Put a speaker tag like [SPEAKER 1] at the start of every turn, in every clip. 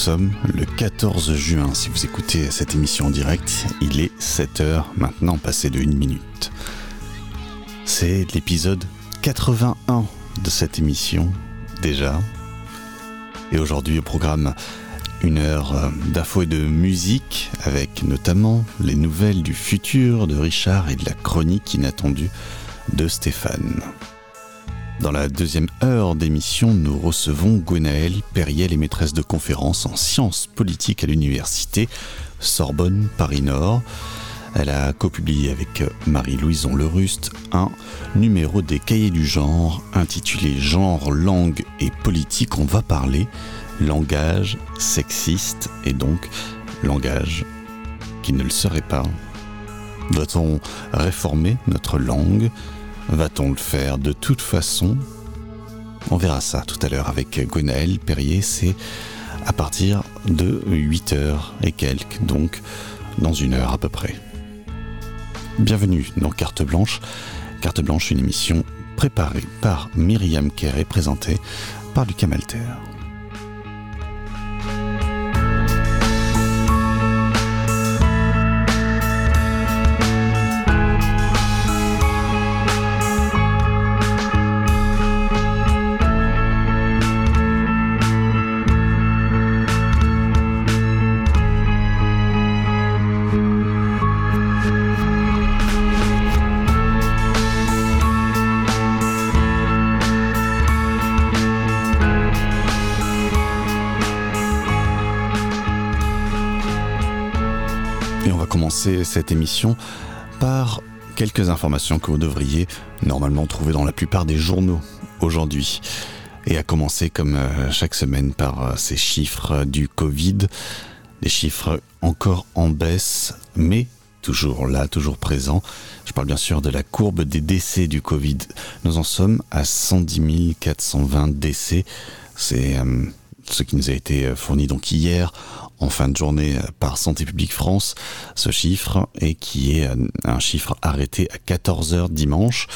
[SPEAKER 1] sommes le 14 juin. Si vous écoutez cette émission en direct, il est 7h maintenant, passé de 1 minute. C'est l'épisode 81 de cette émission, déjà. Et aujourd'hui, au programme, une heure euh, d'infos et de musique, avec notamment les nouvelles du futur de Richard et de la chronique inattendue de Stéphane. Dans la deuxième heure d'émission, nous recevons Gwenaëlle Perriel, et maîtresse de conférences en sciences politiques à l'université Sorbonne Paris-Nord. Elle a copublié avec Marie-Louison Leruste un numéro des cahiers du genre intitulé Genre, langue et politique. On va parler langage sexiste et donc langage qui ne le serait pas. Doit-on réformer notre langue? Va-t-on le faire de toute façon? On verra ça tout à l'heure avec Gwenaëlle Perrier. C'est à partir de 8h et quelques, donc dans une heure à peu près. Bienvenue dans Carte Blanche. Carte Blanche, une émission préparée par Myriam Kerr et présentée par Lucas Malter. Cette émission par quelques informations que vous devriez normalement trouver dans la plupart des journaux aujourd'hui. Et à commencer comme euh, chaque semaine par euh, ces chiffres du Covid, des chiffres encore en baisse, mais toujours là, toujours présents. Je parle bien sûr de la courbe des décès du Covid. Nous en sommes à 110 420 décès. C'est euh, ce qui nous a été fourni donc hier en fin de journée par Santé publique France, ce chiffre, et qui est un chiffre arrêté à 14h dimanche.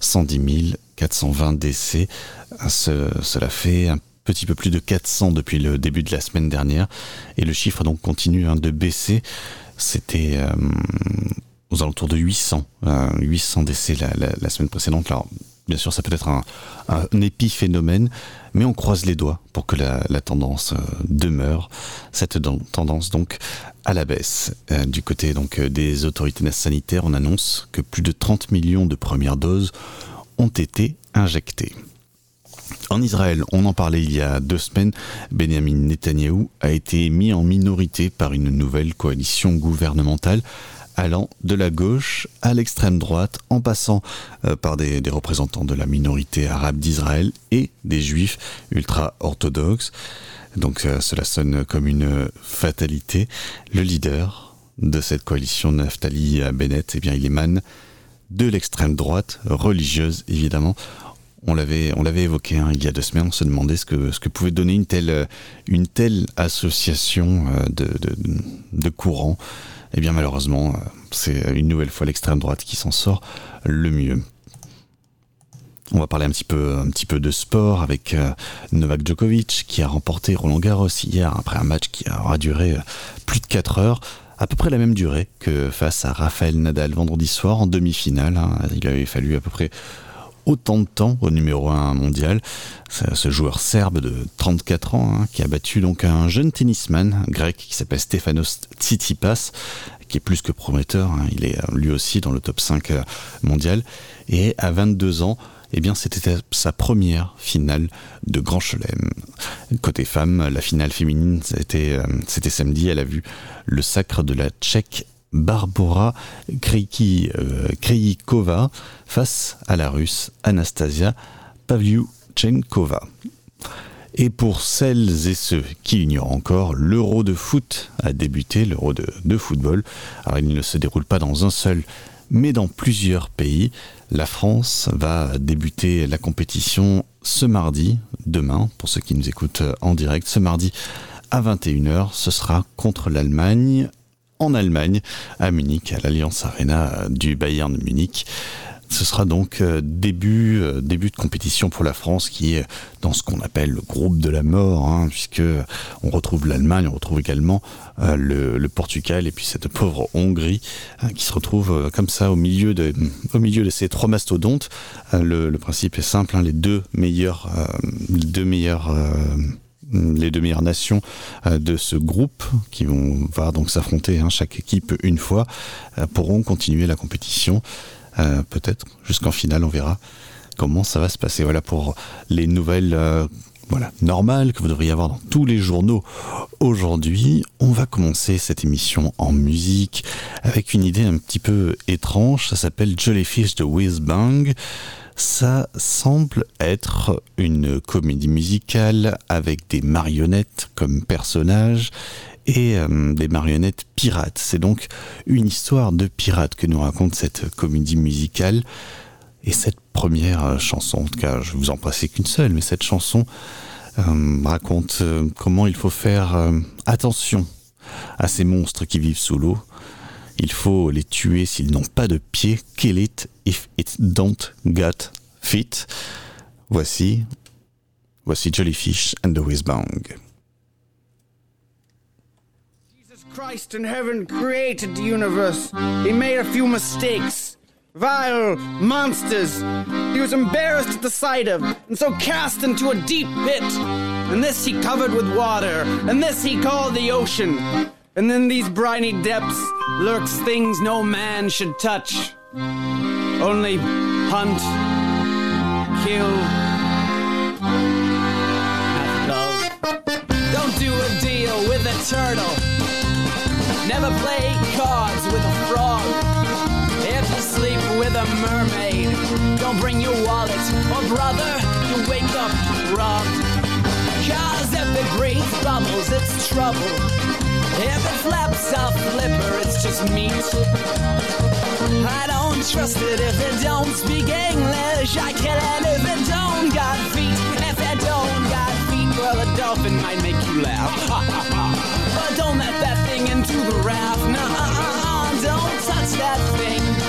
[SPEAKER 1] 110 420 décès. cela fait un petit peu plus de 400 depuis le début de la semaine dernière. Et le chiffre donc continue hein, de baisser. C'était euh, aux alentours de 800, 800 euh, décès la, semaine précédente. Bien sûr, ça peut être un, épiphénomène, mais on croise les doigts pour que la, tendance euh, demeure. Cette tendance donc à la baisse. Euh, du côté euh, des autorités sanitaires, on annonce que plus de 30 millions de premières doses ont été injectées. En Israël, on en parlait il y a deux semaines, Benjamin Netanyahou a été mis en minorité par une nouvelle coalition gouvernementale allant de la gauche à l'extrême droite, en passant euh, par des, représentants de la minorité arabe d'Israël et des juifs ultra-orthodoxes. Donc euh, cela sonne comme une fatalité. Le leader de cette coalition, Naftali Bennett, eh bien, il émane de l'extrême droite, religieuse évidemment. On l'avait, évoqué hein, il y a deux semaines, on se demandait ce que, ce que pouvait donner une telle, association euh, de, de courants eh bien malheureusement, euh, c'est une nouvelle fois l'extrême droite qui s'en sort le mieux. On va parler un petit peu, de sport avec euh, Novak Djokovic qui a remporté Roland Garros hier après un match qui aura duré euh, plus de 4 heures, à peu près la même durée que face à Rafael Nadal vendredi soir en demi-finale. Hein. Il avait fallu à peu près autant de temps au numéro 1 mondial. Ce joueur serbe de 34 ans hein, qui a battu donc un jeune tennisman grec qui s'appelle Stefanos Tsitsipas qui est plus que prometteur. Hein. Il est euh, lui aussi dans le top 5 euh, mondial. Et à 22 ans, eh bien, c'était sa première finale de Grand Chelem. Côté femme, la finale féminine, c'était, euh, c'était samedi. Elle a vu le sacre de la Tchèque Barbara Krejikova face à la russe Anastasia Pavlyuchenkova. Et pour celles et ceux qui l'ignorent encore, l'Euro de foot a débuté, l'Euro de, de, football. Alors il ne se déroule pas dans un seul, mais dans plusieurs pays. La France va débuter la compétition ce mardi, demain, pour ceux qui nous écoutent en direct, ce mardi à 21h, ce sera contre l'Allemagne en Allemagne, à Munich, à l'Alliance Arena du Bayern Munich. ce sera donc euh, début, euh, début de compétition pour la France qui est dans ce qu'on appelle le groupe de la mort, hein, puisque on retrouve l'Allemagne, on retrouve également euh, le, Portugal et puis cette pauvre Hongrie hein, qui se retrouve comme ça au milieu de, au milieu de ces trois mastodontes. Le, principe est simple, hein, les deux meilleurs, les deux meilleurs les deux meilleures nations de ce groupe qui vont va donc s'affronter chaque équipe une fois pourront continuer la compétition euh, peut-être jusqu'en finale, on verra comment ça va se passer. Voilà pour les nouvelles euh, voilà, normales que vous devriez avoir dans tous les journaux aujourd'hui. On va commencer cette émission en musique avec une idée un petit peu étrange. Ça s'appelle Jellyfish de Whiz Bang. Ça semble être une comédie musicale avec des marionnettes comme personnages et euh, des marionnettes pirates. C'est donc une histoire de pirates que nous raconte cette comédie musicale. Et cette première euh, chanson, en tout cas, je vous en passer qu'une seule, mais cette chanson euh, raconte comment il faut faire attention à ces monstres qui vivent sous l'eau. Il faut les tuer s'ils n'ont pas de pieds. Kill it if it don't got feet. Voici, voici Jellyfish and the Whiz Bang.
[SPEAKER 2] Christ in heaven created the universe. He made a few mistakes. Vile monsters he was embarrassed at the sight of, and so cast into a deep pit. And this he covered with water, and this he called the ocean. And in these briny depths lurks things no man should touch. Only hunt, kill, have love. Don't do a deal with a turtle Never play cards with a frog. If you sleep with a mermaid, don't bring your wallet, or brother, you wake up robbed. Cause if it breathes bubbles, it's trouble. If it flaps a flipper, it's just meat. I don't trust it if it don't speak English. I kill it if it don't got feet. If it don't got feet, well, a dolphin might make you laugh. but don't let that thing into the raft. Nah, uh, uh, uh, don't touch that thing.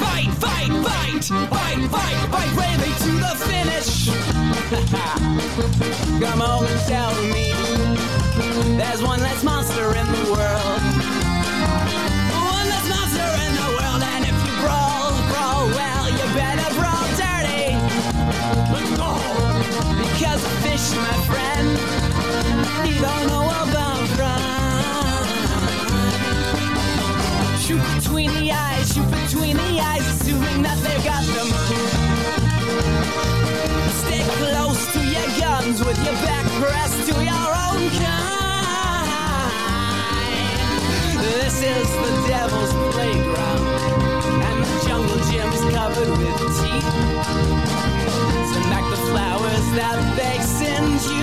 [SPEAKER 2] Fight, fight, fight, fight, fight, fight, bravely to the finish. On and tell me, there's one less monster in the world. One less monster in the world, and if you brawl, brawl well, you better brawl dirty. Because fish, my friend he don't know about crime. Shoot between the eyes, shoot between the eyes, assuming that they've got them. Stay close to with your back pressed to your own kind. This is the devil's playground, and the jungle gym's covered with teeth. Send back the flowers that they send you.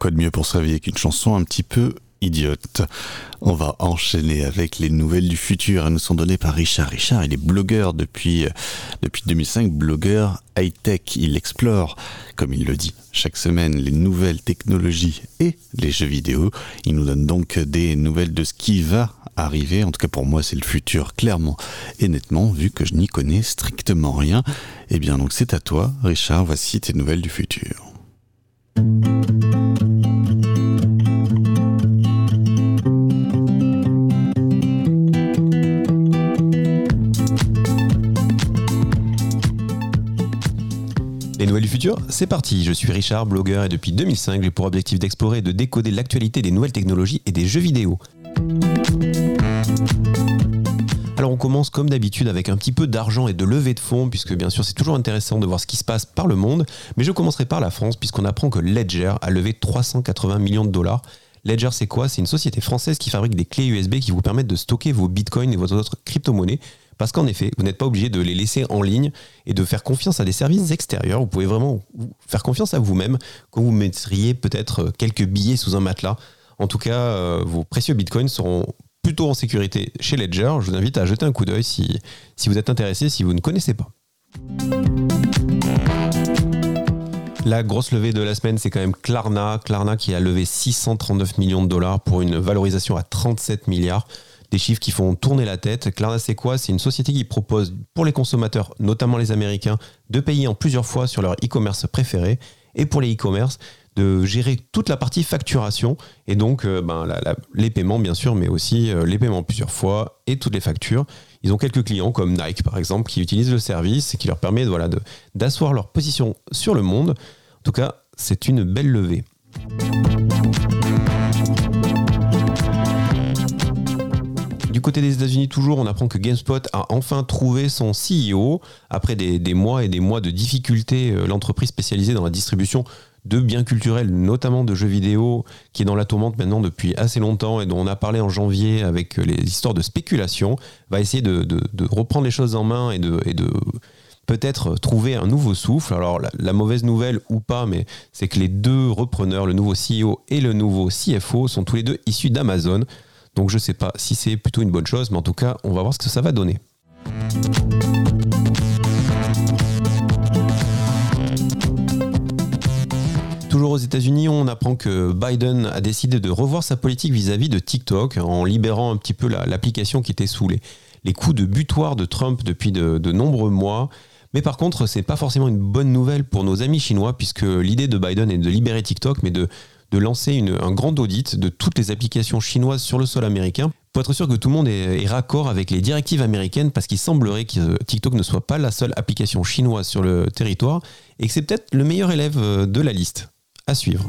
[SPEAKER 1] Quoi de mieux pour se réveiller qu'une chanson un petit peu idiote. On va enchaîner avec les nouvelles du futur. Elles nous sont données par Richard. Richard, il est blogueur depuis, depuis 2005, blogueur high-tech. Il explore, comme il le dit, chaque semaine les nouvelles technologies et les jeux vidéo. Il nous donne donc des nouvelles de ce qui va arriver. En tout cas, pour moi, c'est le futur, clairement et nettement, vu que je n'y connais strictement rien. Eh bien, donc c'est à toi, Richard. Voici tes nouvelles du futur.
[SPEAKER 3] Nouvelles du futur, c'est parti. Je suis Richard, blogueur, et depuis 2005, j'ai pour objectif d'explorer et de décoder l'actualité des nouvelles technologies et des jeux vidéo. Alors on commence comme d'habitude avec un petit peu d'argent et de levée de fonds, puisque bien sûr c'est toujours intéressant de voir ce qui se passe par le monde, mais je commencerai par la France, puisqu'on apprend que Ledger a levé 380 millions de dollars. Ledger c'est quoi? C'est une société française qui fabrique des clés USB qui vous permettent de stocker vos bitcoins et vos autres crypto-monnaies. Parce qu'en effet, vous n'êtes pas obligé de les laisser en ligne et de faire confiance à des services extérieurs. Vous pouvez vraiment faire confiance à vous-même quand vous mettriez peut-être quelques billets sous un matelas. En tout cas, euh, vos précieux bitcoins seront plutôt en sécurité chez Ledger. Je vous invite à jeter un coup d'œil si, si vous êtes intéressé, si vous ne connaissez pas. La grosse levée de la semaine, c'est quand même Klarna. Klarna qui a levé 639 millions de dollars pour une valorisation à 37 milliards. Des chiffres qui font tourner la tête. Klarna, c'est quoi? C'est une société qui propose pour les consommateurs, notamment les Américains, de payer en plusieurs fois sur leur e-commerce préféré. Et pour les e-commerce, de gérer toute la partie facturation et donc euh, ben, les paiements bien sûr, mais aussi euh, les paiements plusieurs fois et toutes les factures. Ils ont quelques clients comme Nike par exemple qui utilisent le service et qui leur permet voilà, d'asseoir leur position sur le monde. En tout cas, c'est une belle levée. Du côté des États-Unis, toujours, on apprend que GameSpot a enfin trouvé son CEO. Après des, mois et des mois de difficultés, euh, l'entreprise spécialisée dans la distribution de biens culturels, notamment de jeux vidéo, qui est dans la tourmente maintenant depuis assez longtemps et dont on a parlé en janvier avec les histoires de spéculation, va essayer de, reprendre les choses en main et de, peut-être trouver un nouveau souffle. Alors la, mauvaise nouvelle ou pas, mais c'est que les deux repreneurs, le nouveau CEO et le nouveau CFO, sont tous les deux issus d'Amazon. Donc je ne sais pas si c'est plutôt une bonne chose, mais en tout cas, on va voir ce que ça va donner. Toujours aux États-Unis, on apprend que Biden a décidé de revoir sa politique vis-à-vis de TikTok en libérant un petit peu l'application qui était sous les, coups de butoir de Trump depuis de, nombreux mois. Mais par contre, c'est pas forcément une bonne nouvelle pour nos amis chinois, puisque l'idée de Biden est de libérer TikTok, mais de, lancer un grand audit de toutes les applications chinoises sur le sol américain, pour être sûr que tout le monde est, raccord avec les directives américaines, parce qu'il semblerait que TikTok ne soit pas la seule application chinoise sur le territoire, et que c'est peut-être le meilleur élève euh, de la liste à suivre.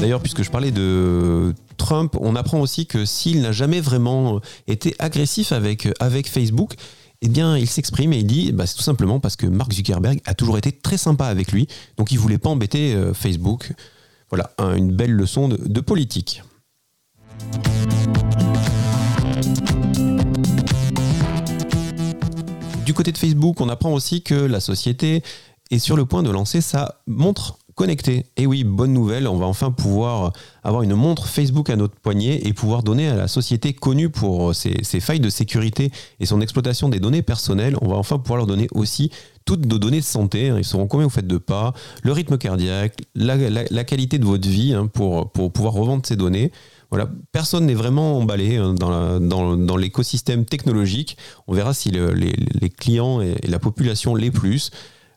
[SPEAKER 3] D'ailleurs, puisque je parlais de Trump, on apprend aussi que s'il n'a jamais vraiment été agressif avec Facebook, eh bien, il s'exprime et il dit, bah, c'est tout simplement parce que Mark Zuckerberg a toujours été très sympa avec lui, donc il voulait pas embêter euh, Facebook. Voilà, une belle leçon de politique. Du côté de Facebook, on apprend aussi que la société est sur le point de lancer sa montre connectée. Et oui, bonne nouvelle, on va enfin pouvoir avoir une montre Facebook à notre poignet et pouvoir donner à la société connue pour ses, failles de sécurité et son exploitation des données personnelles, on va enfin pouvoir leur donner aussi toutes nos données de santé. Ils sauront combien vous faites de pas, le rythme cardiaque, la, qualité de votre vie hein, pour, pouvoir revendre ces données. Voilà, personne n'est vraiment emballé hein, dans, l'écosystème technologique. On verra si les, clients et, la population les plus.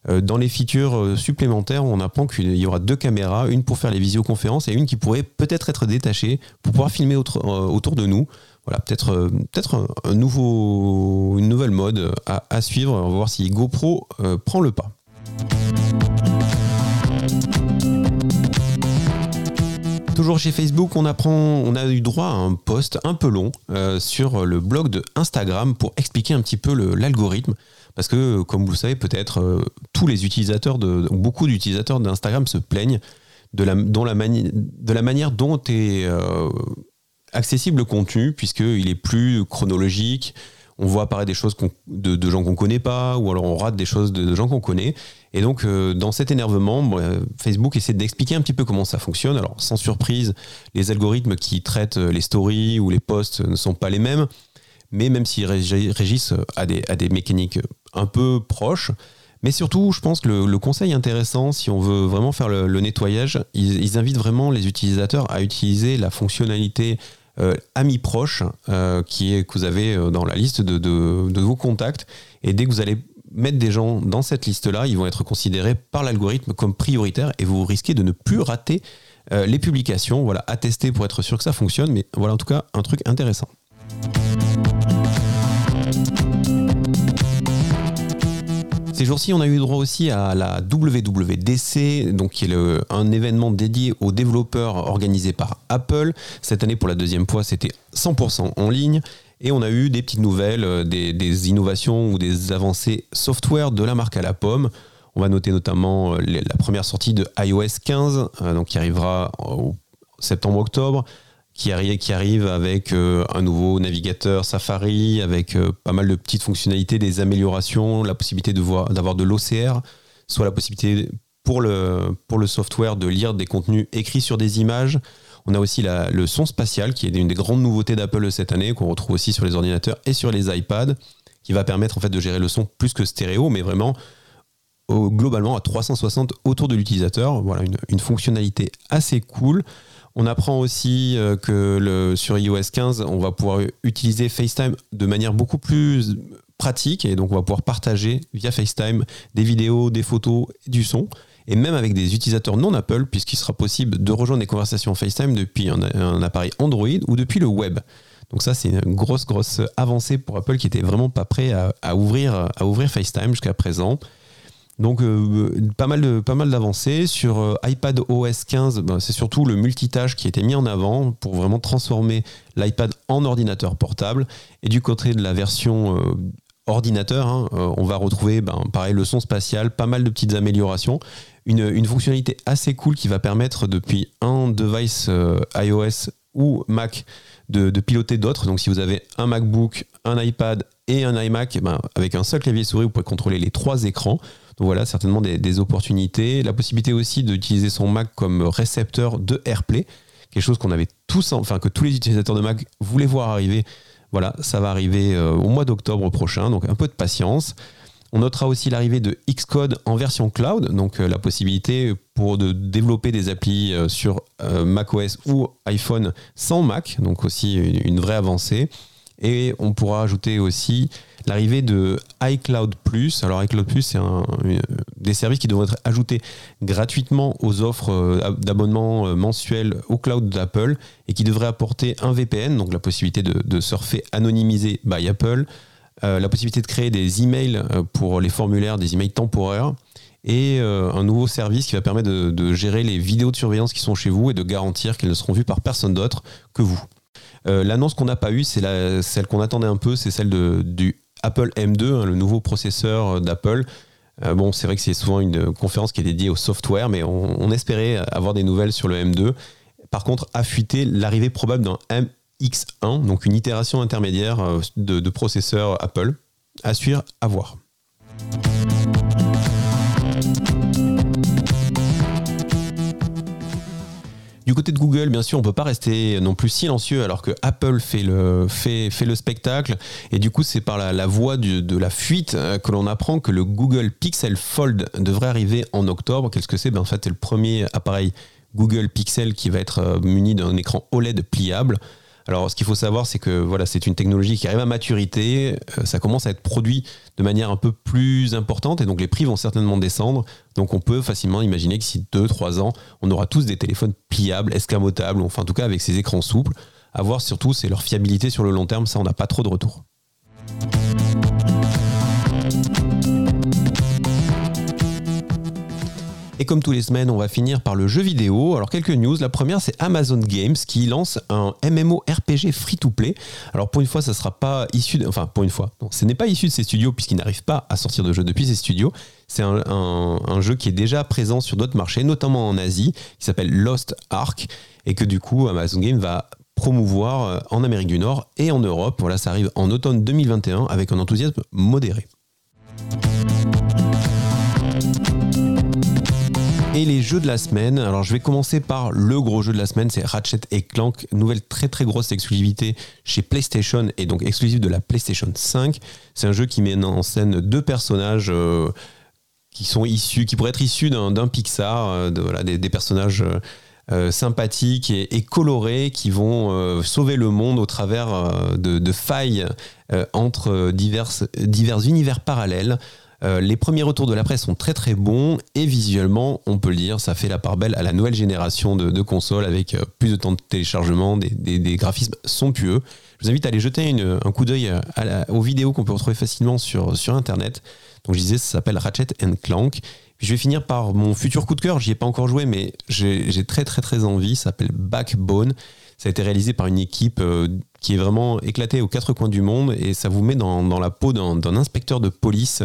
[SPEAKER 3] Euh, dans les features euh, supplémentaires, on apprend qu'il y aura deux caméras, une pour faire les visioconférences et une qui pourrait peut-être être détachée pour pouvoir filmer euh, autour de nous. Voilà, peut-être nouveau, une nouvelle mode à, suivre. On va voir si GoPro prend le pas. Toujours chez Facebook, on apprend, on a eu droit à un post un peu long sur le blog de Instagram pour expliquer un petit peu l'algorithme. Parce que, comme vous le savez, peut-être euh, tous les utilisateurs de, beaucoup d'utilisateurs d'Instagram se plaignent de la, manière dont est euh, accessible le contenu, puisqu'il est plus chronologique, on voit apparaître des choses de, gens qu'on connaît pas, ou alors on rate des choses de, gens qu'on connaît. Et donc, euh, dans cet énervement, Facebook essaie d'expliquer un petit peu comment ça fonctionne. Alors, sans surprise, les algorithmes qui traitent les stories ou les posts ne sont pas les mêmes, mais même s'ils régissent à des mécaniques un peu proches, mais surtout, je pense que le, conseil intéressant, si on veut vraiment faire le, nettoyage, ils, invitent vraiment les utilisateurs à utiliser la fonctionnalité euh, amis proches euh, qui est, que vous avez euh, dans la liste de, vos contacts. Et dès que vous allez mettre des gens dans cette liste-là, ils vont être considérés par l'algorithme comme prioritaires et vous risquez de ne plus rater les publications. Voilà, à tester pour être sûr que ça fonctionne. Mais voilà en tout cas un truc intéressant. Jours-ci, on a eu droit aussi à la WWDC, donc qui est un événement dédié aux développeurs organisé par Apple. Cette année, pour la deuxième fois, c'était 100% en ligne. Et on a eu des petites nouvelles, euh, des, innovations ou des avancées software de la marque à la pomme. On va noter notamment euh, la première sortie de iOS 15, euh, donc qui arrivera au septembre-octobre, qui, arri- qui arrive avec euh, un nouveau navigateur Safari, avec euh, pas mal de petites fonctionnalités, des améliorations, la possibilité d'avoir de l'OCR, soit la possibilité pour le, pour le software de lire des contenus écrits sur des images. On a aussi le son spatial, qui est une des grandes nouveautés d'Apple cette année, qu'on retrouve aussi sur les ordinateurs et sur les iPads, qui va permettre en fait de gérer le son plus que stéréo, mais vraiment au- globalement à 360 autour de l'utilisateur. Voilà une fonctionnalité assez cool. On apprend aussi euh, que sur iOS 15, on va pouvoir utiliser FaceTime de manière beaucoup plus pratique et donc on va pouvoir partager via FaceTime des vidéos, des photos, du son et même avec des utilisateurs non Apple puisqu'il sera possible de rejoindre des conversations FaceTime depuis un, appareil Android ou depuis le web. Donc ça c'est une grosse grosse avancée pour Apple qui était vraiment pas prêt à ouvrir FaceTime jusqu'à présent. Donc euh, pas mal d'avancées sur euh, iPad OS 15. ben, c'est surtout le multitâche qui a été mis en avant pour vraiment transformer l'iPad en ordinateur portable. Et du côté de la version euh, ordinateur, hein, on va retrouver ben, pareil le son spatial, pas mal de petites améliorations, une, fonctionnalité assez cool qui va permettre depuis un device iOS ou Mac de, de piloter d'autres. Donc si vous avez un MacBook, un iPad et un iMac, ben, avec un seul clavier souris, vous pouvez contrôler les trois écrans. Voilà, certainement des, opportunités. La possibilité aussi d'utiliser son Mac comme récepteur de AirPlay, quelque chose qu'on avait tous, enfin que tous les utilisateurs de Mac voulaient voir arriver. Voilà, ça va arriver euh, au mois d'octobre prochain, donc un peu de patience. On notera aussi l'arrivée de Xcode en version cloud, donc euh, la possibilité pour de développer des applis euh, sur macOS ou iPhone sans Mac, donc aussi une vraie avancée. Et on pourra ajouter aussi l'arrivée de iCloud Plus. Alors iCloud Plus, c'est des services qui devraient être ajoutés gratuitement aux offres euh, d'abonnement euh, mensuel au cloud d'Apple et qui devraient apporter un VPN, donc la possibilité de, surfer anonymisé by Apple, euh, la possibilité de créer des emails pour les formulaires, des emails temporaires et un nouveau service qui va permettre de gérer les vidéos de surveillance qui sont chez vous et de garantir qu'elles ne seront vues par personne d'autre que vous. Euh, L'annonce qu'on n'a pas eue, c'est celle qu'on attendait un peu, c'est celle de, du Apple M2, hein, le nouveau processeur d'Apple. Euh, bon, c'est vrai que c'est souvent une conférence qui est dédiée au software, mais on, espérait avoir des nouvelles sur le M2. Par contre, a fuité l'arrivée probable d'un MX1, donc une itération intermédiaire euh, de, de processeur Apple. À suivre, à voir. Du côté de Google, bien sûr, on peut pas rester non plus silencieux alors que Apple fait le, spectacle. Et du coup, c'est par la, voie de la fuite euh, que l'on apprend que le Google Pixel Fold devrait arriver en octobre. Qu'est-ce que c'est? Ben, En fait, c'est le premier appareil Google Pixel qui va être euh, muni d'un écran OLED pliable. Alors, ce qu'il faut savoir, c'est que voilà, c'est une technologie qui arrive à maturité. euh, ça commence à être produit de manière un peu plus importante et donc les prix vont certainement descendre. Donc, on peut facilement imaginer que d'ici 2-3 ans, on aura tous des téléphones pliables, escamotables, enfin, en tout cas avec ces écrans souples. À voir surtout, c'est leur fiabilité sur le long terme. Ça, on n'a pas trop de retour. Et comme tous les semaines, on va finir par le jeu vidéo. Alors quelques news. La première, c'est Amazon Games qui lance un MMORPG free-to-play. Alors pour une fois, ça sera pas issu, de- enfin pour une fois, non, ce n'est pas issu de ces studios puisqu'ils n'arrivent pas à sortir de jeux depuis ces studios. C'est un, un- un jeu qui est déjà présent sur d'autres marchés, notamment en Asie, qui s'appelle Lost Ark et que du coup Amazon Games va promouvoir euh, en Amérique du Nord et en Europe. Voilà, ça arrive en automne 2021 avec un enthousiasme modéré. Et les jeux de la semaine, alors je vais commencer par le gros jeu de la semaine, c'est Ratchet et Clank, nouvelle très très grosse exclusivité chez PlayStation et donc exclusive de la PlayStation 5. C'est un jeu qui met en scène deux personnages euh, qui sont issus, qui pourraient être issus d'un Pixar, euh, des, personnages euh, sympathiques et, colorés qui vont sauver le monde au travers de, failles entre divers univers parallèles. Euh, les premiers retours de la presse sont très très bons et visuellement, on peut le dire, ça fait la part belle à la nouvelle génération de, consoles avec euh, plus de temps de téléchargement, des, graphismes somptueux. Je vous invite à aller jeter un coup d'œil aux vidéos qu'on peut retrouver facilement sur, sur Internet. Donc je disais, ça s'appelle Ratchet Clank. je vais finir par mon futur coup de cœur. J'y ai pas encore joué, mais j'ai très très très envie. Ça s'appelle Backbone. Ça a été réalisé par une équipe euh, qui est vraiment éclatée aux quatre coins du monde et ça vous met dans la peau d'un inspecteur de police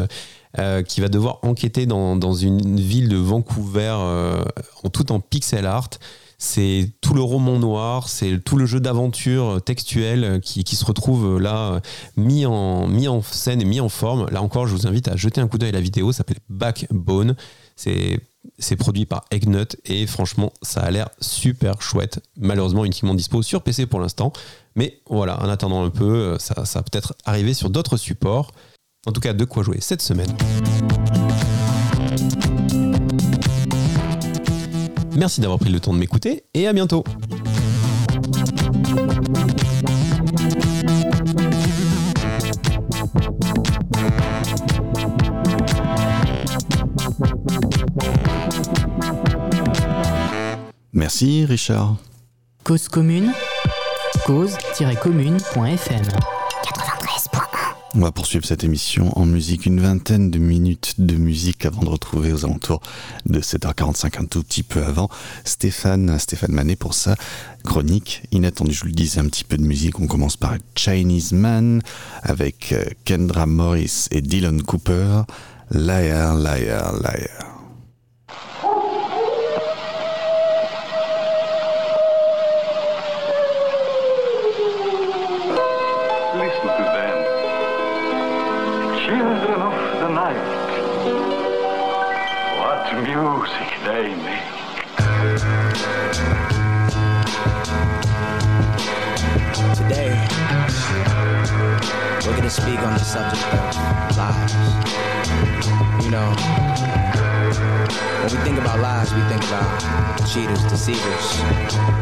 [SPEAKER 3] euh, qui va devoir enquêter dans, une ville de Vancouver euh, en tout en pixel art. C'est tout le roman noir, c'est tout le jeu d'aventure textuel qui, qui, se retrouve là mis en, scène et mis en forme. Là encore, je vous invite à jeter un coup d'œil à la vidéo, ça s'appelle Backbone. C'est produit par Eggnut et franchement, ça a l'air super chouette. Malheureusement, uniquement dispo sur PC pour l'instant. Mais voilà, en attendant un peu, ça, va peut-être arriver sur d'autres supports. En tout cas, de quoi jouer cette semaine. Merci d'avoir pris le temps de m'écouter et à bientôt.
[SPEAKER 1] Merci Richard.
[SPEAKER 4] Cause commune, cause-commune.fm.
[SPEAKER 1] On va poursuivre cette émission en musique, une vingtaine de minutes de musique avant de retrouver aux alentours de 7h45, un tout petit peu avant, Stéphane, Stéphane Manet pour sa chronique. Inattendu, je vous le disais, un petit peu de musique. On commence par Chinese Man avec euh, Kendra Morris et Dylan Cooper. Liar, liar, liar.
[SPEAKER 5] to speak on the subject of lies. You know, when we think about lies, we think about cheaters, deceivers,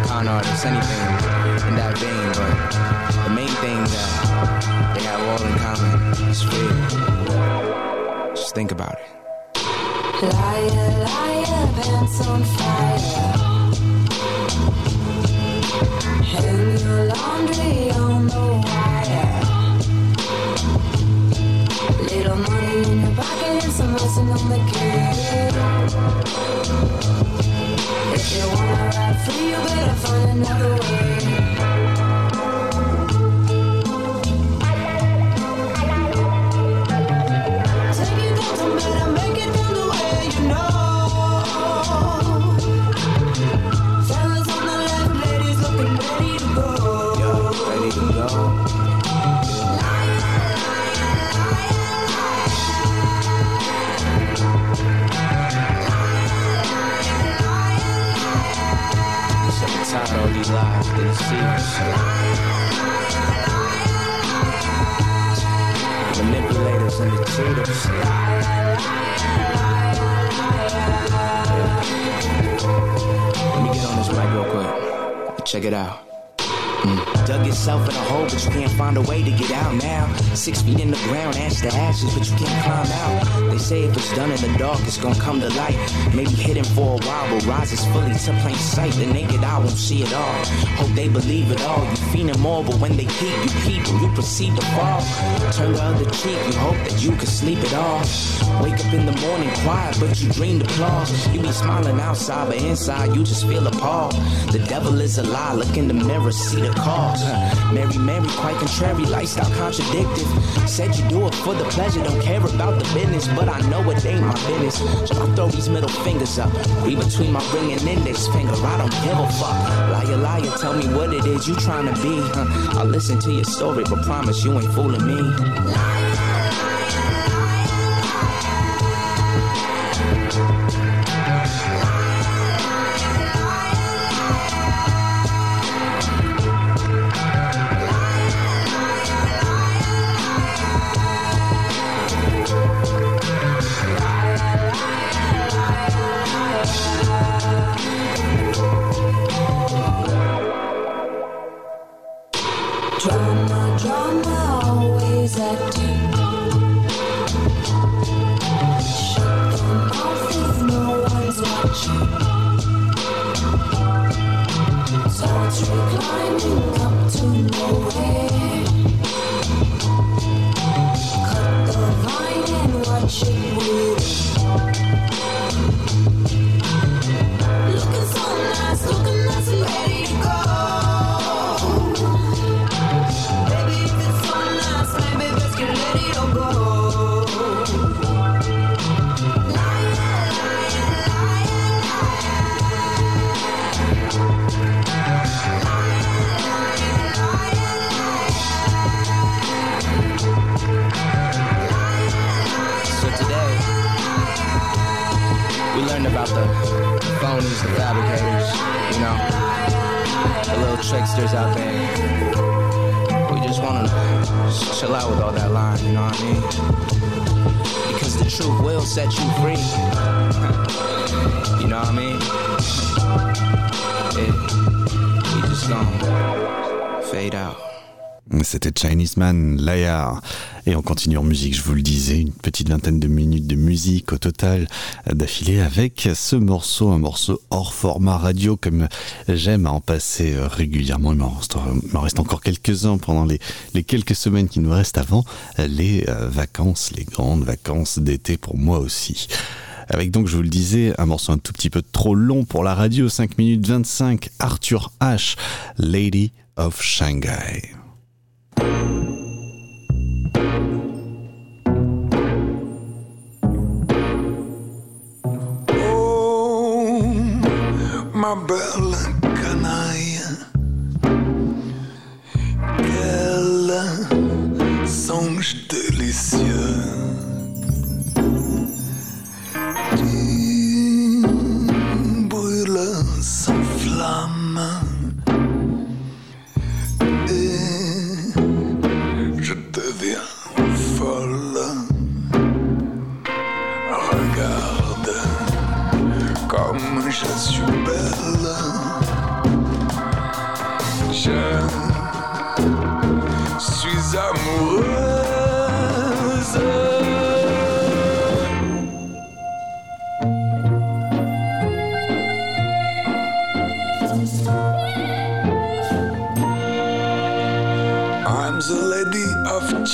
[SPEAKER 5] con artists, anything in that vein. But the main thing that they have all in common is fear. Just think about it.
[SPEAKER 6] Liar, liar, pants on fire. Hang your laundry on the wire. Little money in your pocket some on the cake. If you wanna ride free, you better find another way.
[SPEAKER 5] Let me get on this mic real quick. Check it out. Mm. Dug yourself in a hole, but you can't find a way to get out now. Six feet in the ground, ash to ashes, but you can't climb out. They say if it's done in the dark, it's gonna come to light. Maybe hidden for a while, but rises fully to plain sight. The naked eye won't see it all. Hope they believe it all. You feeling more, but when they peep, you and you proceed to fall. Turn the other cheek, you hope that you can sleep it off. Wake up in the morning quiet, but you dreamed applause. You be smiling outside, but inside you just feel appalled. The devil is a lie, look in the mirror, see the cause. Mary, Mary, quite contrary, lifestyle contradictive. Said you do it for the pleasure, don't care about the business, but I know it ain't my business. So I throw these middle fingers up, read between my ring and index finger. I don't give a fuck. Liar, liar, tell me what it is you trying to be. Huh? I'll listen to your story, but promise you ain't fooling me. The phonies, the fabricators, you know, the little tricksters out there. We just wanna chill out with all that line, you know what I mean? Because the truth will set you free. you know what I mean? It, we just gonna fade out.
[SPEAKER 1] C'était Chinese Man, Layar. Et on continue en musique, je vous le disais, une petite vingtaine de minutes de musique au total d'affilée avec ce morceau, un morceau hors format radio comme j'aime à en passer euh, régulièrement. Reste, il m'en reste encore quelques-uns pendant les, les quelques semaines qui nous restent avant les euh, vacances, les grandes vacances d'été pour moi aussi. Avec donc, je vous le disais, un morceau un tout petit peu trop long pour la radio, 5 minutes 25, Arthur H, Lady of Shanghai.
[SPEAKER 7] Thank you.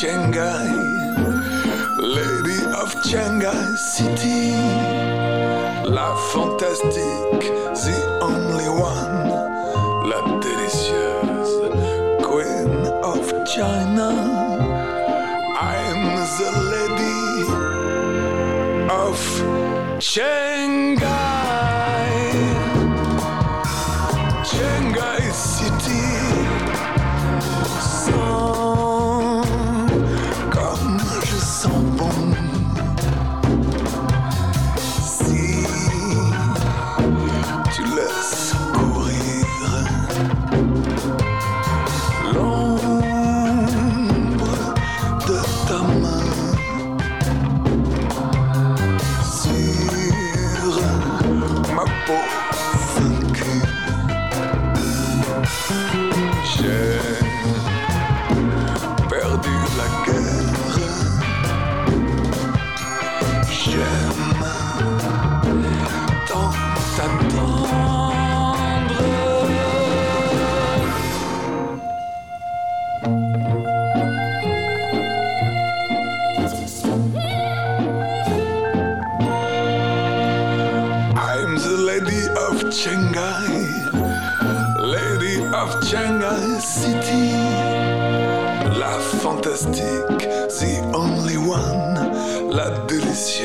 [SPEAKER 7] Shanghai, lady of Shanghai City. La fantastique, the only one, la délicieuse queen of China. I'm the lady of Shanghai, the only one, la délicieuse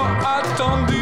[SPEAKER 7] tant attendu.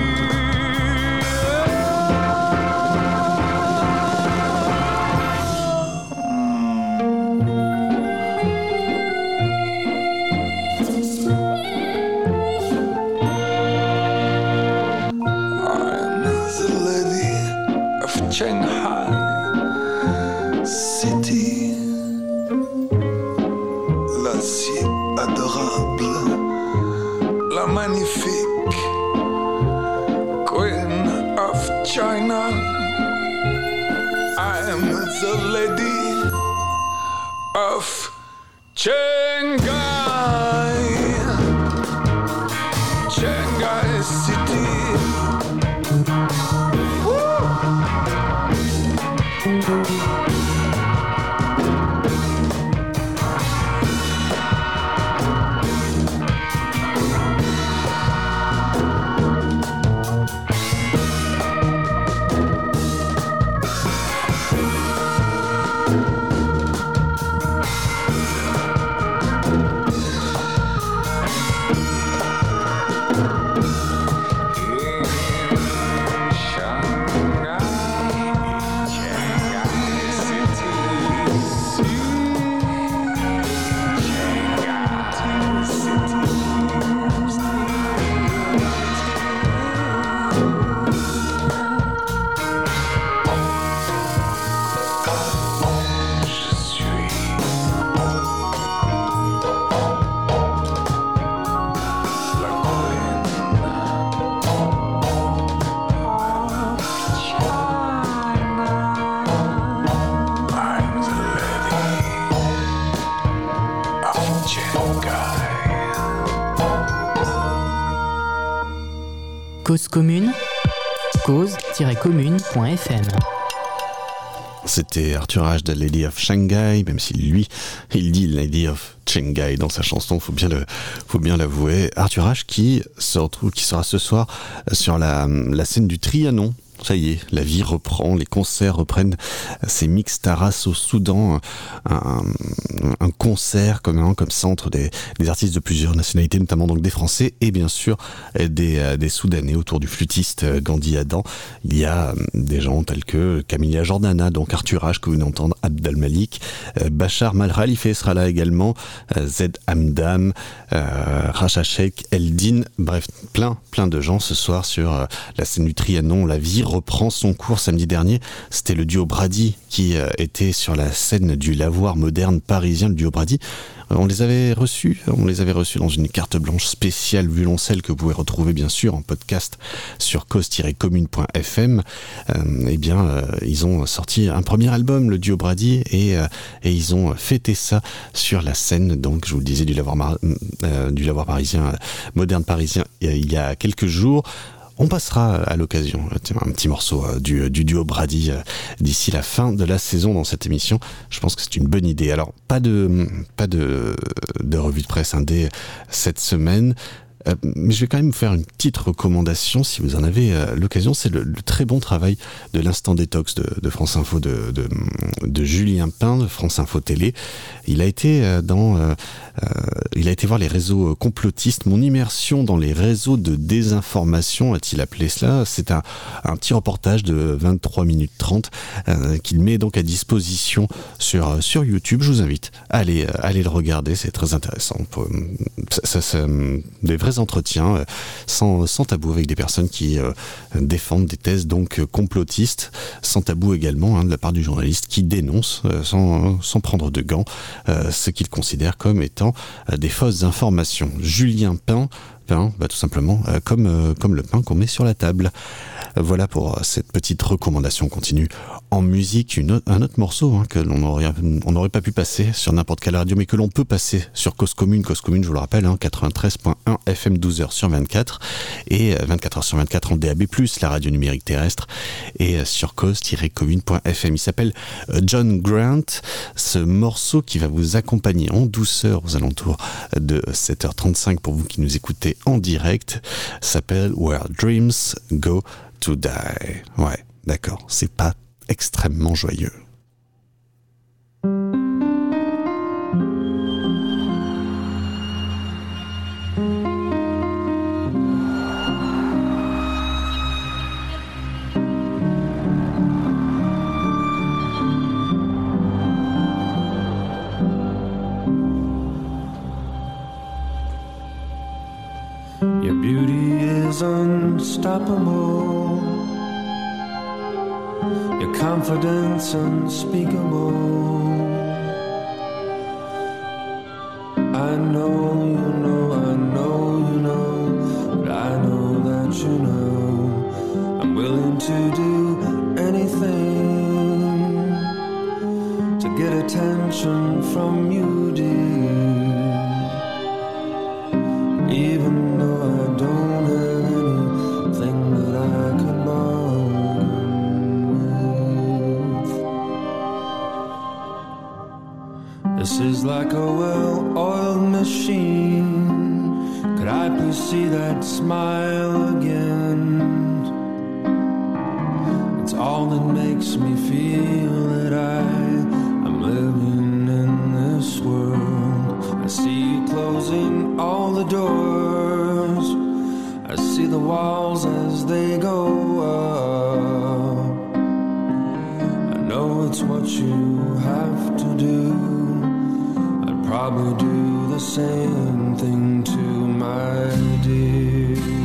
[SPEAKER 2] Commune, cause-commune.fm.
[SPEAKER 1] C'était Arthur H. de Lady of Shanghai, même si lui, il dit Lady of Shanghai dans sa chanson, faut bien le, faut bien l'avouer. Arthur H. qui se retrouve, qui sera ce soir sur la scène du Trianon. Ça y est, la vie reprend, les concerts reprennent. Ces mix Taras au Soudan, un, un concert commun comme ça entre des, artistes de plusieurs nationalités, notamment donc des Français et bien sûr des, euh, Soudanais autour du flûtiste euh, Gandhi Adam. Il y a euh, des gens tels que Camilla Jordana, donc Arthur H que vous venez d'entendre, Abdel Malik, Bachar Malralife sera là également, Zed Hamdam, Racha Sheikh, Eldin, bref, plein, plein de gens ce soir sur la scène du Trianon. La vie reprend son cours samedi dernier. C'était le duo Brady qui euh, était sur la scène du lavoir moderne parisien, le duo Brady. Euh, On les avait reçus, on les avait reçus dans une carte blanche spéciale violoncelle que vous pouvez retrouver bien sûr en podcast sur cause-commune.fm. Euh, eh bien, ils ont sorti un premier album, le duo Brady, et, ils ont fêté ça sur la scène, donc je vous le disais, du lavoir, du lavoir parisien, moderne parisien, il y a quelques jours. On passera à l'occasion euh, un petit morceau euh, du, du duo Brady euh, d'ici la fin de la saison dans cette émission. Je pense que c'est une bonne idée. Alors, pas de revue de presse indé cette semaine. Euh, mais je vais quand même vous faire une petite recommandation si vous en avez euh, l'occasion. C'est le, très bon travail de l'instant détox de, France Info de, de, Julien Pain de France Info Télé. Il a été euh, dans, il a été voir les réseaux complotistes. Mon immersion dans les réseaux de désinformation, a-t-il appelé cela? C'est un, un petit reportage de 23 minutes 30 euh, qu'il met donc à disposition sur, sur YouTube. Je vous invite à aller, le regarder, c'est très intéressant. Ça, ça- des vrais entretiens euh, sans, tabou avec des personnes qui euh, défendent des thèses donc euh, complotistes, sans tabou également hein, de la part du journaliste qui dénonce sans, sans prendre de gants ce qu'il considère comme étant des fausses informations. Julien Pain, bah, tout simplement euh, comme, euh, comme le pain qu'on met sur la table. Voilà pour euh, cette petite recommandation. On continue en musique un autre morceau hein, que l'on aurait, on n'aurait pas pu passer sur n'importe quelle radio, mais que l'on peut passer sur Cause Commune. Cause Commune, je vous le rappelle, hein, 93.1 FM 12h sur 24 et euh, 24h sur 24 en DAB+, la radio numérique terrestre et sur cause-commune.fm. Il s'appelle John Grant. Ce morceau qui va vous accompagner en douceur aux alentours de 7h35 pour vous qui nous écoutez en direct s'appelle Where Dreams Go to Die. Ouais, d'accord, c'est pas extrêmement joyeux.
[SPEAKER 4] Is unstoppable. Your confidence unspeakable. I know you know, I know you know, but I know that you know. I'm willing to do anything to get attention from you, dear. Even though I don't is like a well oiled machine. Could I please see that smile again? It's all that makes me feel that I am living in this world. I see you closing all the doors. I see the walls as they go up. I know it's what you have to do. Probably do the same thing to my dear.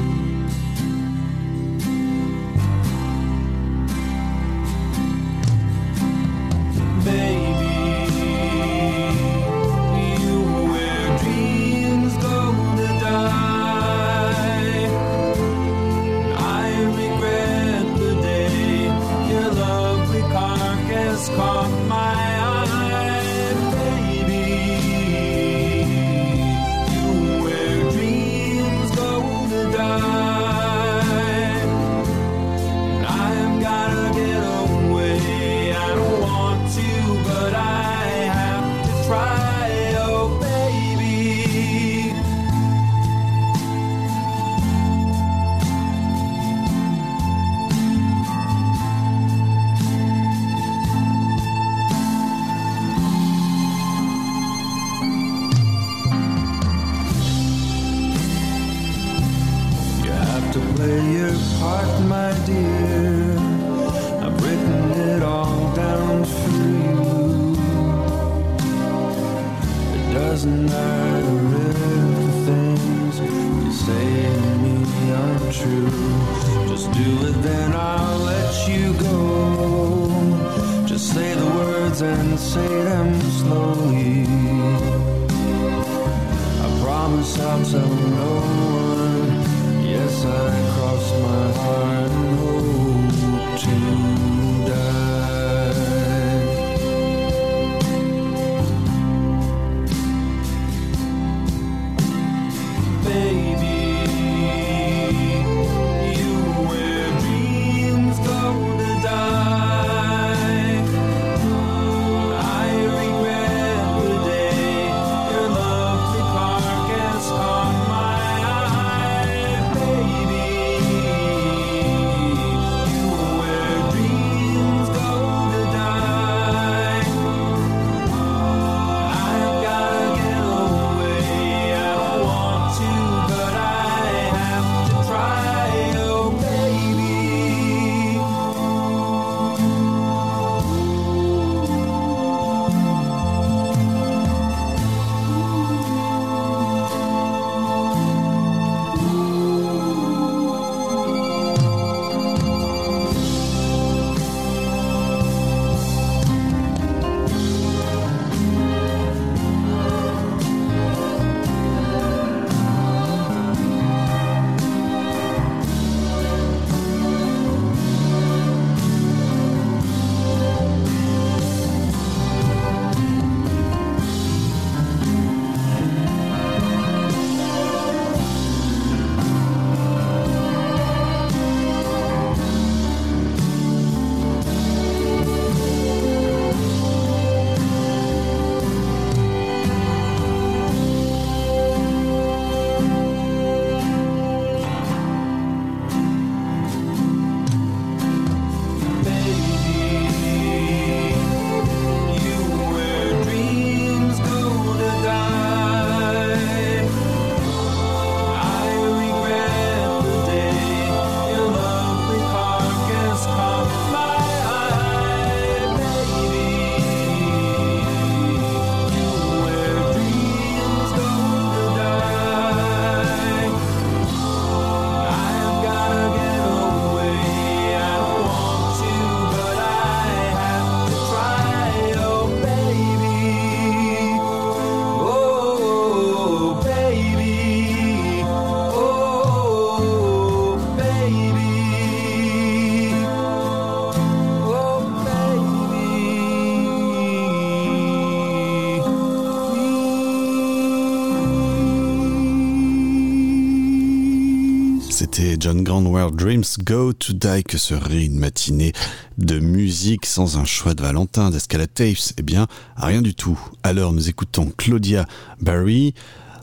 [SPEAKER 1] C'était John Grand Where Dreams Go to Die que serait une matinée de musique sans un choix de Valentin d'Escala Tapes. Eh bien, rien du tout. Alors nous écoutons Claudia Barry,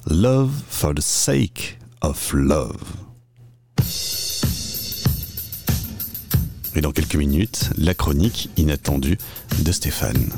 [SPEAKER 1] Love for the Sake of Love. Et dans quelques minutes, la chronique inattendue de Stéphane.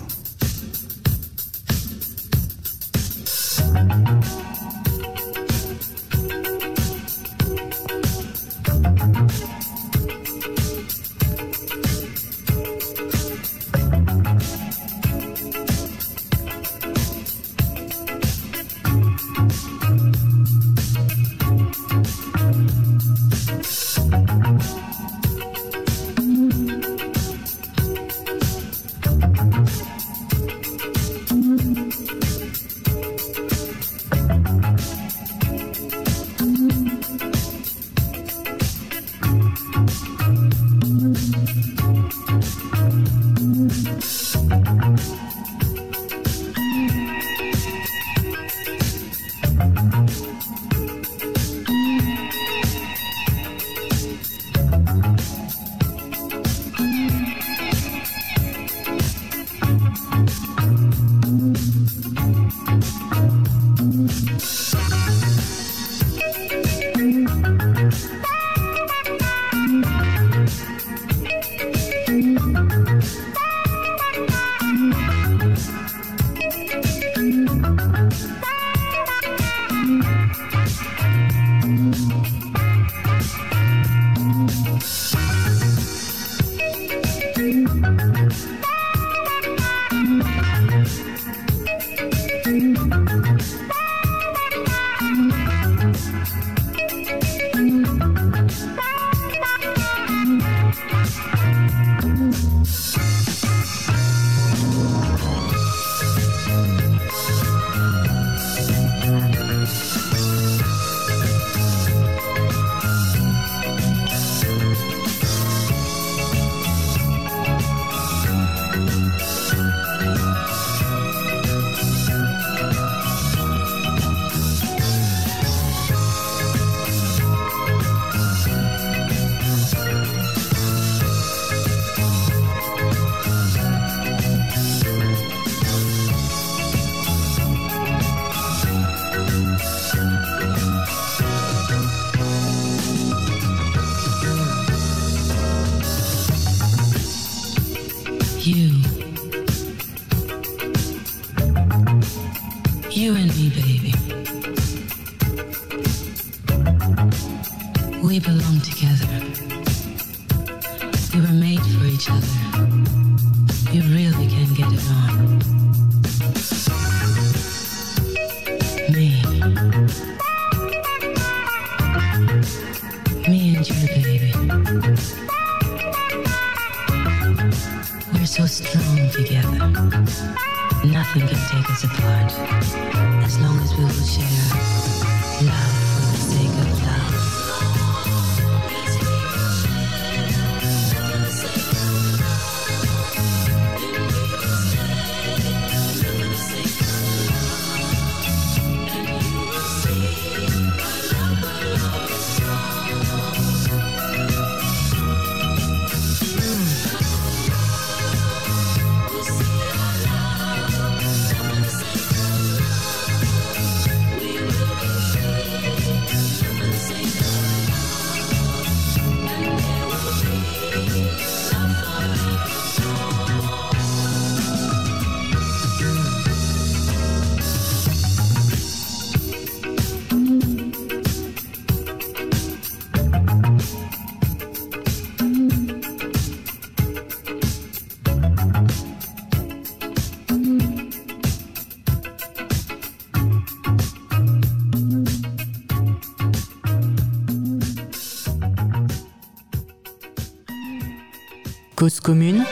[SPEAKER 2] Commune,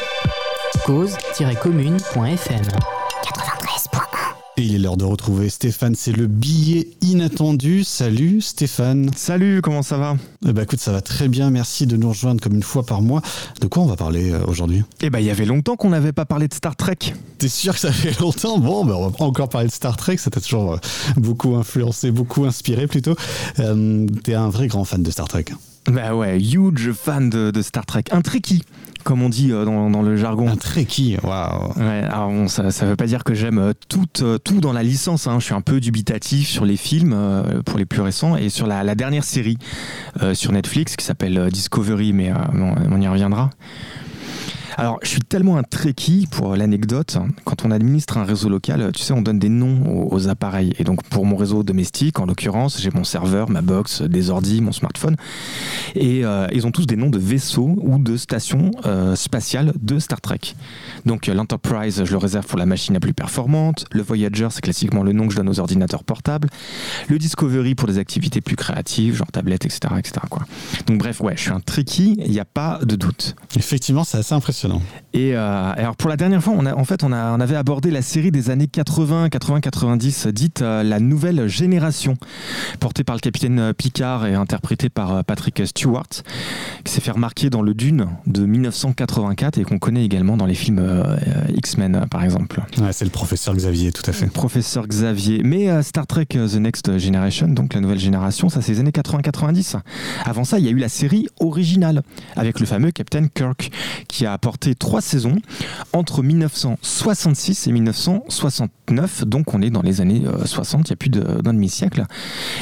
[SPEAKER 2] cause-commune.fm.
[SPEAKER 1] Et il est l'heure de retrouver Stéphane, c'est le billet inattendu. Salut Stéphane.
[SPEAKER 8] Salut, comment ça va
[SPEAKER 1] Eh ben écoute, ça va très bien, merci de nous rejoindre comme une fois par mois. De quoi on va parler euh, aujourd'hui?
[SPEAKER 8] Eh ben, il y avait longtemps qu'on n'avait pas parlé de Star Trek.
[SPEAKER 1] T'es sûr que ça fait longtemps? Bon, ben on va pas encore parler de Star Trek, ça t'a toujours euh, beaucoup influencé, beaucoup inspiré plutôt. Euh, T'es un vrai grand fan de Star Trek.
[SPEAKER 8] Bah ouais, huge fan de, de Star Trek. Un tricky, comme on dit euh, dans, dans le jargon.
[SPEAKER 1] Un Trekkie, waouh
[SPEAKER 8] Ouais, alors bon, ça, ça veut pas dire que j'aime euh, tout, euh, tout dans la licence. hein. Je suis un peu dubitatif sur les films, euh, pour les plus récents, et sur la, la dernière série euh, sur Netflix qui s'appelle Discovery, mais euh, on y reviendra. Alors, je suis tellement un trekkie pour l'anecdote. Quand on administre un réseau local, tu sais, on donne des noms aux, appareils. Et donc, pour mon réseau domestique, en l'occurrence, j'ai mon serveur, ma box, des ordi, mon smartphone. Et euh, ils ont tous des noms de vaisseaux ou de stations euh, spatiales de Star Trek. Donc, euh, l'Enterprise, je le réserve pour la machine la plus performante. Le Voyager, c'est classiquement le nom que je donne aux ordinateurs portables. Le Discovery pour des activités plus créatives, genre tablette, etc. etc. Donc, bref, ouais, je suis un trekkie, il n'y a pas de doute.
[SPEAKER 1] Effectivement, c'est assez impressionnant.
[SPEAKER 8] Et euh, alors pour la dernière fois, on a, en fait, on, a, on avait abordé la série des années 80, 80, 90, dite euh, la nouvelle génération, portée par le capitaine euh, Picard et interprétée par euh, Patrick Stewart, qui s'est fait remarquer dans le Dune de 1984 et qu'on connaît également dans les films euh, X-Men, par exemple.
[SPEAKER 1] Ouais, c'est le professeur Xavier, tout à fait.
[SPEAKER 8] Professeur Xavier. Mais euh, Star Trek The Next Generation, donc la nouvelle génération, ça c'est les années 80-90. Avant ça, il y a eu la série originale avec le fameux Captain Kirk qui a apporté trois saisons entre 1966 et 1969. Donc on est dans les années euh, 60, il y a plus d'un demi-siècle.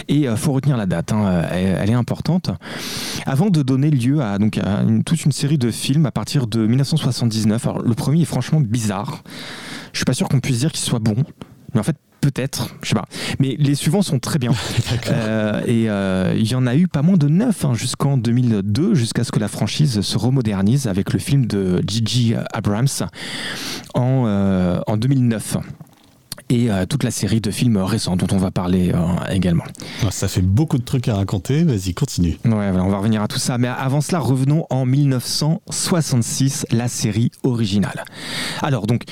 [SPEAKER 8] Et il faut retenir la date, hein, elle, elle est importante. Avant de donner lieu à, donc, à toute une série de films à partir de 1979. Alors le premier est franchement bizarre. Je suis pas sûr qu'on puisse dire qu'il soit bon. Mais en fait, peut-être, je sais pas. Mais les suivants sont très bien. Euh, et euh, il y en a eu pas moins de neuf hein, jusqu'en 2002, jusqu'à ce que la franchise se remodernise avec le film de Gigi Abrams en, euh, en 2009. Et euh, toute la série de films récents dont on va parler euh, également.
[SPEAKER 1] Ah, Ça fait beaucoup de trucs à raconter, vas-y, continue.
[SPEAKER 8] Ouais, on va revenir à tout ça. Mais avant cela, revenons en 1966, la série originale. Alors, donc,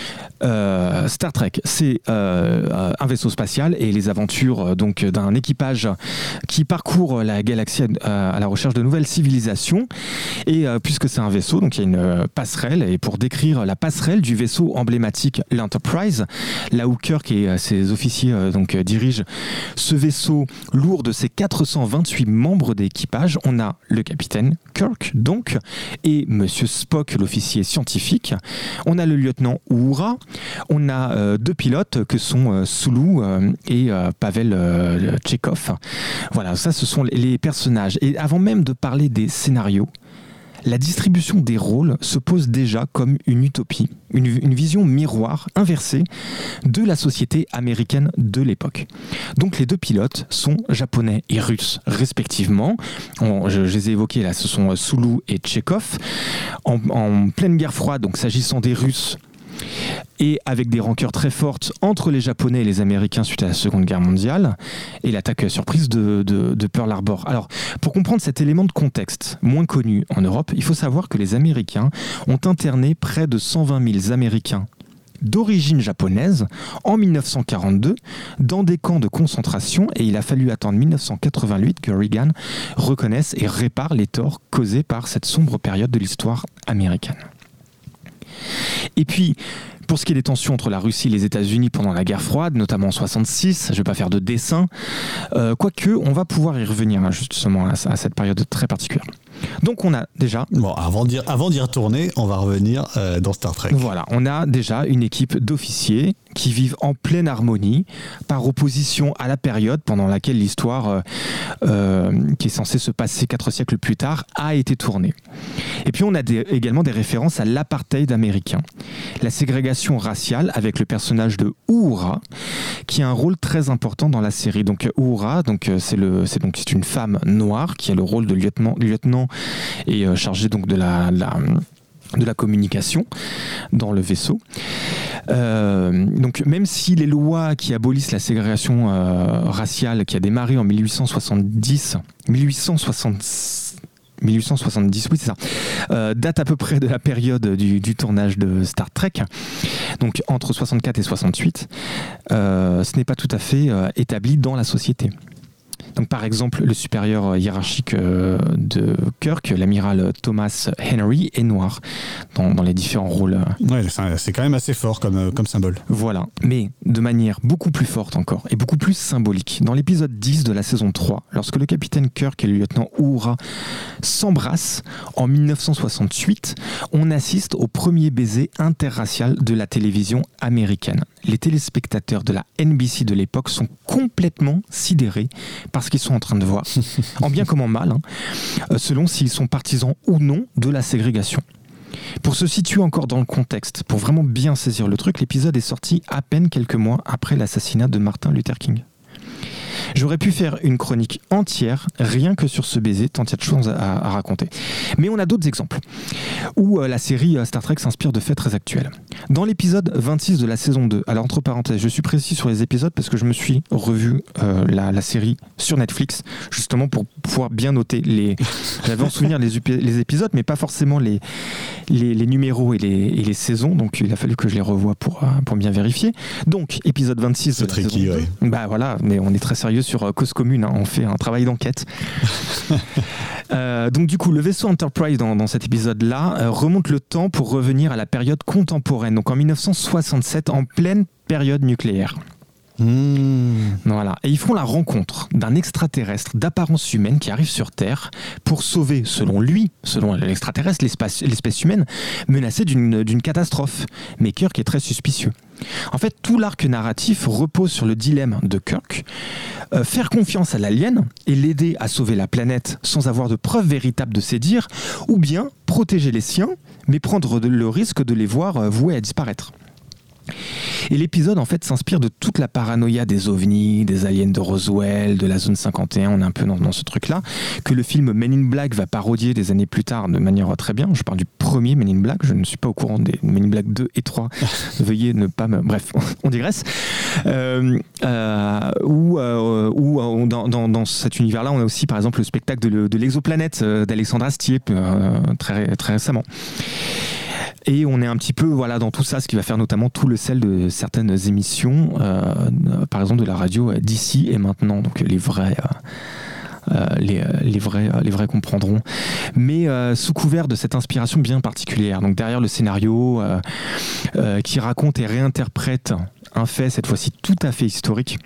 [SPEAKER 8] euh, Star Trek, c'est un vaisseau spatial et les aventures donc d'un équipage qui parcourt la galaxie à, à la recherche de nouvelles civilisations. Et puisque c'est un vaisseau, donc il y a une passerelle. Et pour décrire la passerelle du vaisseau emblématique, l'Enterprise, là où Kirk et ses officiers euh, donc euh, dirigent ce vaisseau lourd de ses 428 membres d'équipage, on a le capitaine Kirk donc et Monsieur Spock, l'officier scientifique. On a le lieutenant Uhura. On a euh, deux pilotes que sont Sulu euh, et Pavel Tchekhov. Voilà, ça ce sont les personnages. Et avant même de parler des scénarios, la distribution des rôles se pose déjà comme une utopie, une, vision miroir inversée de la société américaine de l'époque. Donc les deux pilotes sont japonais et russes respectivement. Je, les ai évoqués là, ce sont euh, Sulu et Tchekhov. En, en pleine guerre froide, donc s'agissant des Russes, et avec des rancœurs très fortes entre les Japonais et les Américains suite à la Seconde Guerre mondiale, et l'attaque euh, surprise de Pearl Harbor. Alors, pour comprendre cet élément de contexte moins connu en Europe, il faut savoir que les Américains ont interné près de 120 000 Américains d'origine japonaise en 1942 dans des camps de concentration et il a fallu attendre 1988 que Reagan reconnaisse et répare les torts causés par cette sombre période de l'histoire américaine. Et puis, pour ce qui est des tensions entre la Russie et les États-Unis pendant la guerre froide, notamment en 66, je ne vais pas faire de dessin, euh, quoique on va pouvoir y revenir hein, justement à, à cette période très particulière. Donc on a déjà
[SPEAKER 1] Bon, avant d'y avant d'y retourner, on va revenir euh, dans Star Trek.
[SPEAKER 8] Voilà, on a déjà une équipe d'officiers qui vivent en pleine harmonie, par opposition à la période pendant laquelle l'histoire, euh, euh, qui est censée se passer quatre siècles plus tard, a été tournée. Et puis on a également des références à l'apartheid américain, la ségrégation raciale avec le personnage de Uhura, qui a un rôle très important dans la série. Donc Uhura, donc euh, c'est donc c'est une femme noire qui a le rôle de lieutenant, et chargée donc de la de la communication dans le vaisseau. Euh, donc même si les lois qui abolissent la ségrégation euh, raciale qui a démarré en 1870, 1860 1870, oui c'est ça, euh, à peu près de la période du, tournage de Star Trek, donc entre 64 et 68, euh, ce n'est pas tout à fait établi dans la société. Donc, par exemple, le supérieur hiérarchique euh, de Kirk, l'amiral Thomas Henry, est noir dans, dans les différents rôles.
[SPEAKER 1] Ouais, c'est quand même assez fort comme, euh, comme symbole.
[SPEAKER 8] Voilà, mais de manière beaucoup plus forte encore et beaucoup plus symbolique. Dans l'épisode 10 de la saison 3, lorsque le capitaine Kirk et le lieutenant Uhura s'embrassent en 1968, on assiste au premier baiser interracial de la télévision américaine. Les téléspectateurs de la NBC de l'époque sont complètement sidérés par ce qu'ils sont en train de voir, en bien comme en mal, hein, euh, selon s'ils sont partisans ou non de la ségrégation. Pour se situer encore dans le contexte, pour vraiment bien saisir le truc, l'épisode est sorti à peine quelques mois après l'assassinat de Martin Luther King. J'aurais pu faire une chronique entière rien que sur ce baiser, tant il y a de choses à, à raconter. Mais on a d'autres exemples où euh, la série euh, Star Trek s'inspire de faits très actuels. Dans l'épisode 26 de la saison 2, alors entre parenthèses, je suis précis sur les épisodes parce que je me suis revu euh, la, la série sur Netflix, justement pour pouvoir bien noter les. J'avais en souvenir les, épisodes, mais pas forcément les, les, les numéros et les, et les saisons, donc il a fallu que je les revoie pour, pour bien vérifier. Donc, épisode 26 de
[SPEAKER 1] C'est
[SPEAKER 8] saison 2.
[SPEAKER 1] ouais.
[SPEAKER 8] Bah voilà, mais on est très sérieux sur euh, Cause Commune, hein, on fait un travail d'enquête. Euh, donc du coup, le vaisseau Enterprise dans, dans cet épisode-là euh, remonte le temps pour revenir à la période contemporaine, donc en 1967, en pleine période nucléaire.
[SPEAKER 1] Mmh.
[SPEAKER 8] Voilà. Et ils font la rencontre d'un extraterrestre d'apparence humaine qui arrive sur Terre pour sauver, selon lui, selon l'extraterrestre, l'espèce humaine menacée d'une d'une catastrophe. Mais Kirk est très suspicieux. En fait, tout l'arc narratif repose sur le dilemme de Kirk. Euh, faire confiance à l'alien et l'aider à sauver la planète sans avoir de preuves véritables de ses dires, ou bien protéger les siens, mais prendre le risque de les voir euh, voués à disparaître. Et l'épisode en fait s'inspire de toute la paranoïa des ovnis, des aliens de Roswell, de la zone 51, on est un peu dans, dans ce truc-là, que le film Men in Black va parodier des années plus tard de manière très bien. Je parle du premier Men in Black, je ne suis pas au courant des Men in Black 2 et 3. Veuillez ne pas me... Bref, on digresse. Euh, euh, ou euh, ou, dans, dans- dans cet univers-là, on a aussi par exemple le spectacle de, le- de l'exoplanète d'Alexandre Astier très, très récemment. Et on est un petit peu voilà dans tout ça, ce qui va faire notamment tout le sel de certaines émissions, euh, par exemple de la radio euh, d'ici et maintenant, donc les vrais. euh, les, vrais, les vrais comprendront. Mais sous couvert de cette inspiration bien particulière. Donc derrière le scénario qui raconte et réinterprète un fait, cette fois-ci tout à fait historique,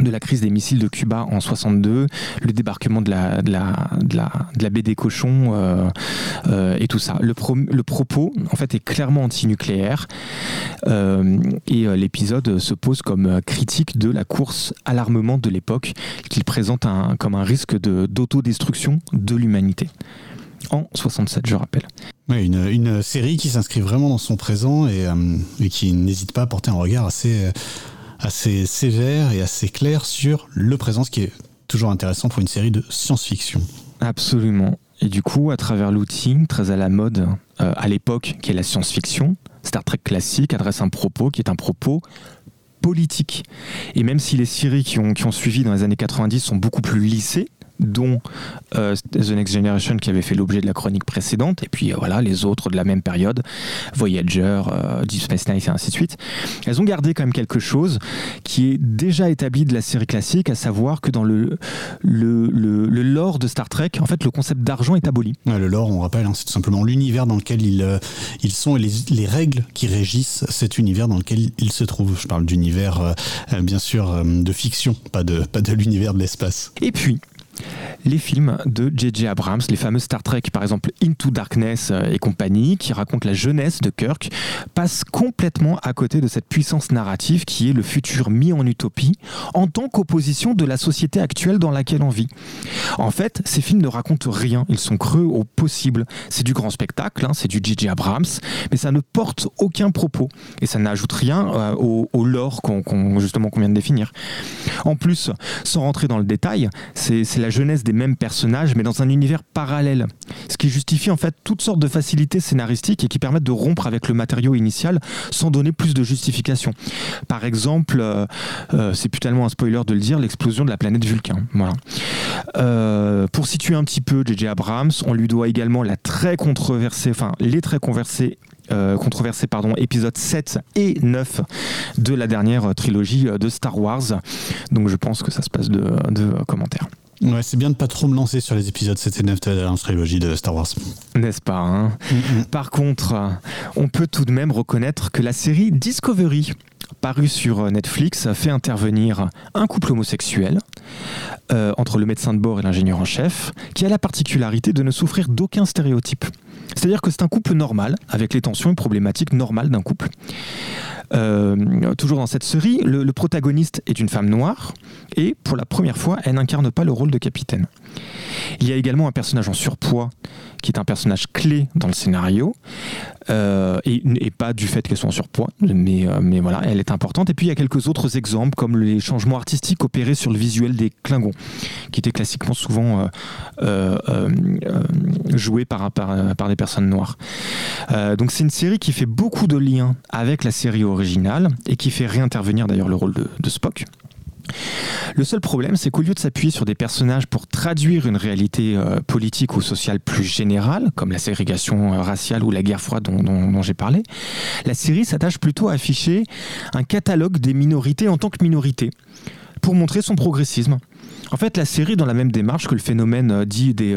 [SPEAKER 8] de la crise des missiles de Cuba en 62, le débarquement de la, de la, de la, de la baie des cochons euh, euh, et tout ça. Le, pro- le propos, en fait, est clairement anti-nucléaire euh, et euh, l'épisode se pose comme critique de la course à l'armement de l'époque qu'il présente un- comme un risque de- d'autodestruction de l'humanité. en 67, je rappelle.
[SPEAKER 1] Ouais, une, une série qui s'inscrit vraiment dans son présent et, et qui n'hésite pas à porter un regard assez, assez sévère et assez clair sur le présent, ce qui est toujours intéressant pour une série de science-fiction.
[SPEAKER 8] Absolument. Et du coup, à travers l'outil très à la mode euh, à l'époque, qui est la science-fiction, Star Trek classique adresse un propos qui est un propos politique. Et même si les séries qui ont, qui ont suivi dans les années 90 sont beaucoup plus lissées, dont euh, The Next Generation qui avait fait l'objet de la chronique précédente, et puis euh, voilà les autres de la même période, Voyager, euh, Deep Space Nine et ainsi de suite. Elles ont gardé quand même quelque chose qui est déjà établi de la série classique, à savoir que dans le, le, le, le lore de Star Trek, en fait le concept d'argent est aboli.
[SPEAKER 1] Ouais, le lore, on rappelle, hein, c'est tout simplement l'univers dans lequel ils, euh, ils sont et les, les règles qui régissent cet univers dans lequel ils se trouvent. Je parle d'univers, bien sûr, de fiction, pas de, pas de l'univers de l'espace.
[SPEAKER 8] Et puis, les films de J.J. Abrams, les fameux Star Trek, par exemple Into Darkness euh, et compagnie, qui racontent la jeunesse de Kirk, passent complètement à côté de cette puissance narrative qui est le futur mis en utopie, en tant qu'opposition de la société actuelle dans laquelle on vit. En fait, ces films ne racontent rien, ils sont creux au possible. C'est du grand spectacle, hein, c'est du J.J. Abrams, mais ça ne porte aucun propos et ça n'ajoute rien euh, au, lore qu'on justement vient de définir. En plus, sans rentrer dans le détail, c'est la jeunesse des mêmes personnages, mais dans un univers parallèle. Ce qui justifie en fait toutes sortes de facilités scénaristiques et qui permettent de rompre avec le matériau initial sans donner plus de justification. Par exemple, euh, euh, c'est plus tellement un spoiler de le dire, l'explosion de la planète Vulcain. Voilà. Euh, pour situer un petit peu J.J. Abrams, on lui doit également la très controversée, enfin les très conversés euh, pardon, épisode 7 et 9 de la dernière euh, trilogie de Star Wars. Donc je pense que ça se passe de, commentaires.
[SPEAKER 1] Ouais, c'est bien de pas trop me lancer sur les épisodes 7 et 9 de la trilogie de Star Wars.
[SPEAKER 8] N'est-ce pas hein Par contre, on peut tout de même reconnaître que la série Discovery, parue sur Netflix, fait intervenir un couple homosexuel euh, entre le médecin de bord et l'ingénieur en chef, qui a la particularité de ne souffrir d'aucun stéréotype. C'est-à-dire que c'est un couple normal, avec les tensions et problématiques normales d'un couple. Euh, toujours dans cette série, le, le protagoniste est une femme noire, et pour la première fois, elle n'incarne pas le rôle de capitaine. Il y a également un personnage en surpoids qui est un personnage clé dans le scénario, euh, et, pas du fait qu'elle soit en surpoids, mais, euh, mais voilà, elle est importante. Et puis il y a quelques autres exemples, comme les changements artistiques opérés sur le visuel des Klingons, qui étaient classiquement souvent euh, joués par, des personnes noires. Donc c'est une série qui fait beaucoup de liens avec la série originale, et qui fait réintervenir d'ailleurs le rôle de Spock. Le seul problème, c'est qu'au lieu de s'appuyer sur des personnages pour traduire une réalité euh, politique ou sociale plus générale, comme la ségrégation euh, raciale ou la guerre froide dont, j'ai parlé, la série s'attache plutôt à afficher un catalogue des minorités en tant que minorités, pour montrer son progressisme. En fait, la série, dans la même démarche que le phénomène euh, dit des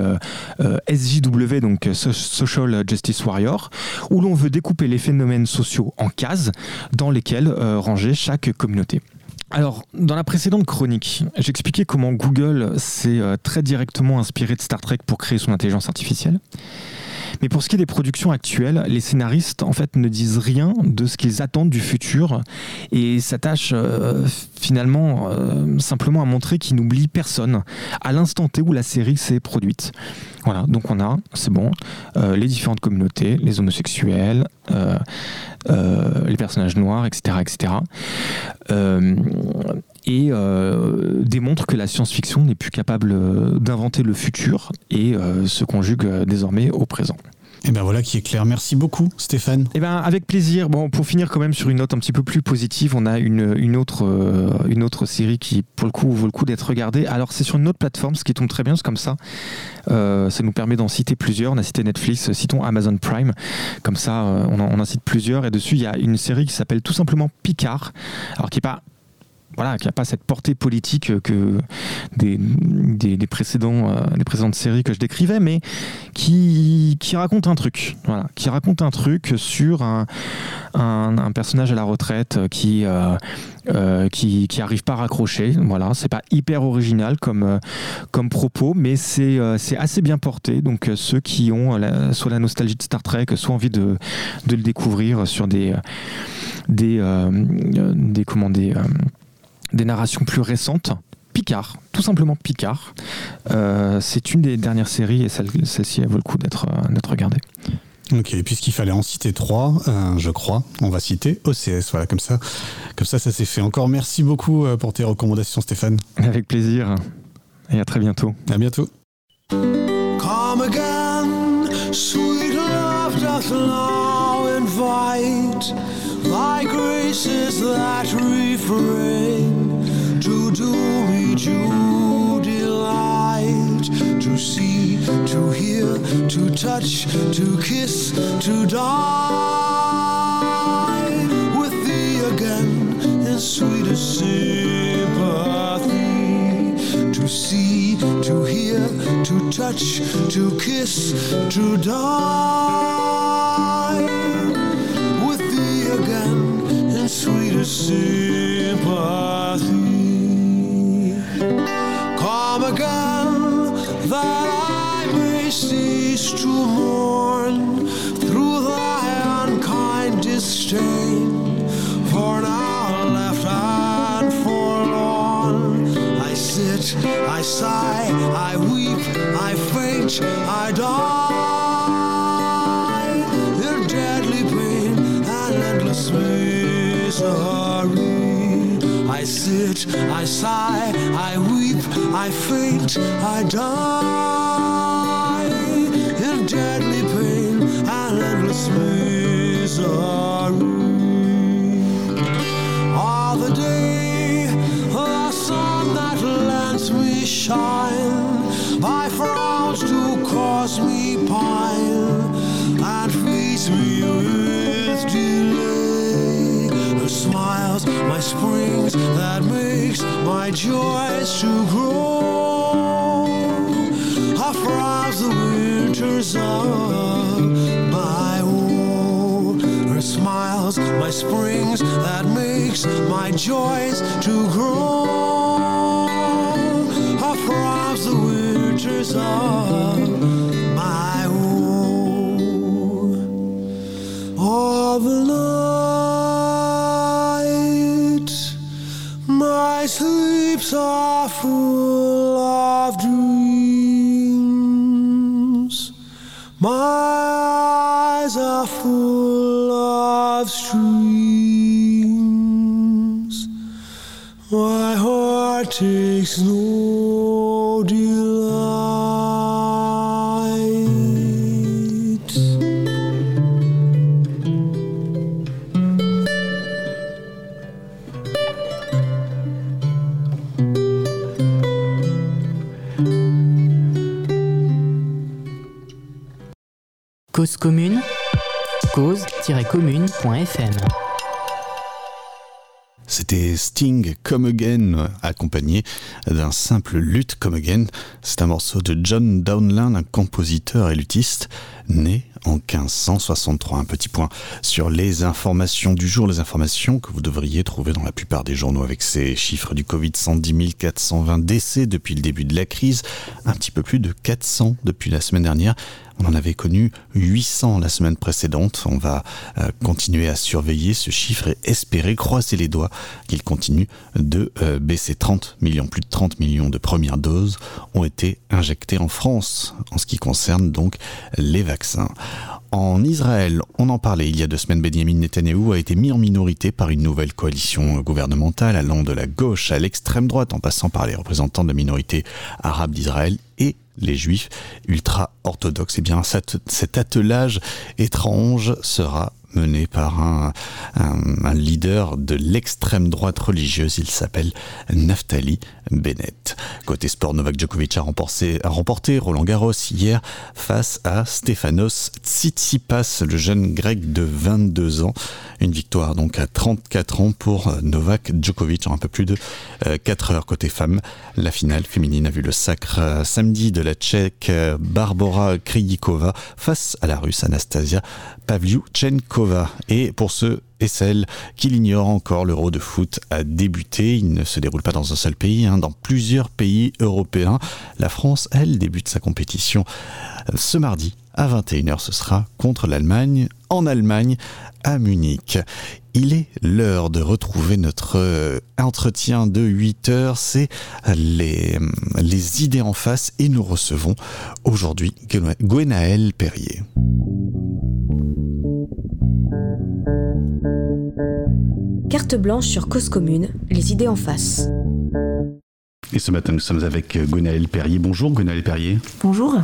[SPEAKER 8] SJW, donc So- Social Justice Warrior, où l'on veut découper les phénomènes sociaux en cases dans lesquelles ranger chaque communauté. Alors, dans la précédente chronique, j'expliquais comment Google s'est euh, très directement inspiré de Star Trek pour créer son intelligence artificielle. Mais pour ce qui est des productions actuelles, les scénaristes en fait ne disent rien de ce qu'ils attendent du futur et s'attachent euh, finalement euh, simplement à montrer qu'ils n'oublient personne à l'instant T où la série s'est produite. Voilà, donc on a, c'est bon, euh, les différentes communautés, les homosexuels, les personnages noirs, etc., etc. Et euh, démontre que la science-fiction n'est plus capable euh, d'inventer le futur et euh, se conjugue désormais au présent.
[SPEAKER 1] Et ben voilà qui est clair. Merci beaucoup, Stéphane.
[SPEAKER 8] Eh ben, avec plaisir. Bon, pour finir quand même sur une note un petit peu plus positive, on a une, une, autre, euh, une autre série qui, pour le coup, vaut le coup d'être regardée. Alors, c'est sur une autre plateforme, ce qui tombe très bien, c'est comme ça. Euh, ça nous permet d'en citer plusieurs. On a cité Netflix, citons Amazon Prime. Comme ça, on, en, on en cite plusieurs. Et dessus, il y a une série qui s'appelle tout simplement Picard. Alors, qui n'est pas voilà, qui n'a pas cette portée politique que des, des, précédents, euh, des précédentes séries que je décrivais, mais qui, raconte un truc. Voilà, qui raconte un truc sur un, personnage à la retraite qui, euh, euh, arrive pas à raccrocher. Voilà, c'est pas hyper original comme, euh, propos, mais c'est assez bien porté. Donc ceux qui ont soit la nostalgie de Star Trek, soit envie de, le découvrir sur des, des, des, des narrations plus récentes. Picard, tout simplement Picard. Euh, c'est une des dernières séries et celle- celle-ci, elle vaut le coup d'être euh, regardée.
[SPEAKER 1] Ok, puisqu'il fallait en citer trois, euh, je crois, on va citer OCS. Voilà, comme ça, comme ça, ça s'est fait. Encore merci beaucoup pour tes recommandations, Stéphane.
[SPEAKER 8] Avec plaisir et à très bientôt.
[SPEAKER 1] À bientôt.
[SPEAKER 4] Come again, sweet love doth now invite thy graces that refrain to do me due delight, to see, to hear, to touch, to kiss, to die. With thee again in sweetest sympathy to see, to hear, to touch, to kiss, to die in sweetest sympathy. Come again that I may cease to mourn through thy unkind disdain. For now left and forlorn, I sit, I sigh, I weep, I faint, I die I sit, I sigh, I weep, I faint, I die in deadly pain and endless misery. All the day, the sun that lends me shine, by frowns to cause me pine, and feeds me with delay. Her smiles, my springs, my joys to grow. Her frowns, the winters of my woe. Her smiles, my springs, that makes my joys to grow. Her frowns, the winters of my woe. All the night, are full of dreams. My eyes are full of streams. My heart takes no
[SPEAKER 2] Commune, cause-commune.fm.
[SPEAKER 1] C'était Sting Come Again, accompagné d'un simple lutte Come Again. C'est un morceau de John Downland, un compositeur et luthiste, né en 1563. Un petit point sur les informations du jour, les informations que vous devriez trouver dans la plupart des journaux avec ces chiffres du Covid, 110 420 décès depuis le début de la crise, un petit peu plus de 400 depuis la semaine dernière. On en avait connu 800 la semaine précédente. On va euh, continuer à surveiller ce chiffre et espérer, croiser les doigts, qu'il continue de euh, baisser. 30 millions, plus de 30 millions de premières doses ont été injectées en France en ce qui concerne donc les vaccins. En Israël, on en parlait il y a deux semaines, Benjamin Netanyahou a été mis en minorité par une nouvelle coalition gouvernementale allant de la gauche à l'extrême droite en passant par les représentants de la minorité arabe d'Israël et les juifs ultra-orthodoxes. Eh bien, cet attelage étrange sera mené par un, leader de l'extrême droite religieuse. Il s'appelle Naftali Bennett. Côté sport, Novak Djokovic a remporté, Roland Garros hier face à Stefanos Tsitsipas, le jeune grec de 22 ans. Une victoire donc à 34 ans pour euh, Novak Djokovic en un peu plus de 4 heures côté femme. La finale féminine a vu le sacre euh, samedi de la tchèque euh, Barbara Krejcikova face à la russe Anastasia Pavlyuchenkova. Et pour ceux et celles qui l'ignorent encore, l'Euro de foot a débuté. Il ne se déroule pas dans un seul pays, hein, dans plusieurs pays européens. La France, elle, débute sa compétition euh, ce mardi à 21h. Ce sera contre l'Allemagne
[SPEAKER 9] en Allemagne, à Munich. Il est l'heure de retrouver notre euh, entretien de 8 heures, c'est les, les idées en face et nous recevons aujourd'hui Gwenaël Perrier.
[SPEAKER 10] Carte blanche sur cause commune, les idées en face.
[SPEAKER 9] Et ce matin, nous sommes avec euh, Gwenaëlle Perrier. Bonjour Gwenaëlle Perrier.
[SPEAKER 11] Bonjour.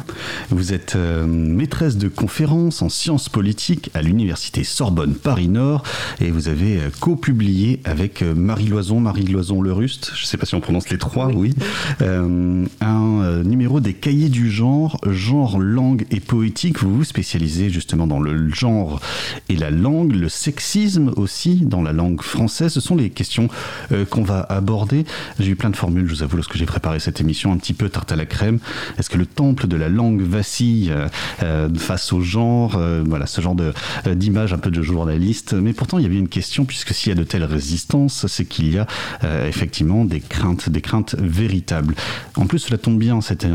[SPEAKER 9] Vous êtes euh, maîtresse de conférences en sciences politiques à l'université Sorbonne Paris-Nord et vous avez euh, co-publié avec Marie Loison, Marie Loison Le Ruste, je ne sais pas si on prononce les trois, oui, un numéro des cahiers du genre, genre, langue et poétique. Vous vous spécialisez justement dans le genre et la langue, le sexisme aussi dans la langue française. Ce sont les questions qu'on va aborder. J'ai eu plein de formules, je vous avoue lorsque j'ai préparé cette émission, un petit peu tarte à la crème. Est-ce que le temple de la langue vacille euh, euh, face au genre euh, Voilà, ce genre d'image un peu de journaliste. Mais pourtant, il y avait une question, puisque s'il y a de telles résistances, c'est qu'il y a effectivement des craintes, des craintes véritables. En plus, cela tombe bien, cette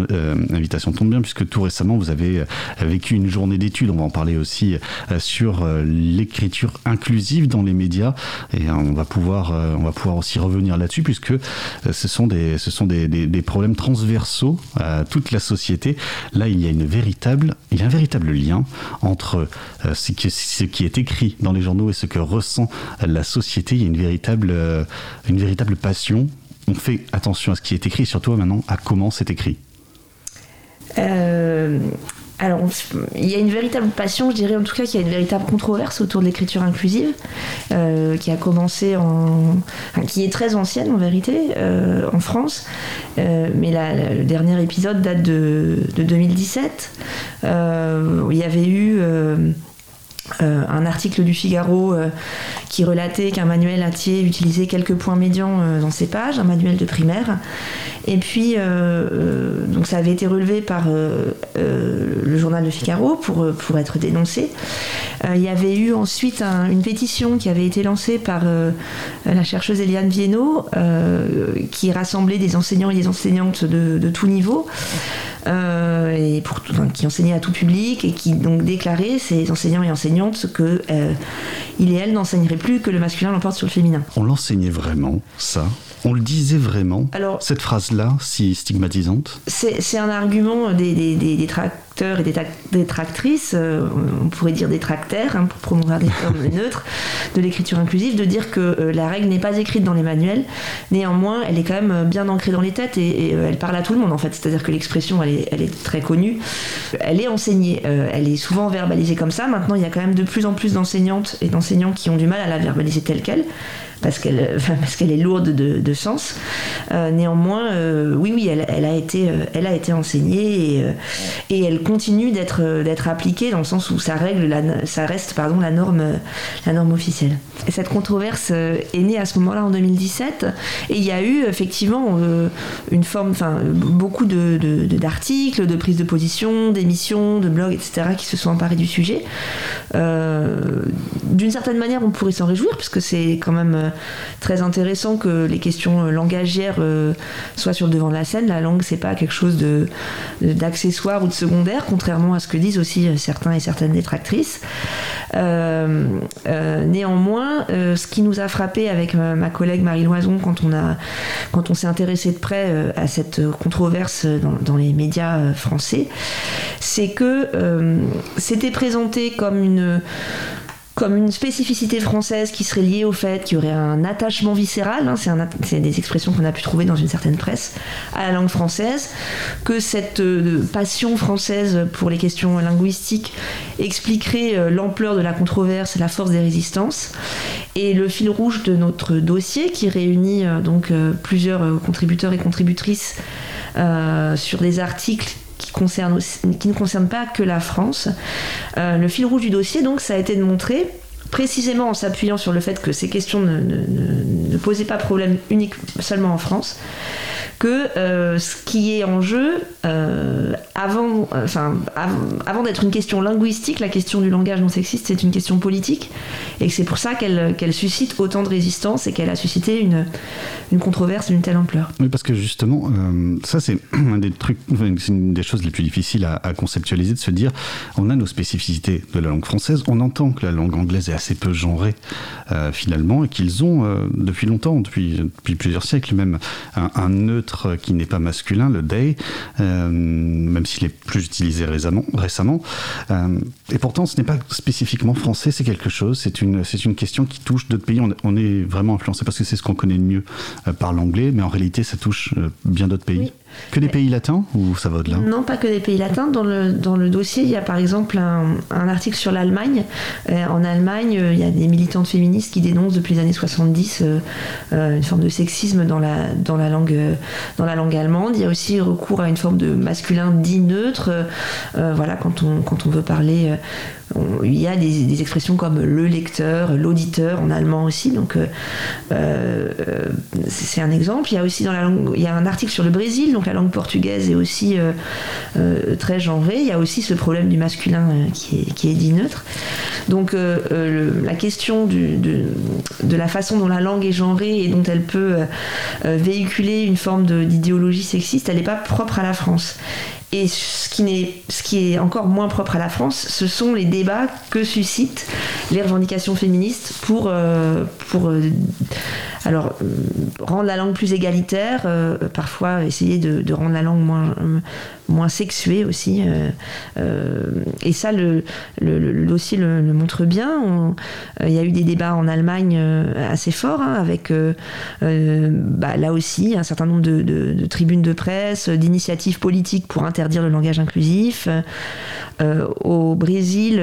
[SPEAKER 9] invitation tombe bien, puisque tout récemment, vous avez vécu une journée d'études. On va en parler aussi sur l'écriture inclusive dans les médias. Et on va pouvoir, on va pouvoir aussi revenir là-dessus, puisque ce sont des, ce sont des, problèmes transversaux à toute la société. Là, il y a, une véritable, il y a un véritable lien entre euh, ce, qui, est écrit dans les journaux et ce que ressent la société. Il y a une véritable, euh, une véritable passion. On fait attention à ce qui est écrit surtout maintenant à comment c'est écrit.
[SPEAKER 11] Euh, alors, il y a une véritable passion, je dirais en tout cas qu'il y a une véritable controverse autour de l'écriture inclusive, euh, qui a commencé en. qui est très ancienne en vérité, euh, en France. Euh, mais le dernier épisode date de, de 2017. il y avait eu euh, un article du Figaro euh, qui relatait qu'un manuel Atier utilisait quelques points médians euh, dans ses pages, un manuel de primaire. Et puis, donc ça avait été relevé par le journal de Figaro pour, pour être dénoncé. il y avait eu ensuite une pétition qui avait été lancée par la chercheuse Eliane Viennot, qui rassemblait des enseignants et des enseignantes de, de tout niveau. Et pour, qui enseignaient à tout public et qui donc déclarait, ces enseignants et enseignantes, que euh, il et elle n'enseigneraient plus que le masculin l'emporte sur le féminin.
[SPEAKER 9] On l'enseignait vraiment, ça? On le disait vraiment Alors, Cette phrase-là, si stigmatisante
[SPEAKER 11] C'est un argument des, des, des, tracteurs et des, des tractrices, euh, on pourrait dire des tractaires, hein, pour promouvoir des termes neutres, de l'écriture inclusive, de dire que euh, la règle n'est pas écrite dans les manuels, néanmoins, elle est quand même bien ancrée dans les têtes et, elle parle à tout le monde en fait. C'est-à-dire que l'expression, elle est, elle est, très connue, elle est enseignée, elle est souvent verbalisée comme ça. Maintenant, il y a quand même de plus en plus d'enseignantes et d'enseignants qui ont du mal à la verbaliser telle qu'elle parce qu'elle parce qu'elle est lourde de, sens. Euh, néanmoins, euh, oui, oui, elle, a été, euh, elle a été enseignée et, elle continue d'être d'être appliquée dans le sens où ça règle, ça reste pardon la norme la norme officielle. Et cette controverse est née à ce moment-là en 2017 et il y a eu effectivement une forme, enfin beaucoup de, d'articles, de, prises de position, d'émissions, de blogs, etc. qui se sont emparés du sujet. d'une certaine manière, on pourrait s'en réjouir puisque c'est quand même très intéressant que les questions langagières euh, soient sur le devant de la scène. La langue, c'est pas quelque chose d'accessoire ou de secondaire, contrairement à ce que disent aussi euh, certains et certaines détractrices. Euh, néanmoins, ce qui nous a frappé avec ma collègue Marie Loison quand on, a, quand on s'est intéressé de près à cette controverse dans les médias français, c'est que c'était présenté comme une comme une spécificité française qui serait liée au fait qu'il y aurait un attachement viscéral, hein, c'est des expressions qu'on a pu trouver dans une certaine presse, à la langue française, que cette euh, passion française pour les questions linguistiques expliquerait euh, l'ampleur de la controverse et la force des résistances. Et le fil rouge de notre dossier, qui réunit euh, donc plusieurs contributeurs et contributrices sur des articles qui, ne concerne pas que la France. Euh, le fil rouge du dossier, donc, ça a été de montrer précisément en s'appuyant sur le fait que ces questions ne, ne, posaient pas problème unique seulement en France, que euh, ce qui est en jeu, euh, avant, enfin, av- avant d'être une question linguistique, la question du langage non sexiste, c'est une question politique, et que c'est pour ça qu'elle qu'elle suscite autant de résistance et qu'elle a suscité une, une controverse d'une telle ampleur.
[SPEAKER 9] Oui, parce que justement, euh, ça c'est un des trucs, c'est une des choses les plus difficiles à, conceptualiser, de se dire, on a nos spécificités de la langue française, on entend que la langue anglaise est assez peu genrée finalement, et qu'ils ont depuis longtemps, depuis, depuis plusieurs siècles même, un neutre qui n'est pas masculin, le they, euh, même s'il est plus utilisé récemment. Euh, et pourtant, ce n'est pas spécifiquement français, c'est quelque chose, c'est une, c'est une question qui touche d'autres pays. On, est vraiment influencé parce que c'est ce qu'on connaît le mieux euh, par l'anglais, mais en réalité, ça touche euh, bien d'autres pays. Que des pays latins ou ça va au-delà?
[SPEAKER 11] Non, pas que des pays latins. Dans le, dans le dossier, il y a par exemple un, article sur l'Allemagne. Euh, en Allemagne, euh, il y a des militantes féministes qui dénoncent depuis les années 70 euh, une forme de sexisme dans la, dans, la langue, dans la langue allemande. Il y a aussi recours à une forme de masculin dit neutre. Voilà, quand on, quand on veut parler. Il y a des, expressions comme le lecteur, l'auditeur en allemand aussi. Donc, euh, euh, c'est un exemple. Il y a aussi dans la langue, il y a un article sur le Brésil, donc la langue portugaise est aussi euh, très genrée. Il y a aussi ce problème du masculin qui, est, dit neutre. Donc la question de, de la façon dont la langue est genrée et dont elle peut véhiculer une forme d'idéologie sexiste, elle n'est pas propre à la France. Et ce qui, est encore moins propre à la France, ce sont les débats que suscitent les revendications féministes pour, euh, pour euh, alors, euh, rendre la langue plus égalitaire, parfois essayer de, rendre la langue moins, moins sexuée aussi. euh, euh, et ça, le, le, dossier le, montre bien. Euh, Il y a eu des débats en Allemagne assez forts, hein, avec bah, là aussi un certain nombre de, tribunes de presse, d'initiatives politiques pour interdire le langage inclusif. Au Brésil,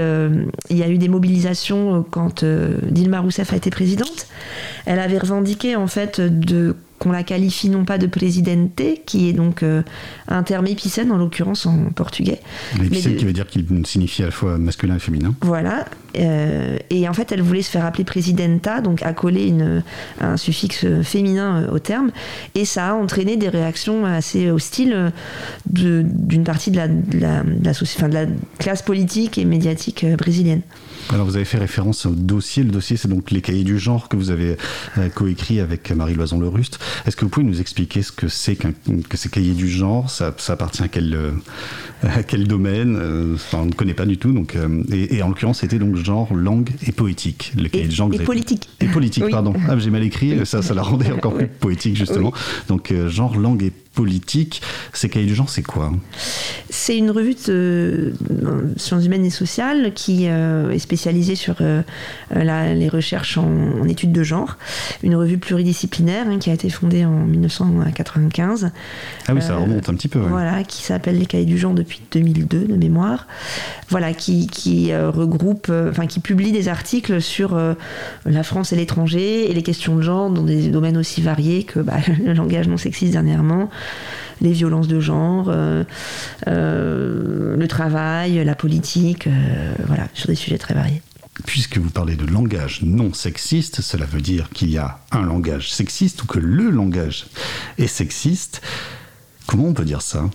[SPEAKER 11] il y a eu des mobilisations quand Dilma Rousseff a été présidente. Elle avait revendiqué en fait de qu'on la qualifie non pas de presidente, qui est donc euh, un terme épicène en l'occurrence en portugais.
[SPEAKER 9] L'épicène
[SPEAKER 11] de-
[SPEAKER 9] qui veut dire qu'il signifie à la fois masculin et féminin.
[SPEAKER 11] Voilà. Euh, et en fait, elle voulait se faire appeler presidenta, donc accoler une, un suffixe féminin euh, au terme. Et ça a entraîné des réactions assez hostiles d'une partie de la, de la- de la soci- enfin, de la classe politique et médiatique brésilienne.
[SPEAKER 9] Alors vous avez fait référence au dossier. Le dossier, c'est donc les cahiers du genre que vous avez euh, coécrit avec Marie Loison Le Ruste. Est-ce que vous pouvez nous expliquer ce que c'est que ces cahiers du genre? Ça, ça appartient à quel, euh, à quel domaine? Euh, enfin, On ne connaît pas du tout. Donc, et, et en l'occurrence, c'était donc genre, langue et poétique. Le cahier
[SPEAKER 11] Et,
[SPEAKER 9] du genre
[SPEAKER 11] et
[SPEAKER 9] avez-
[SPEAKER 11] politique.
[SPEAKER 9] Et politique,
[SPEAKER 11] Oui.
[SPEAKER 9] pardon. Ah, j'ai mal écrit, ça, ça la rendait encore plus poétique, justement. Donc, genre, langue et politique. Ces cahiers du genre, c'est quoi?
[SPEAKER 11] C'est une revue de euh, sciences humaines et sociales qui euh, est spécialisée sur euh, la- les recherches en, en études de genre. Une revue pluridisciplinaire hein, qui a été fondée en 1995.
[SPEAKER 9] Ah oui, ça
[SPEAKER 11] Euh,
[SPEAKER 9] remonte un petit peu. ouais.
[SPEAKER 11] Voilà, qui s'appelle les cahiers du genre depuis 2002 de mémoire. Voilà, qui, qui regroupe, enfin qui publie des articles sur la France et l'étranger et les questions de genre dans des domaines aussi variés que bah, le langage non sexiste dernièrement, les violences de genre, euh, euh, le travail, la politique, euh, voilà, sur des sujets très variés.
[SPEAKER 9] Puisque vous parlez de langage non sexiste, cela veut dire qu'il y a un langage sexiste ou que le langage est sexiste. Comment on peut dire ça?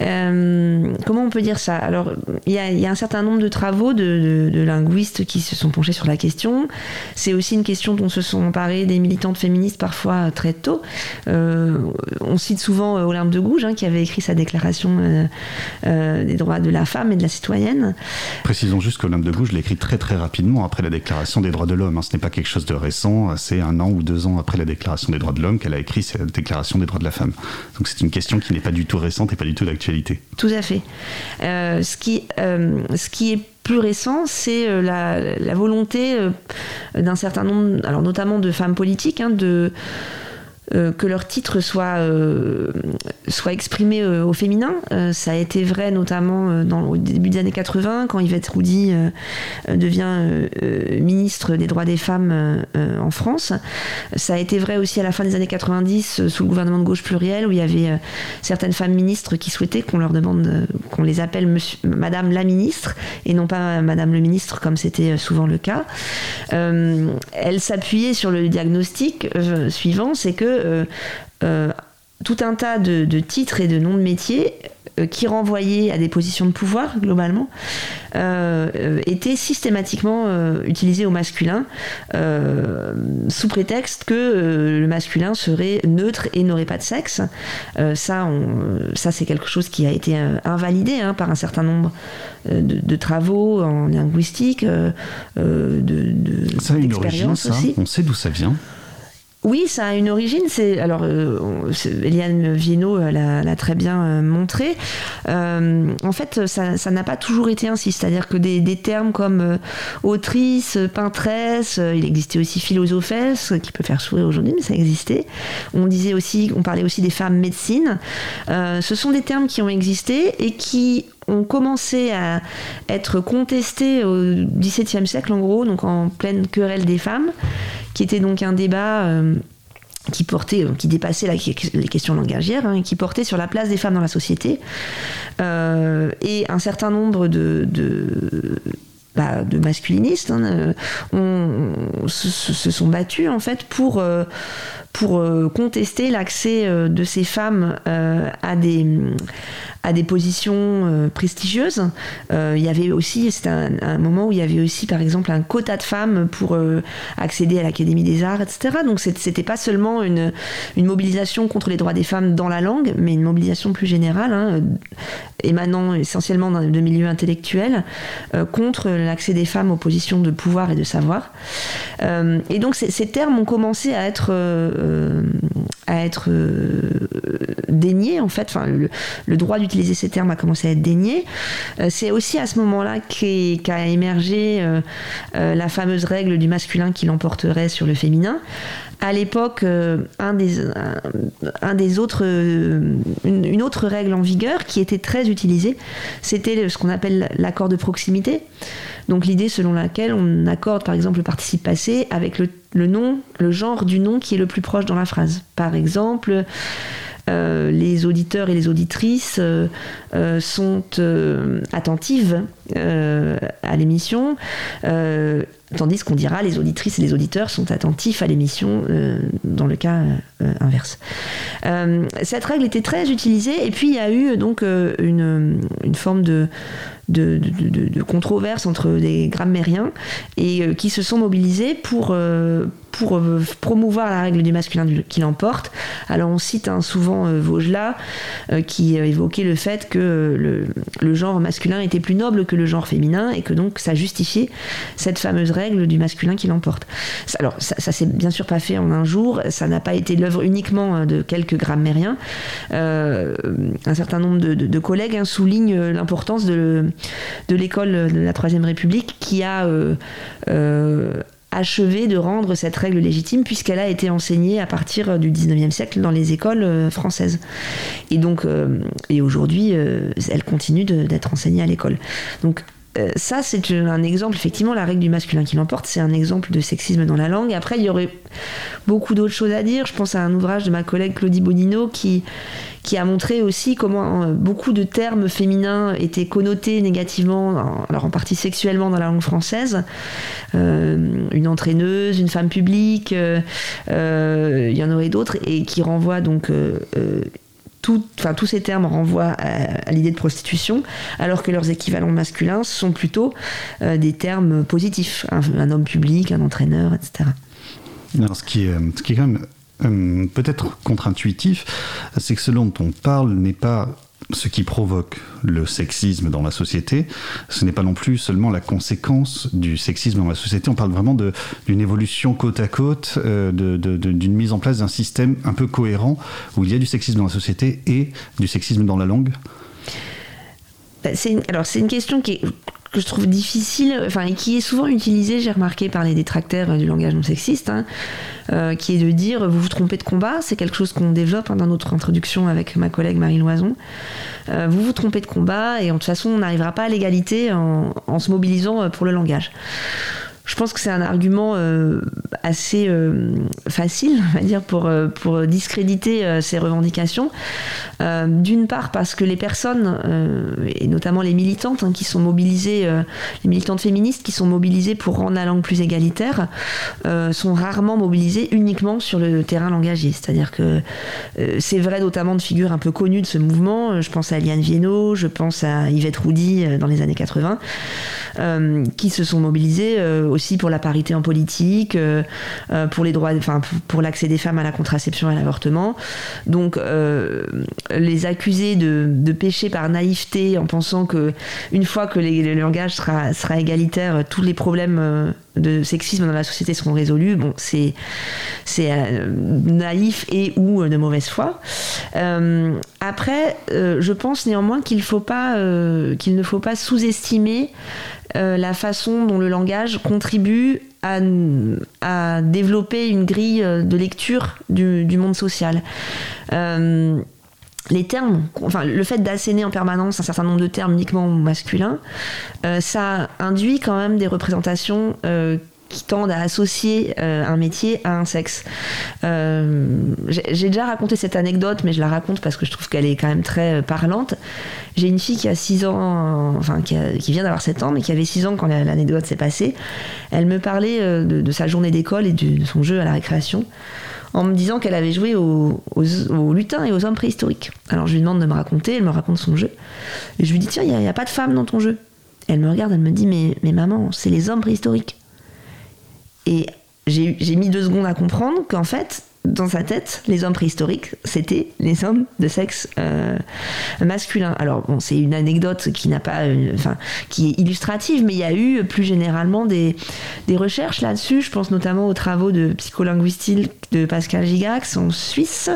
[SPEAKER 11] Euh, comment on peut dire ça? Alors, il y, y a un certain nombre de travaux de, de- de linguistes qui se sont penchés sur la question. C'est aussi une question dont se sont emparées des militantes féministes parfois très tôt. Euh, on cite souvent euh, Olympe de Gouges, hein, qui avait écrit sa déclaration euh, euh, des droits de la femme et de la citoyenne.
[SPEAKER 9] Précisons juste que l'homme de gauche l'a écrit très très rapidement après la déclaration des droits de l'homme. hein. Ce n'est pas quelque chose de récent, c'est un an ou deux ans après la déclaration des droits de l'homme qu'elle a écrit cette déclaration des droits de la femme. Donc c'est une question qui n'est pas du tout récente et pas du tout d'actualité.
[SPEAKER 11] Tout à fait. Euh, ce, qui, euh, ce qui est plus récent, c'est euh, la, volonté d'un certain nombre, alors notamment de femmes politiques, hein, de euh, que leur titre soit, euh, soit exprimé euh, au féminin. Euh, ça a été vrai notamment au début des années 80, quand Yvette Roudy devient ministre des droits des femmes en France. Ça a été vrai aussi à la fin des années 90, euh, sous le gouvernement de gauche pluriel, où il y avait certaines femmes ministres qui souhaitaient qu'on leur demande, qu'on les appelle Madame la ministre, et non pas Madame le ministre, comme c'était souvent le cas. Elle s'appuyait sur le diagnostic suivant, c'est que tout un tas de, de titres et de noms de métiers euh, qui renvoyaient à des positions de pouvoir globalement euh, euh, étaient systématiquement euh, utilisés au masculin euh, sous prétexte que euh, le masculin serait neutre et n'aurait pas de sexe. Euh, ça, on- ça c'est quelque chose qui a été euh, invalidé hein, par un certain nombre euh, de, de travaux en linguistique, euh, euh, de, de
[SPEAKER 9] Ça a une origine, ça
[SPEAKER 11] aussi.
[SPEAKER 9] On sait d'où ça vient.
[SPEAKER 11] Oui, ça a une origine. C'est alors euh, Eliane Viennot euh, l'a très bien euh, montré. Euh, en fait, ça n'a pas toujours été ainsi. C'est-à-dire que des, termes comme autrice, peintresse, il existait aussi philosophesse, qui peut faire sourire aujourd'hui, mais ça existait. On disait aussi, on parlait aussi des femmes médecines. Ce sont des termes qui ont existé et qui ont commencé à être contestés au XVIIe siècle, en gros, donc en pleine querelle des femmes, qui était donc un débat euh, qui portait, qui dépassait les questions langagières, hein, qui portait sur la place des femmes dans la société. Euh, et un certain nombre de, bah, masculinistes hein, euh, se, sont battus en fait pour, pour euh, contester l'accès euh, de ces femmes euh, à des à des positions prestigieuses. Il y avait aussi, c'était un, moment où il y avait aussi, par exemple, un quota de femmes pour accéder à l'Académie des Arts, etc. Donc c'était pas seulement une, une mobilisation contre les droits des femmes dans la langue, mais une mobilisation plus générale, hein, émanant essentiellement de milieux intellectuels, contre l'accès des femmes aux positions de pouvoir et de savoir. Et donc ces, termes ont commencé à être, à être euh, déniés, en fait. Enfin, le, droit d'utiliser ces termes a commencé à être dénié. Euh, C'est aussi à ce moment-là qu'a émergé euh, euh, la fameuse règle du masculin qui l'emporterait sur le féminin. À l'époque, euh, un, des, autres, euh, une, une autre règle en vigueur qui était très utilisée, c'était ce qu'on appelle l'accord de proximité. Donc l'idée selon laquelle on accorde par exemple le participe passé avec le, le nom, le genre du nom qui est le plus proche dans la phrase. Par exemple, euh, les auditeurs et les auditrices euh, euh, sont attentives à l'émission, tandis qu'on dira les auditrices et les auditeurs sont attentifs à l'émission dans le cas inverse. Cette règle était très utilisée et puis il y a eu donc une forme de, de, de- de- de controverse entre des grammairiens et euh, qui se sont mobilisés pour, euh, pour euh, promouvoir la règle du masculin qui l'emporte. Alors on cite hein, souvent euh, euh, qui euh, évoquait le fait que le, genre masculin était plus noble que le genre féminin et que donc ça justifiait cette fameuse règle du masculin qui l'emporte. Alors ça, ça s'est bien sûr pas fait en un jour, ça n'a pas été l'œuvre uniquement de quelques grammairiens. Un certain nombre de, collègues hein, soulignent l'importance de, de l'école de la Troisième République qui a achevé de rendre cette règle légitime puisqu'elle a été enseignée à partir du 19e siècle dans les écoles euh, françaises. Et donc, euh, et aujourd'hui, euh, elle continue d'être enseignée à l'école. Donc, euh, ça, c'est un exemple, effectivement, la règle du masculin qui l'emporte, c'est un exemple de sexisme dans la langue. Après, il y aurait beaucoup d'autres choses à dire. Je pense à un ouvrage de ma collègue Claudie Bonino qui, a montré aussi comment euh, beaucoup de termes féminins étaient connotés négativement, en- alors en partie sexuellement dans la langue française. Euh, une entraîneuse, une femme publique, il y en aurait d'autres, et qui renvoient donc. Tous ces termes renvoient à, l'idée de prostitution, alors que leurs équivalents masculins sont plutôt euh, des termes positifs. Un, homme public, un entraîneur, etc.
[SPEAKER 9] Alors, ce qui est, ce qui est quand même euh, peut-être contre-intuitif, c'est que ce dont on parle n'est pas ce qui provoque le sexisme dans la société, ce n'est pas non plus seulement la conséquence du sexisme dans la société, on parle vraiment d'une évolution côte à côte, euh, d'une mise en place d'un système un peu cohérent où il y a du sexisme dans la société et du sexisme dans la langue.
[SPEAKER 11] Bah, alors c'est une question qui est- que je trouve difficile, enfin et qui est souvent utilisée, j'ai remarqué par les détracteurs euh, du langage non sexiste, hein, euh, qui est de dire vous vous trompez de combat. C'est quelque chose qu'on développe hein, dans notre introduction avec ma collègue Marie Loison. Euh, vous vous trompez de combat et de toute façon on n'arrivera pas à l'égalité en, se mobilisant pour le langage. Je pense que c'est un argument euh, assez euh, facile, on va dire, pour, euh, pour discréditer ces revendications. D'une part parce que les personnes, et notamment les militantes hein, qui sont mobilisées, les militantes féministes qui sont mobilisées pour rendre la langue plus égalitaire, sont rarement mobilisées uniquement sur le terrain langagier. C'est-à-dire que c'est vrai notamment de figures un peu connues de ce mouvement. Je pense à Eliane Viennot, je pense à Yvette Roudy dans les années 80, euh, qui se sont mobilisées aussi pour la parité en politique, euh, euh, pour les droits, enfin pour, l'accès des femmes à la contraception et à l'avortement. Donc euh, les accuser de, pécher par naïveté en pensant que une fois que les- le langage sera, égalitaire, tous les problèmes de sexisme dans la société seront résolus. Bon, c'est naïf et ou de mauvaise foi. Après, je pense néanmoins qu'il faut pas qu'il ne faut pas sous-estimer euh, la façon dont le langage contribue à, développer une grille euh, de lecture du, monde social. Euh, les termes, enfin le fait d'asséner en permanence un certain nombre de termes uniquement masculins, ça induit quand même des représentations qui tendent à associer euh, un métier à un sexe. Euh, J'ai déjà raconté cette anecdote, mais je la raconte parce que je trouve qu'elle est quand même très euh, parlante. J'ai une fille qui a 6 ans, enfin qui, vient d'avoir 7 ans, mais qui avait 6 ans quand la- l'anecdote s'est passée. Elle me parlait de, sa journée d'école et de son jeu à la récréation en me disant qu'elle avait joué aux, lutins et aux hommes préhistoriques. Alors je lui demande de me raconter, elle me raconte son jeu. Et je lui dis, tiens, il n'y a, pas de femmes dans ton jeu. Elle me regarde, elle me dit, mais maman, c'est les hommes préhistoriques. Et j'ai mis deux secondes à comprendre qu'en fait, dans sa tête, les hommes préhistoriques, c'était les hommes de sexe euh, masculin. Alors bon, c'est une anecdote qui n'a pas, enfin, qui est illustrative, mais il y a eu plus généralement des, recherches là-dessus. Je pense notamment aux travaux de psycholinguistique de Pascal Gigax en Suisse.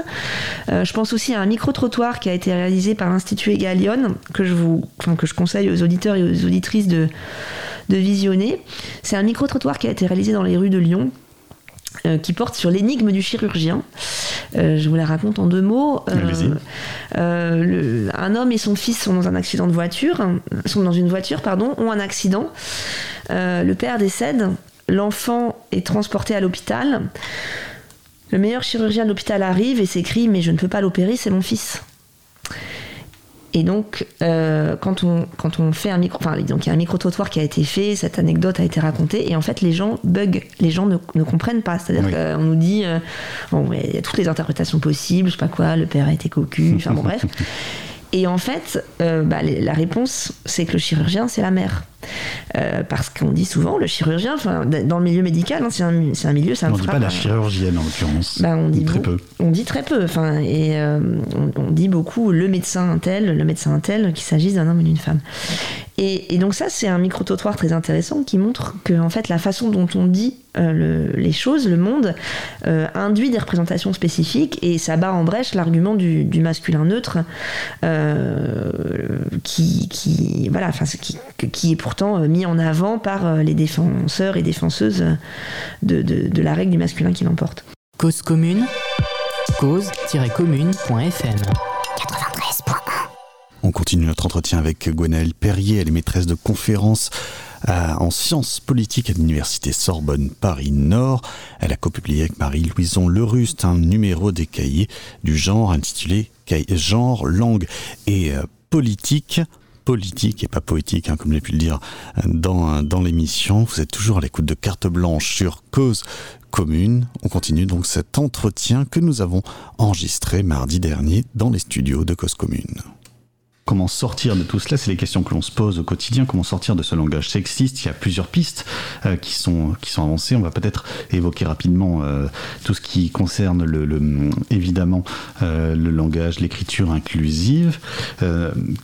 [SPEAKER 11] Euh, je pense aussi à un micro-trottoir qui a été réalisé par l'Institut Egalion, que je conseille aux auditeurs et aux auditrices de, de visionner. C'est un micro-trottoir qui a été réalisé dans les rues de Lyon euh, qui porte sur l'énigme du chirurgien. Euh, je vous la raconte en deux mots. Euh, le- un homme et son fils sont dans un accident de voiture, hein, sont dans une voiture, pardon, ont un accident. Le père décède, l'enfant est transporté à l'hôpital. Le meilleur chirurgien de l'hôpital arrive et s'écrie Mais je ne peux pas l'opérer, c'est mon fils. Et donc, euh, quand, on, quand on fait un micro, enfin, donc il y a un micro-trottoir qui a été fait, cette anecdote a été racontée, et en fait, les gens bug, les gens ne, ne comprennent pas. C'est-à-dire
[SPEAKER 9] Oui.
[SPEAKER 11] qu'on nous dit, euh, bon, il y a toutes les interprétations possibles, je sais pas quoi, le père a été cocu, enfin bon, bref. Et en fait, euh, bah, la réponse, c'est que le chirurgien, c'est la mère. Euh, parce qu'on dit souvent, le chirurgien, enfin, dans le milieu médical, hein, c'est un, milieu, ça me
[SPEAKER 9] On ne dit pas la chirurgienne en l'occurrence.
[SPEAKER 11] Bah, on dit
[SPEAKER 9] Très peu.
[SPEAKER 11] On dit très peu. Enfin, et euh, on, on dit beaucoup le médecin un tel, le médecin un tel, qu'il s'agisse d'un homme ou d'une femme. Et, et donc ça, c'est un micro-trottoir très intéressant qui montre que en fait, la façon dont on dit euh, le- les choses, le monde, euh, induit des représentations spécifiques et ça bat en brèche l'argument du, du masculin neutre euh, qui, qui, voilà, enfin, qui, qui est pourtant euh, mis en avant par euh, les défenseurs et défenseuses de, de- de la règle du masculin qui l'emporte.
[SPEAKER 2] Cause commune, cause-commune.fm.
[SPEAKER 1] On continue notre entretien avec Gwenaëlle Perrier, elle est maîtresse de conférences en sciences politiques à l'université Sorbonne Paris-Nord. Elle a copublié avec Marie-Louison Leruste un numéro des cahiers du genre intitulé Cahier- Genre, langue et euh, politique. Politique et pas poétique, hein, comme j'ai pu le dire euh, dans, dans l'émission. Vous êtes toujours à l'écoute de Carte Blanche sur Cause Commune. On continue donc cet entretien que nous avons enregistré mardi dernier dans les studios de Cause Commune.
[SPEAKER 9] Comment sortir de tout cela C'est les questions que l'on se pose au quotidien. Comment sortir de ce langage sexiste Il y a plusieurs pistes euh, qui, sont, qui sont avancées. On va peut-être évoquer rapidement euh, tout ce qui concerne le, le- évidemment euh, le langage, l'écriture inclusive.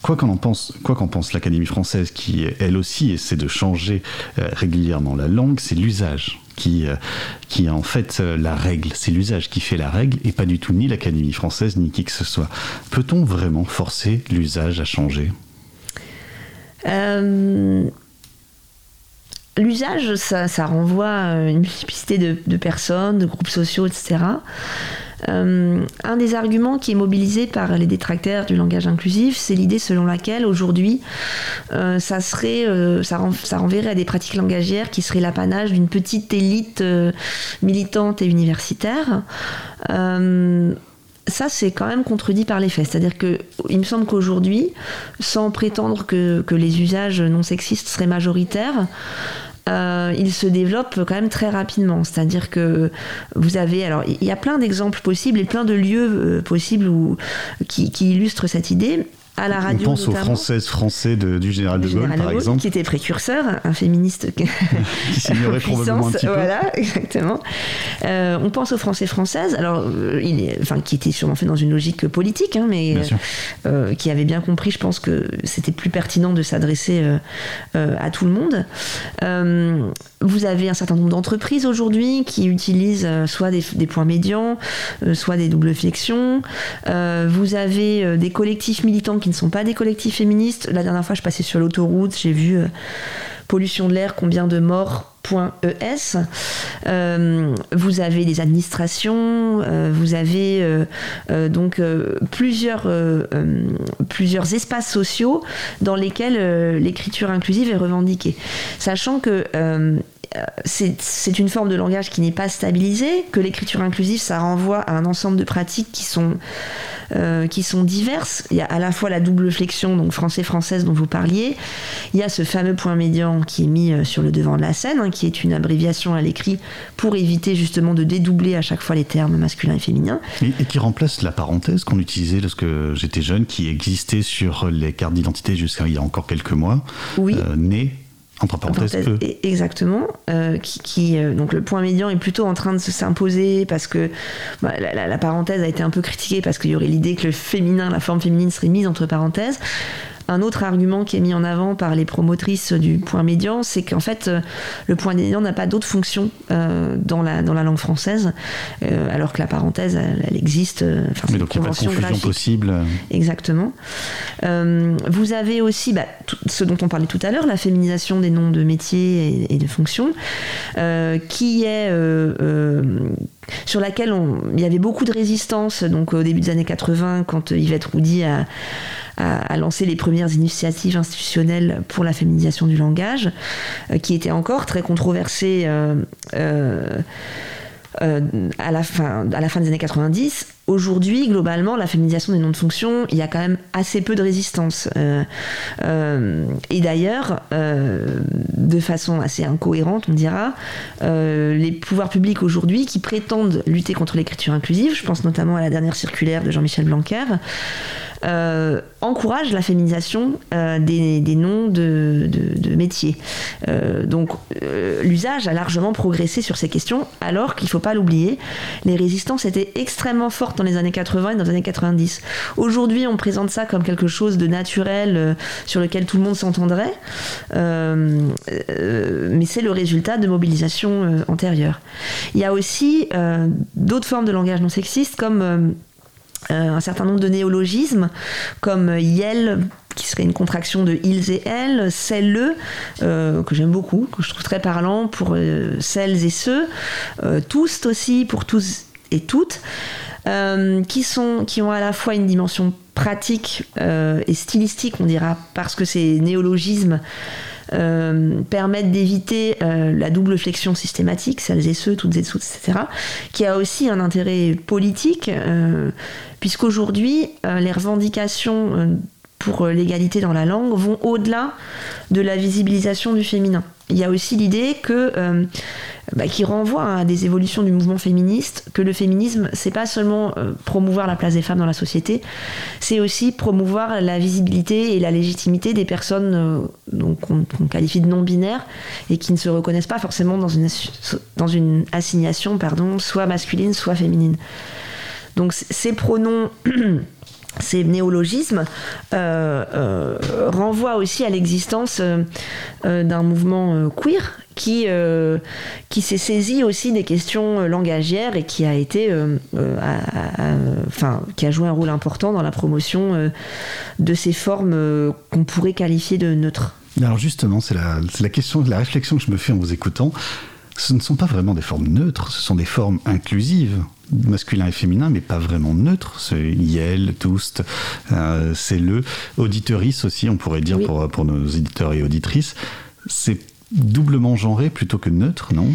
[SPEAKER 9] Quoi qu'en en pense, quoi qu'en pense l'Académie française, qui elle aussi essaie de changer régulièrement la langue, c'est l'usage qui, euh, qui est en fait euh, la règle. C'est l'usage qui fait la règle et pas du tout ni l'Académie française ni qui que ce soit. Peut-on vraiment forcer l'usage à changer?
[SPEAKER 11] Euh, L'usage, ça, renvoie à une multiplicité de personnes, de groupes sociaux, etc. Euh, un des arguments qui est mobilisé par les détracteurs du langage inclusif, c'est l'idée selon laquelle aujourd'hui, euh, ça serait, euh, ça, ren- ça renverrait à des pratiques langagières qui seraient l'apanage d'une petite élite militante et universitaire. Ça, c'est quand même contredit par les faits. C'est-à-dire que il me semble qu'aujourd'hui, sans prétendre que les usages non sexistes seraient majoritaires, euh, il se développe quand même très rapidement. C'est-à-dire que vous avez, alors il y a plein d'exemples possibles et plein de lieux euh, possibles qui illustrent cette idée. À la
[SPEAKER 9] On
[SPEAKER 11] radio,
[SPEAKER 9] pense aux. Françaises français de- du général de
[SPEAKER 11] Le
[SPEAKER 9] Gaulle,
[SPEAKER 11] général
[SPEAKER 9] par exemple,
[SPEAKER 11] qui était précurseur, un féministe
[SPEAKER 9] qui s'ignorait probablement un petit peu.
[SPEAKER 11] Voilà, exactement. Euh, on pense aux Français françaises, alors euh, il est, enfin, qui était sûrement fait dans une logique politique, hein, mais euh, qui avait bien compris, je pense que c'était plus pertinent de s'adresser euh, à tout le monde. Vous avez un certain nombre d'entreprises aujourd'hui qui utilisent soit des, des points médians, soit des doubles flexions. Vous avez des collectifs militants qui ne sont pas des collectifs féministes. La dernière fois, je passais sur l'autoroute, j'ai vu euh, pollution de l'air, combien de morts .es. Euh, vous avez des administrations, euh, vous avez donc plusieurs, plusieurs espaces sociaux dans lesquels l'écriture inclusive est revendiquée. Sachant que c'est c'est une forme de langage qui n'est pas stabilisée, que l'écriture inclusive, ça renvoie à un ensemble de pratiques qui sont, euh, qui sont diverses. Il y a à la fois la double flexion, donc français-française dont vous parliez, il y a ce fameux point médian qui est mis euh, sur le devant de la scène, hein, qui est une abréviation à l'écrit pour éviter justement de dédoubler à chaque fois les termes masculins et féminins.
[SPEAKER 9] Et, et qui remplace la parenthèse qu'on utilisait lorsque j'étais jeune, qui existait sur les cartes d'identité jusqu'à il y a encore quelques mois.
[SPEAKER 11] Oui.
[SPEAKER 9] Euh, né, entre parenthèses,
[SPEAKER 11] Parenthèse,
[SPEAKER 9] E.
[SPEAKER 11] e- Exactement. euh, qui, qui, euh, donc le point médian est plutôt en train de se s'imposer parce que bah, la, la- la parenthèse a été un peu critiquée parce qu'il y aurait l'idée que le féminin, la forme féminine serait mise entre parenthèses. Un autre argument qui est mis en avant par les promotrices du point médian, c'est qu'en fait, euh, le point médian n'a pas d'autre fonction euh, dans, la, dans la langue française, euh, alors que la parenthèse, elle, elle existe. enfin,
[SPEAKER 9] Mais donc il n'y a pas de
[SPEAKER 11] convention
[SPEAKER 9] confusion
[SPEAKER 11] graphique.
[SPEAKER 9] possible.
[SPEAKER 11] Exactement. Vous avez aussi bah, tout- ce dont on parlait tout à l'heure, la féminisation des noms de métiers et, et de fonctions, qui est sur laquelle on- il y avait beaucoup de résistance. Donc au début des années 80, quand Yvette Roudy a, a- a lancé les premières initiatives institutionnelles pour la féminisation du langage, euh, qui étaient encore très controversées. euh, euh, à, la fin, à des années 90. Aujourd'hui, globalement, la féminisation des noms de fonction, il y a quand même assez peu de résistance. Et d'ailleurs, de façon assez incohérente, on dira, les pouvoirs publics aujourd'hui qui prétendent lutter contre l'écriture inclusive, je pense notamment à la dernière circulaire de Jean-Michel Blanquer, euh, encouragent la féminisation euh, des, noms de, métiers. Euh, donc l'usage a largement progressé sur ces questions, alors qu'il ne faut pas l'oublier, les résistances étaient extrêmement fortes dans les années 80 et dans les années 90. Aujourd'hui, on présente ça comme quelque chose de naturel sur lequel tout le monde s'entendrait, mais c'est le résultat de mobilisations antérieures. Il y a aussi d'autres formes de langage non sexiste comme un certain nombre de néologismes comme euh, Yel qui serait une contraction de ils et elles, celles, euh, que j'aime beaucoup, que je trouve très parlant pour euh, celles et ceux, euh, tous aussi pour tous et toutes, euh, qui, sont, qui ont à la fois une dimension pratique euh, et stylistique, on dira, parce que ces néologismes euh, permettent d'éviter euh, la double flexion systématique, celles et ceux, toutes et tous, etc., qui a aussi un intérêt politique, euh, puisqu'aujourd'hui, euh, les revendications euh, pour euh, l'égalité dans la langue vont au-delà de la visibilisation du féminin. Il y a aussi l'idée que, euh, bah, qui renvoie à des évolutions du mouvement féministe, que le féminisme, c'est pas seulement euh, promouvoir la place des femmes dans la société, c'est aussi promouvoir la visibilité et la légitimité des personnes euh, qu'on qualifie de non-binaires et qui ne se reconnaissent pas forcément dans une, dans une assignation pardon, soit masculine, soit féminine. Donc ces pronoms ces néologismes euh, euh, renvoient aussi à l'existence euh, d'un mouvement queer qui, qui s'est saisi aussi des questions langagières et qui a été qui a joué un rôle important dans la promotion de ces formes qu'on pourrait qualifier de neutres.
[SPEAKER 9] Alors justement, c'est la, c'est la question, la réflexion que je me fais en vous écoutant. ce ne sont pas vraiment des formes neutres, ce sont des formes inclusives, masculin et féminin, mais pas vraiment neutres. C'est yel, toust, euh, c'est le. Auditeurice aussi, on pourrait dire pour, pour nos éditeurs et auditrices. C'est doublement genré plutôt que neutre, non?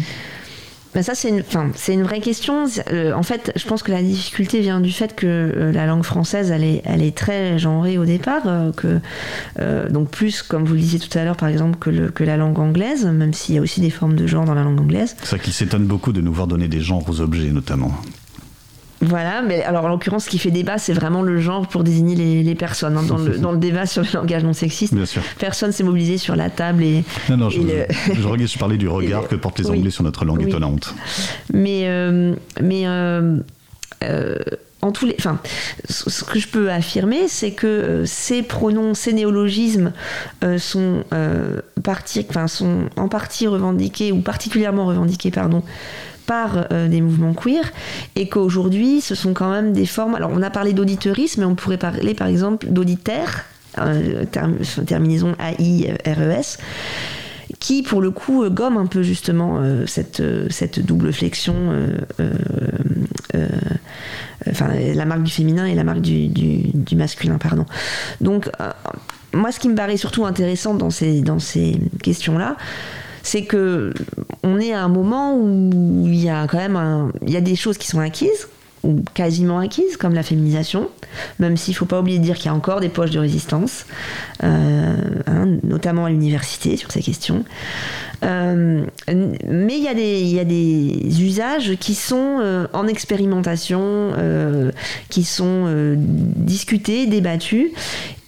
[SPEAKER 11] Ben ça, c'est une, enfin, c'est une vraie question. Euh, en fait, je pense que la difficulté vient du fait que euh, la langue française, elle est, elle est très genrée au départ, euh, que, donc plus, comme vous le disiez tout à l'heure, par exemple, que, le- que la langue anglaise, même s'il y a aussi des formes de genre dans la langue anglaise.
[SPEAKER 9] C'est ça qui s'étonne beaucoup de nous voir donner des genres aux objets, notamment.
[SPEAKER 11] Voilà, mais alors en l'occurrence, ce qui fait débat, c'est vraiment le genre pour désigner les, les personnes. hein. Dans, le, dans le débat sur le langage non sexiste,
[SPEAKER 9] Bien sûr.
[SPEAKER 11] personne s'est mobilisé sur la table et,
[SPEAKER 9] Non, non, je,
[SPEAKER 11] le-
[SPEAKER 9] je, je parlais du regard que portent les
[SPEAKER 11] Oui.
[SPEAKER 9] Anglais sur notre langue
[SPEAKER 11] Oui.
[SPEAKER 9] étonnante.
[SPEAKER 11] Mais, euh, mais euh, euh, en tous les, enfin, ce que je peux affirmer, c'est que euh, ces pronoms, ces néologismes euh, sont, euh, partie, enfin, sont en partie revendiqués ou particulièrement revendiqués, pardon, euh, des mouvements queer et qu'aujourd'hui ce sont quand même des formes. Alors on a parlé d'auditeurisme, mais on pourrait parler par exemple d'auditaire, euh, term- terminaison A-I-R-E-S qui pour le coup euh, gomme un peu justement euh, cette, double flexion, enfin la marque du féminin et la marque du, masculin, pardon. Donc moi ce qui me paraît surtout intéressant dans ces, dans ces questions-là, c'est que on est à un moment où il y a quand même il y a des choses qui sont acquises ou quasiment acquises, comme la féminisation, même s'il ne faut pas oublier de dire qu'il y a encore des poches de résistance, euh, hein, notamment à l'université sur ces questions. Euh, mais il y, a des- usages qui sont euh, en expérimentation, qui sont discutés, débattus.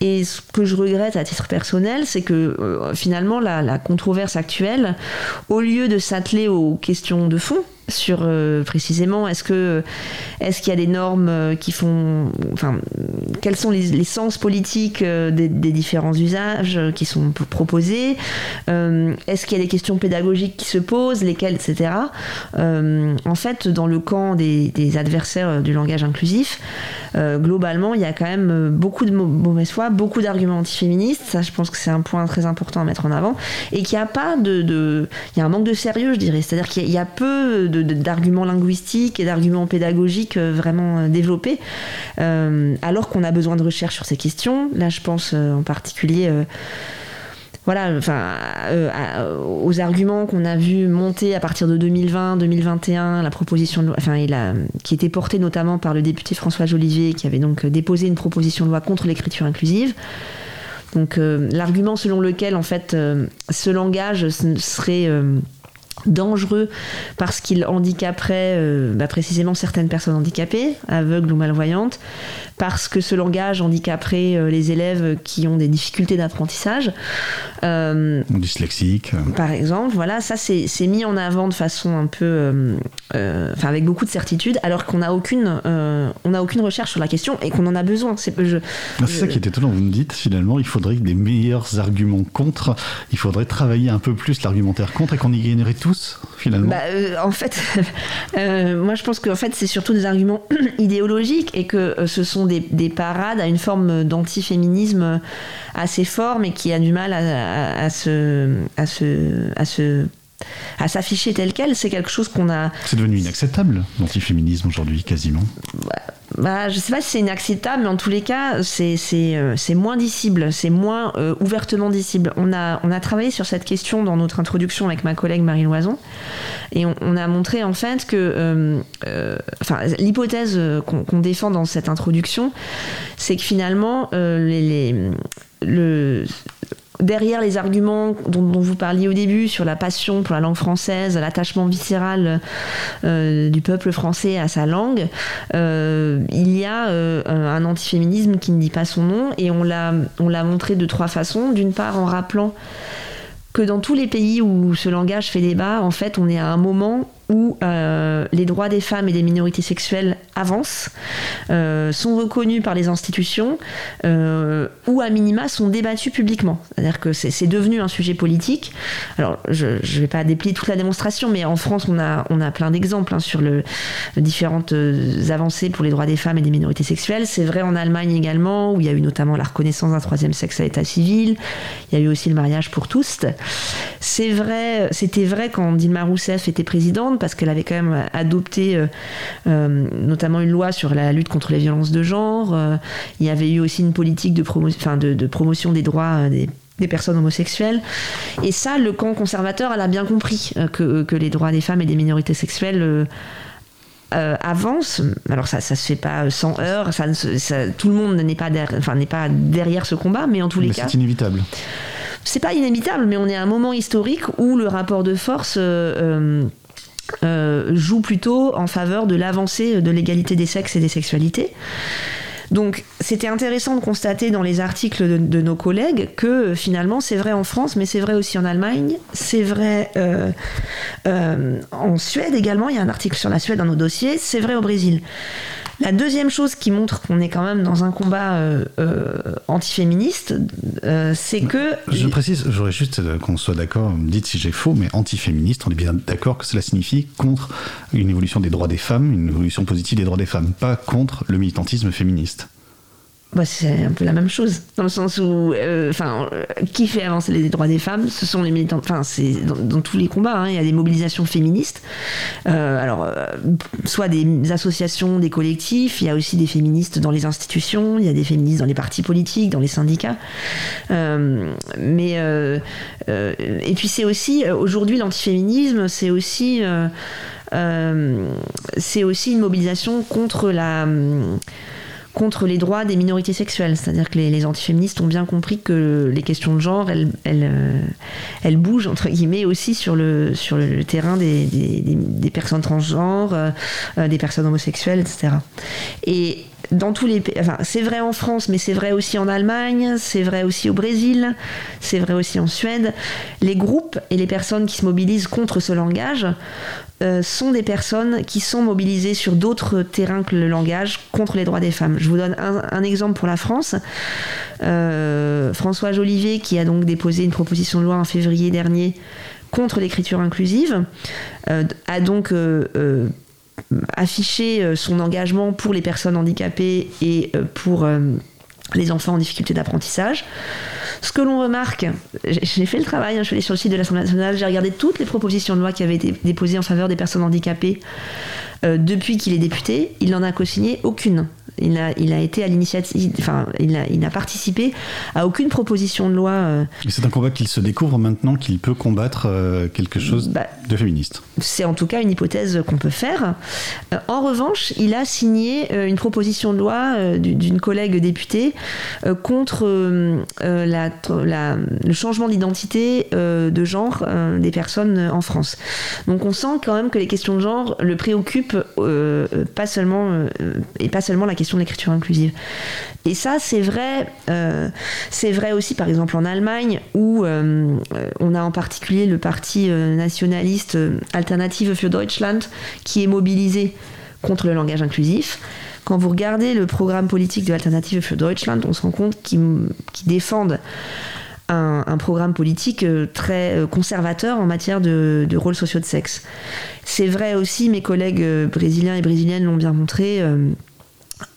[SPEAKER 11] Et ce que je regrette à titre personnel, c'est que finalement la controverse actuelle, au lieu de s'atteler aux questions de fond, sur euh, précisément est-ce que est-ce qu'il y a des normes euh, qui font enfin quels sont les, sens politiques euh, des, différents usages qui sont proposés est-ce qu'il y a des questions pédagogiques qui se posent lesquelles etc en fait dans le camp des, adversaires du langage inclusif euh, globalement il y a quand même euh, beaucoup de mau- mauvaise foi beaucoup d'arguments antiféministes. Ça je pense que c'est un point très important à mettre en avant. Et qu'il a pas de, de- il y a un manque de sérieux je dirais. C'est à dire qu'il y a- peu d'arguments linguistiques et d'arguments pédagogiques euh, vraiment développés alors qu'on a besoin de recherche sur ces questions. Là je pense en particulier voilà, enfin, euh, aux arguments qu'on a vu monter à partir de 2020-2021, la proposition de loi, enfin, qui était portée notamment par le député François Jolivier, qui avait donc déposé une proposition de loi contre l'écriture inclusive. Donc, euh, l'argument selon lequel, en fait, euh, ce langage serait dangereux parce qu'il handicaperait bah, précisément certaines personnes handicapées, aveugles ou malvoyantes, parce que ce langage handicaperait euh, les élèves qui ont des difficultés d'apprentissage. Euh,
[SPEAKER 9] dyslexique. euh,
[SPEAKER 11] par exemple, voilà, ça c'est mis en avant de façon un peu, euh, euh, enfin avec beaucoup de certitude, alors qu'on n'a aucune, on aucune recherche sur la question et qu'on en a besoin. C'est
[SPEAKER 9] Ah, ça qui est étonnant, vous me dites finalement, il faudrait que des meilleurs arguments contre, il faudrait travailler un peu plus l'argumentaire contre et qu'on y gagnerait tous finalement.
[SPEAKER 11] Bah, en fait, moi je pense qu'en fait c'est surtout des arguments idéologiques et que ce sont des, des parades à une forme d'antiféminisme assez fort, mais qui a du mal à se, à se, à s'afficher tel quel. C'est quelque chose qu'on a.
[SPEAKER 9] C'est devenu inacceptable l'antiféminisme aujourd'hui quasiment.
[SPEAKER 11] Bah, je sais pas si c'est inacceptable, mais en tous les cas, c'est euh, moins dissible, c'est moins euh, ouvertement dissible. On a, on a travaillé sur cette question dans notre introduction avec ma collègue Marie Loison, et on, on a montré en fait que, euh, euh, l'hypothèse euh, qu'on défend dans cette introduction, c'est que finalement, euh, les, les- le, derrière les arguments dont, vous parliez au début sur la passion pour la langue française, l'attachement viscéral euh, du peuple français à sa langue, euh, il y a euh, un antiféminisme qui ne dit pas son nom et on l'a on l'a montré de trois façons. D'une part en rappelant que dans tous les pays où ce langage fait débat, en fait, on est à un moment où euh, les droits des femmes et des minorités sexuelles avancent, euh, sont reconnus par les institutions, euh, ou à minima sont débattus publiquement. C'est-à-dire que c'est devenu un sujet politique. Alors, je ne vais pas déplier toute la démonstration, mais en France, on a, on a plein d'exemples hein, sur le, différentes avancées pour les droits des femmes et des minorités sexuelles. C'est vrai en Allemagne également, où il y a eu notamment la reconnaissance d'un troisième sexe à l'état civil. Il y a eu aussi le mariage pour tous. C'est vrai, c'était vrai quand Dilma Rousseff était présidente, parce qu'elle avait quand même adopté euh, euh, notamment une loi sur la lutte contre les violences de genre. Euh, il y avait eu aussi une politique de, promo enfin, de, de promotion des droits des des personnes homosexuelles. Et ça, le camp conservateur, elle a bien compris que, que les droits des femmes et des minorités sexuelles euh, euh, avancent. Alors ça, ça se fait pas sans heurts. Ça, tout le monde n'est pas, derrière, enfin, pas derrière ce combat, mais en tous les cas,
[SPEAKER 9] c'est inévitable.
[SPEAKER 11] c'est pas inévitable, mais on est à un moment historique où le rapport de force euh, euh, joue plutôt en faveur de l'avancée de l'égalité des sexes et des sexualités. Donc c'était intéressant de constater dans les articles de, nos collègues que finalement c'est vrai en France, mais c'est vrai aussi en Allemagne, c'est vrai euh, euh, en Suède également, il y a un article sur la Suède dans nos dossiers, c'est vrai au Brésil. La deuxième chose qui montre qu'on est quand même dans un combat euh, euh, antiféministe, euh, c'est que...
[SPEAKER 9] Je précise, j'aurais juste qu'on soit d'accord, me dites si j'ai faux, mais antiféministe, on est bien d'accord que cela signifie contre une évolution des droits des femmes, une évolution positive des droits des femmes, pas contre le militantisme féministe.
[SPEAKER 11] Bah, c'est un peu la même chose, dans le sens où, euh, enfin, euh, qui fait avancer les droits des femmes Ce sont les militants. Enfin, c'est dans, tous les combats. hein, il y a des mobilisations féministes. Euh, alors, soit des associations, des collectifs. Il y a aussi des féministes dans les institutions. Il y a des féministes dans les partis politiques, dans les syndicats. Mais et puis c'est aussi aujourd'hui l'antiféminisme, c'est aussi c'est aussi une mobilisation contre la hum, contre les droits des minorités sexuelles. C'est-à-dire que les, antiféministes ont bien compris que les questions de genre, elles, elles, euh, elles bougent, entre guillemets, aussi sur le, sur le terrain des- des personnes transgenres, euh, euh, des personnes homosexuelles, etc. Et dans tous les pays, enfin, c'est vrai en France, mais c'est vrai aussi en Allemagne, c'est vrai aussi au Brésil, c'est vrai aussi en Suède. Les groupes et les personnes qui se mobilisent contre ce langage euh, sont des personnes qui sont mobilisées sur d'autres terrains que le langage contre les droits des femmes. Je vous donne un, un exemple pour la France. Euh, François Jolivet, qui a donc déposé une proposition de loi en février dernier contre l'écriture inclusive, euh, a donc euh, euh, son engagement pour les personnes handicapées et euh, pour euh, les enfants en difficulté d'apprentissage. Ce que l'on remarque, j'ai fait le travail, hein, je suis allée sur le site de l'Assemblée nationale, j'ai regardé toutes les propositions de loi qui avaient été déposées en faveur des personnes handicapées depuis qu'il est député, il n'en a co-signé aucune. Il a, il a été à l'initiative, enfin, il a- il n'a participé à aucune proposition de loi euh,
[SPEAKER 9] c'est un combat qu'il se découvre maintenant qu'il peut combattre euh, quelque chose
[SPEAKER 11] Bah,
[SPEAKER 9] de féministe.
[SPEAKER 11] c'est en tout cas une hypothèse qu'on peut faire. Euh, en revanche, il a signé euh, une proposition de loi du- d'une collègue députée contre la- la- le changement d'identité de genre des personnes en France. Donc on sent quand même que les questions de genre le préoccupent pas seulement et pas seulement la question de l'écriture inclusive. Et ça, c'est vrai. euh, vrai aussi, par exemple, en Allemagne, où euh, on a en particulier le parti euh, nationaliste Alternative für Deutschland, qui est mobilisé contre le langage inclusif. Quand vous regardez le programme politique de Alternative für Deutschland, on se rend compte qu'ils défendent un, programme politique très conservateur en matière de, de rôles sociaux de sexe. C'est vrai aussi, mes collègues brésiliens et brésiliennes l'ont bien montré.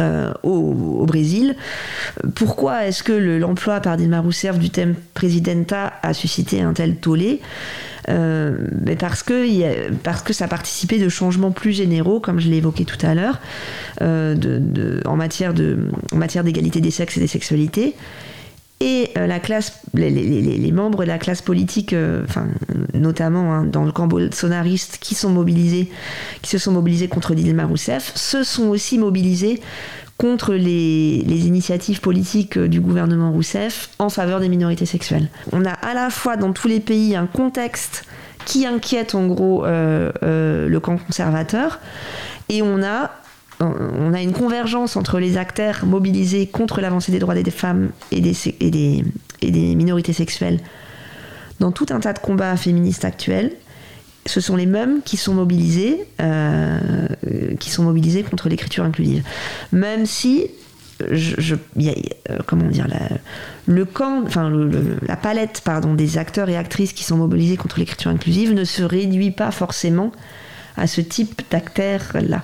[SPEAKER 11] Euh, au, Brésil. Pourquoi est-ce que le- l'emploi par Dilma Rousseff du thème Presidenta a suscité un tel tollé? Euh, mais parce que, y a- parce que ça participait de changements plus généraux, comme je l'ai évoqué tout à l'heure, euh, de- de- en matière d'égalité des sexes et des sexualités. Et euh, la classe, les, membres de la classe politique, euh, notamment hein, dans le camp bolsonariste, qui sont mobilisés, qui se sont mobilisés contre Dilma Rousseff, se sont aussi mobilisés contre les, initiatives politiques euh, du gouvernement Rousseff en faveur des minorités sexuelles. On a à la fois dans tous les pays un contexte qui inquiète en gros le camp conservateur, et on a on a une convergence entre les acteurs mobilisés contre l'avancée des droits des femmes et des, minorités sexuelles dans tout un tas de combats féministes actuels ce sont les mêmes qui sont mobilisés, euh, qui sont mobilisés contre l'écriture inclusive. Même si, je, je- euh, comment dire, la, le camp, enfin le- la palette, des acteurs et actrices qui sont mobilisés contre l'écriture inclusive ne se réduit pas forcément à ce type d'acteurs-là.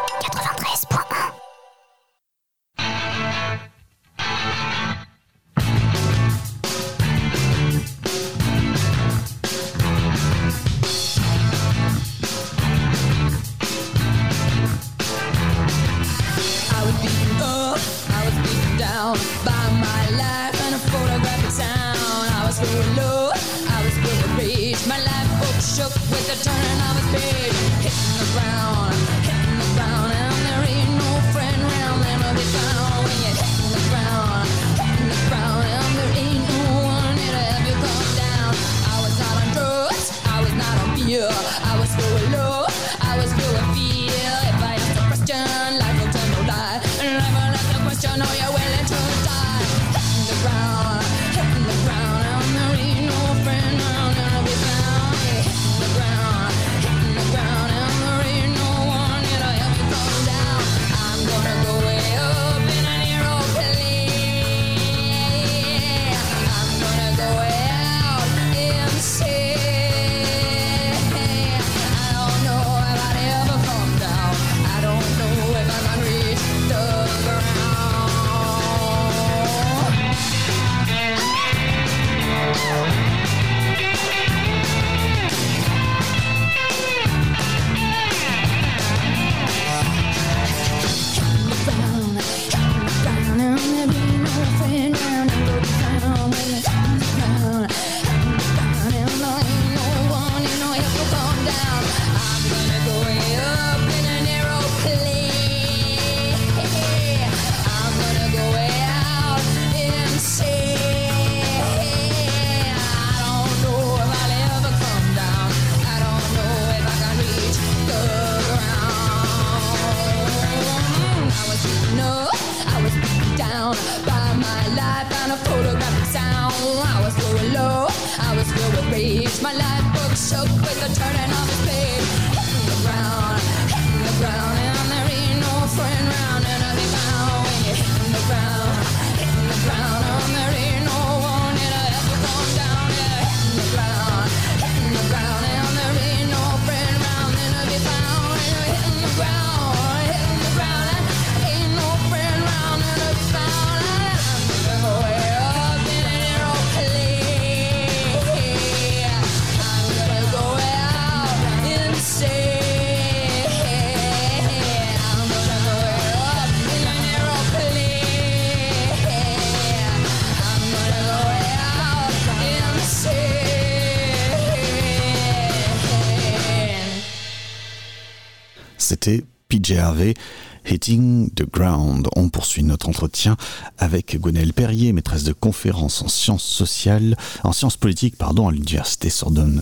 [SPEAKER 1] avec Gwenaëlle Perrier, maîtresse de conférences en sciences sociales, en sciences politiques, pardon, à l'université Sorbonne,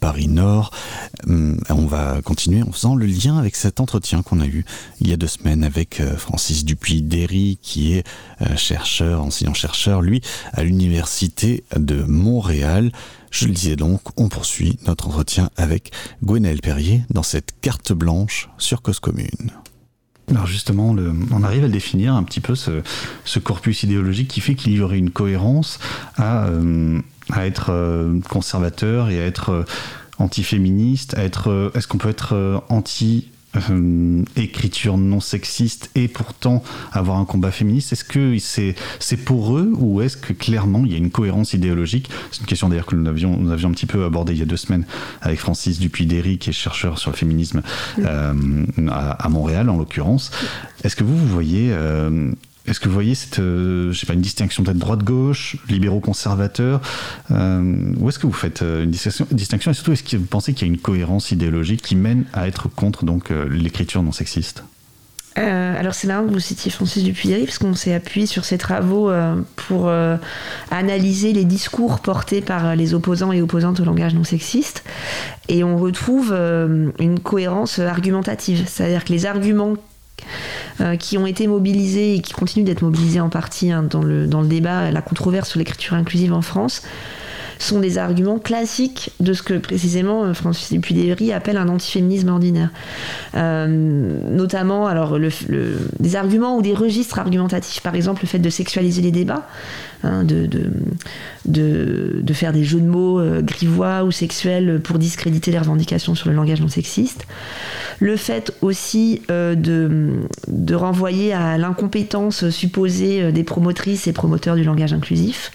[SPEAKER 1] Paris Nord. Hum, On va continuer en faisant le lien avec cet entretien qu'on a eu il y a deux semaines avec euh, Francis Dupuis-Derry, qui est euh, chercheur, enseignant-chercheur, lui, à l'université de Montréal. Je le disais donc, on poursuit notre entretien avec Gwenaëlle Perrier dans cette carte blanche sur Cause Commune.
[SPEAKER 9] Alors justement, on arrive à définir un petit peu ce, corpus idéologique qui fait qu'il y aurait une cohérence à, euh, être euh, conservateur et à être euh, antiféministe, à être. euh, Est-ce qu'on peut être anti euh, écriture non sexiste et pourtant avoir un combat féministe Est-ce que c'est c'est pour eux ou est-ce que clairement il y a une cohérence idéologique? C'est une question d'ailleurs que nous avions, nous avions un petit peu abordée il y a deux semaines avec Francis Dupuis-Derry qui est chercheur sur le féminisme euh, à, à Montréal en l'occurrence. Est-ce que vous, vous voyez euh, est-ce que vous voyez cette, euh, je sais pas, une distinction peut-être droite-gauche, libéraux-conservateurs euh, Ou est-ce que vous faites euh, une distinction, et surtout est-ce que vous pensez qu'il y a une cohérence idéologique qui mène à être contre donc euh, l'écriture non sexiste?
[SPEAKER 11] Alors c'est marrant que vous citiez Francis Dupuy, parce qu'on s'est appuyé sur ses travaux pour analyser les discours portés par les opposants et opposantes au langage non sexiste, et on retrouve une cohérence argumentative, c'est-à-dire que les arguments euh, qui ont été mobilisés et qui continuent d'être mobilisés en partie hein, dans, le, dans le débat, la controverse sur l'écriture inclusive en France, sont des arguments classiques de ce que précisément euh, Francis Dupuy-Déry appelle un antiféminisme ordinaire. Euh, notamment, alors, des arguments ou des registres argumentatifs, par exemple le fait de sexualiser les débats, hein, de, de, de, faire des jeux de mots grivois ou sexuels pour discréditer les revendications sur le langage non sexiste. Le fait aussi euh, de, renvoyer à l'incompétence supposée euh, des promotrices et promoteurs du langage inclusif.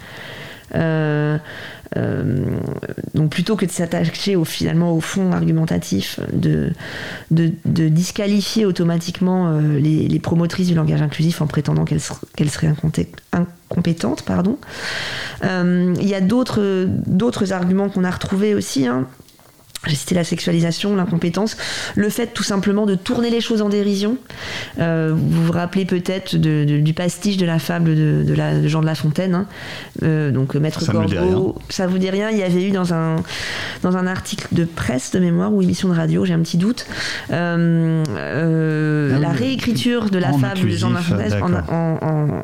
[SPEAKER 11] Euh, donc plutôt que de s'attacher au, finalement au fond argumentatif, de, disqualifier automatiquement les, promotrices du langage inclusif en prétendant qu'elles ser- qu'elles seraient incompétentes. Pardon. Il y a d'autres d'autres arguments qu'on a retrouvés aussi. hein. J'ai cité la sexualisation, l'incompétence, le fait tout simplement de tourner les choses en dérision. Euh, vous vous rappelez peut-être de- de- du pastiche de la fable de, de la, de Jean de La Fontaine, hein. Euh, donc Maître
[SPEAKER 9] Ça me dit
[SPEAKER 11] Corbeau. Ça vous dit rien Il y avait eu dans un, dans un article de presse de mémoire ou émission de radio, j'ai un petit doute, euh, euh,
[SPEAKER 9] Ah
[SPEAKER 11] la réécriture de la fable de Jean de La Fontaine en, en- en-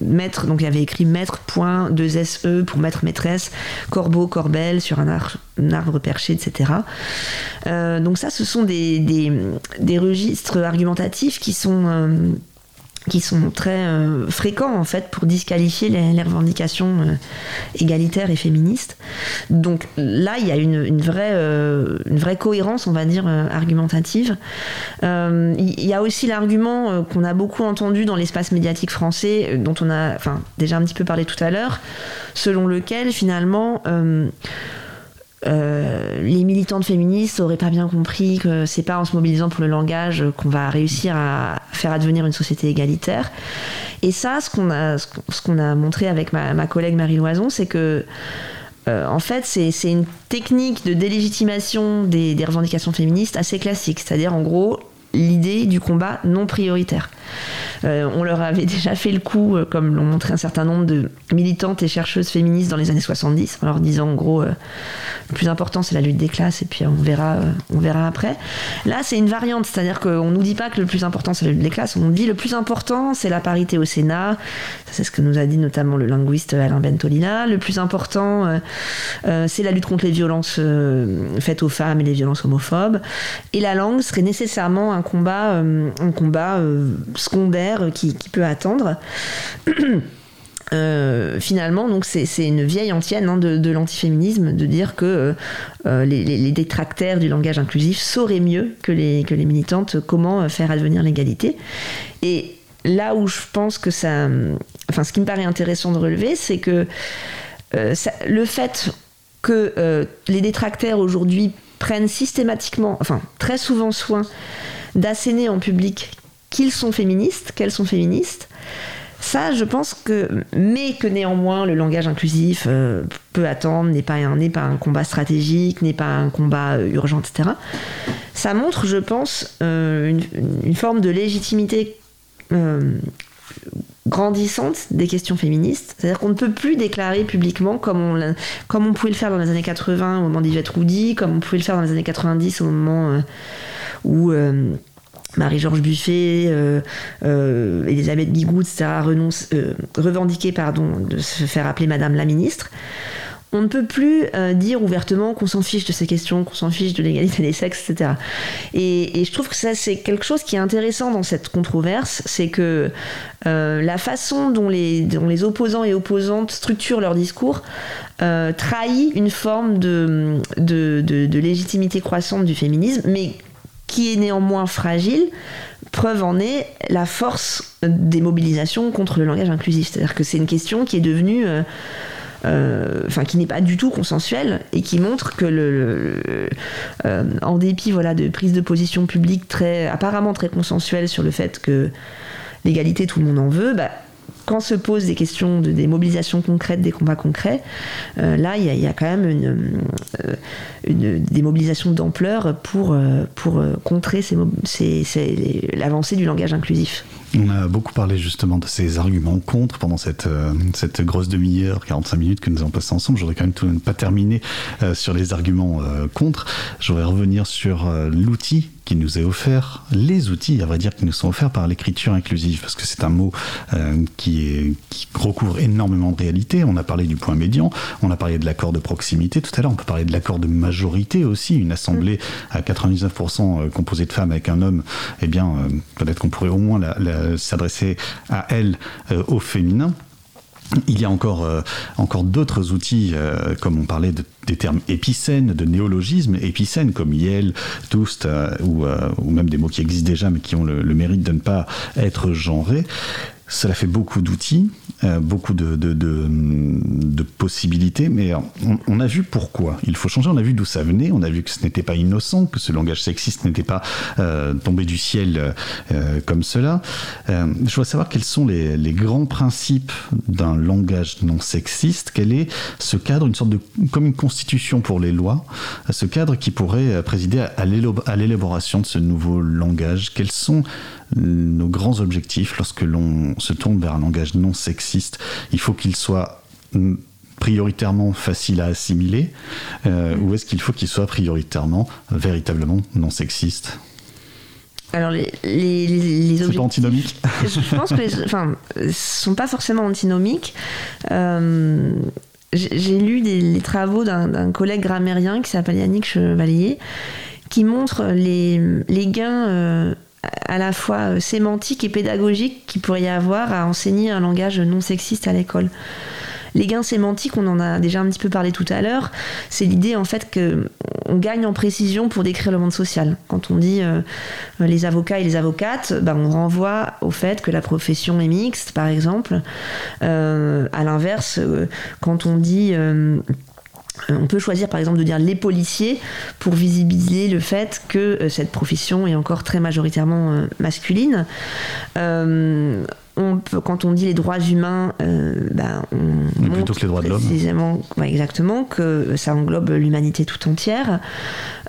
[SPEAKER 11] maître, donc il y avait écrit maître point deux SE pour maître maîtresse, corbeau, corbelle sur un, ar- arbre perché, etc. Euh, donc ça, ce sont des, registres argumentatifs qui sont euh, très euh, fréquents en fait pour disqualifier les, revendications égalitaires et féministes. Donc là, il y a une, vraie, cohérence, on va dire, argumentative. Il y a aussi l'argument qu'on a beaucoup entendu dans l'espace médiatique français, dont on a déjà un petit peu parlé tout à l'heure, selon lequel finalement... euh, les militantes féministes auraient pas bien compris que c'est pas en se mobilisant pour le langage qu'on va réussir à faire advenir une société égalitaire. Et ça, ce qu'on a, ce qu'on- a montré avec ma, collègue Marie Loison, c'est que euh, en fait, c'est c'est une technique de délégitimation des, des revendications féministes assez classique. C'est-à-dire, en gros, l'idée du combat non prioritaire. Euh, on leur avait déjà fait le coup, euh, comme l'ont montré un certain nombre de militantes et chercheuses féministes dans les années 70, en leur disant en gros, euh, le plus important c'est la lutte des classes et puis on verra, on verra après. Là, c'est une variante, c'est-à-dire qu'on nous dit pas que le plus important c'est la lutte des classes, on dit le plus important c'est la parité au Sénat. C'est ce que nous a dit notamment le linguiste Alain Bentolila. Le plus important c'est la lutte contre les violences faites aux femmes et les violences homophobes. Et la langue serait nécessairement un combat, euh, un combat euh, secondaire qui, peut attendre. Euh, finalement, donc c'est une vieille antienne hein, de, l'antiféminisme de dire que les, les- les détractaires du langage inclusif sauraient mieux que les, que les militantes comment faire advenir l'égalité. Et là où je pense que ça. Enfin, ce qui me paraît intéressant de relever, c'est que le fait que les détractaires aujourd'hui prennent systématiquement, enfin très souvent soin d'asséner en public qu'ils sont féministes, qu'elles sont féministes, ça, je pense que, mais que néanmoins le langage inclusif euh, peut attendre, n'est pas, un- pas un combat stratégique, n'est pas un combat euh, urgent, etc. Ça montre, je pense, euh, une, forme de légitimité grandissante des questions féministes. C'est-à-dire qu'on ne peut plus déclarer publiquement, comme on, comme pouvait le faire dans les années 80 au moment d'Yvette Roudy, comme on pouvait le faire dans les années 90 au moment où Marie-Georges Buffet, euh, euh, Elisabeth Bigoud, etc., renonce, pardon, de se faire appeler Madame la ministre. On ne peut plus euh, dire ouvertement qu'on s'en fiche de ces questions, qu'on s'en fiche de l'égalité des sexes, etc. Et, je trouve que ça, c'est quelque chose qui est intéressant dans cette controverse, c'est que la façon dont les, opposants et opposantes structurent leur discours trahit une forme de- de légitimité croissante du féminisme, mais qui est néanmoins fragile. Preuve en est la force des mobilisations contre le langage inclusif. C'est-à-dire que c'est une question qui est devenue... euh, euh, enfin qui n'est pas du tout consensuelle et qui montre que le, euh, en dépit voilà de prises de position publiques très apparemment très consensuelles sur le fait que l'égalité tout le monde en veut bah, quand se posent des questions de, des mobilisations concrètes, des combats concrets, euh, là, il y, a- quand même euh, des mobilisations d'ampleur pour, euh, contrer l'avancée du langage inclusif.
[SPEAKER 9] On a beaucoup parlé justement de ces arguments contre pendant cette, euh, cette grosse demi-heure, 45 minutes que nous avons passé ensemble. Je voudrais quand même tout- pas terminer euh, sur les arguments euh, contre. Je voudrais revenir sur euh, l'outil qui nous est offert, les outils, à vrai dire, qui nous sont offerts par l'écriture inclusive, parce que c'est un mot qui, recouvre énormément de réalités. On a parlé du point médian, on a parlé de l'accord de proximité tout à l'heure, on peut parler de l'accord de majorité aussi, une assemblée à 99% composée de femmes avec un homme, eh bien, peut-être qu'on pourrait au moins la- s'adresser à elle euh, au féminin. Il y a encore, euh, encore d'autres outils, euh, comme on parlait de- des termes épicènes, de néologismes épicènes comme Yel, Toust, euh, ou, euh, ou même des mots qui existent déjà mais qui ont le, le mérite de ne pas être genrés. Cela fait beaucoup d'outils, euh, beaucoup de, possibilités, mais on, a vu pourquoi il faut changer, on a vu d'où ça venait, on a vu que ce n'était pas innocent, que ce langage sexiste n'était pas euh, tombé du ciel euh, comme cela. Je voudrais savoir quels sont les, les grands principes d'un langage non sexiste, quel est ce cadre, une sorte de comme une constitution pour les lois, ce cadre qui pourrait présider à, à l'élaboration de ce nouveau langage? Quels sont nos grands objectifs lorsque l'on se tourne vers un langage non sexiste. Il faut qu'il soit mm, prioritairement facile à assimiler euh, ou est-ce qu'il faut qu'il soit prioritairement véritablement non sexiste?
[SPEAKER 11] Alors les, les, les,
[SPEAKER 9] C'est pas
[SPEAKER 11] objectifs-
[SPEAKER 9] antinomique.
[SPEAKER 11] Je pense que les, enfin, sont pas forcément antinomiques. Euh, j'ai lu des, les travaux d'un d'un collègue grammairien qui s'appelle Yannick Chevalier, qui montre les, les gains euh, à la fois euh, sémantiques et pédagogiques qu'il pourrait y avoir à enseigner un langage non sexiste à l'école. Les gains sémantiques, on en a déjà un petit peu parlé tout à l'heure, c'est l'idée en fait que on gagne en précision pour décrire le monde social. Quand on dit euh, les avocats et les avocates, ben, on renvoie au fait que la profession est mixte, par exemple. Euh, à l'inverse, quand on dit on peut choisir par exemple de dire les policiers pour visibiliser le fait que euh, cette profession est encore très majoritairement euh, masculine. Euh, on peut, quand on dit les droits humains, euh, ben, on
[SPEAKER 9] Mais plutôt que les droits de l'homme.
[SPEAKER 11] précisément, ouais, exactement, que ça englobe l'humanité tout entière.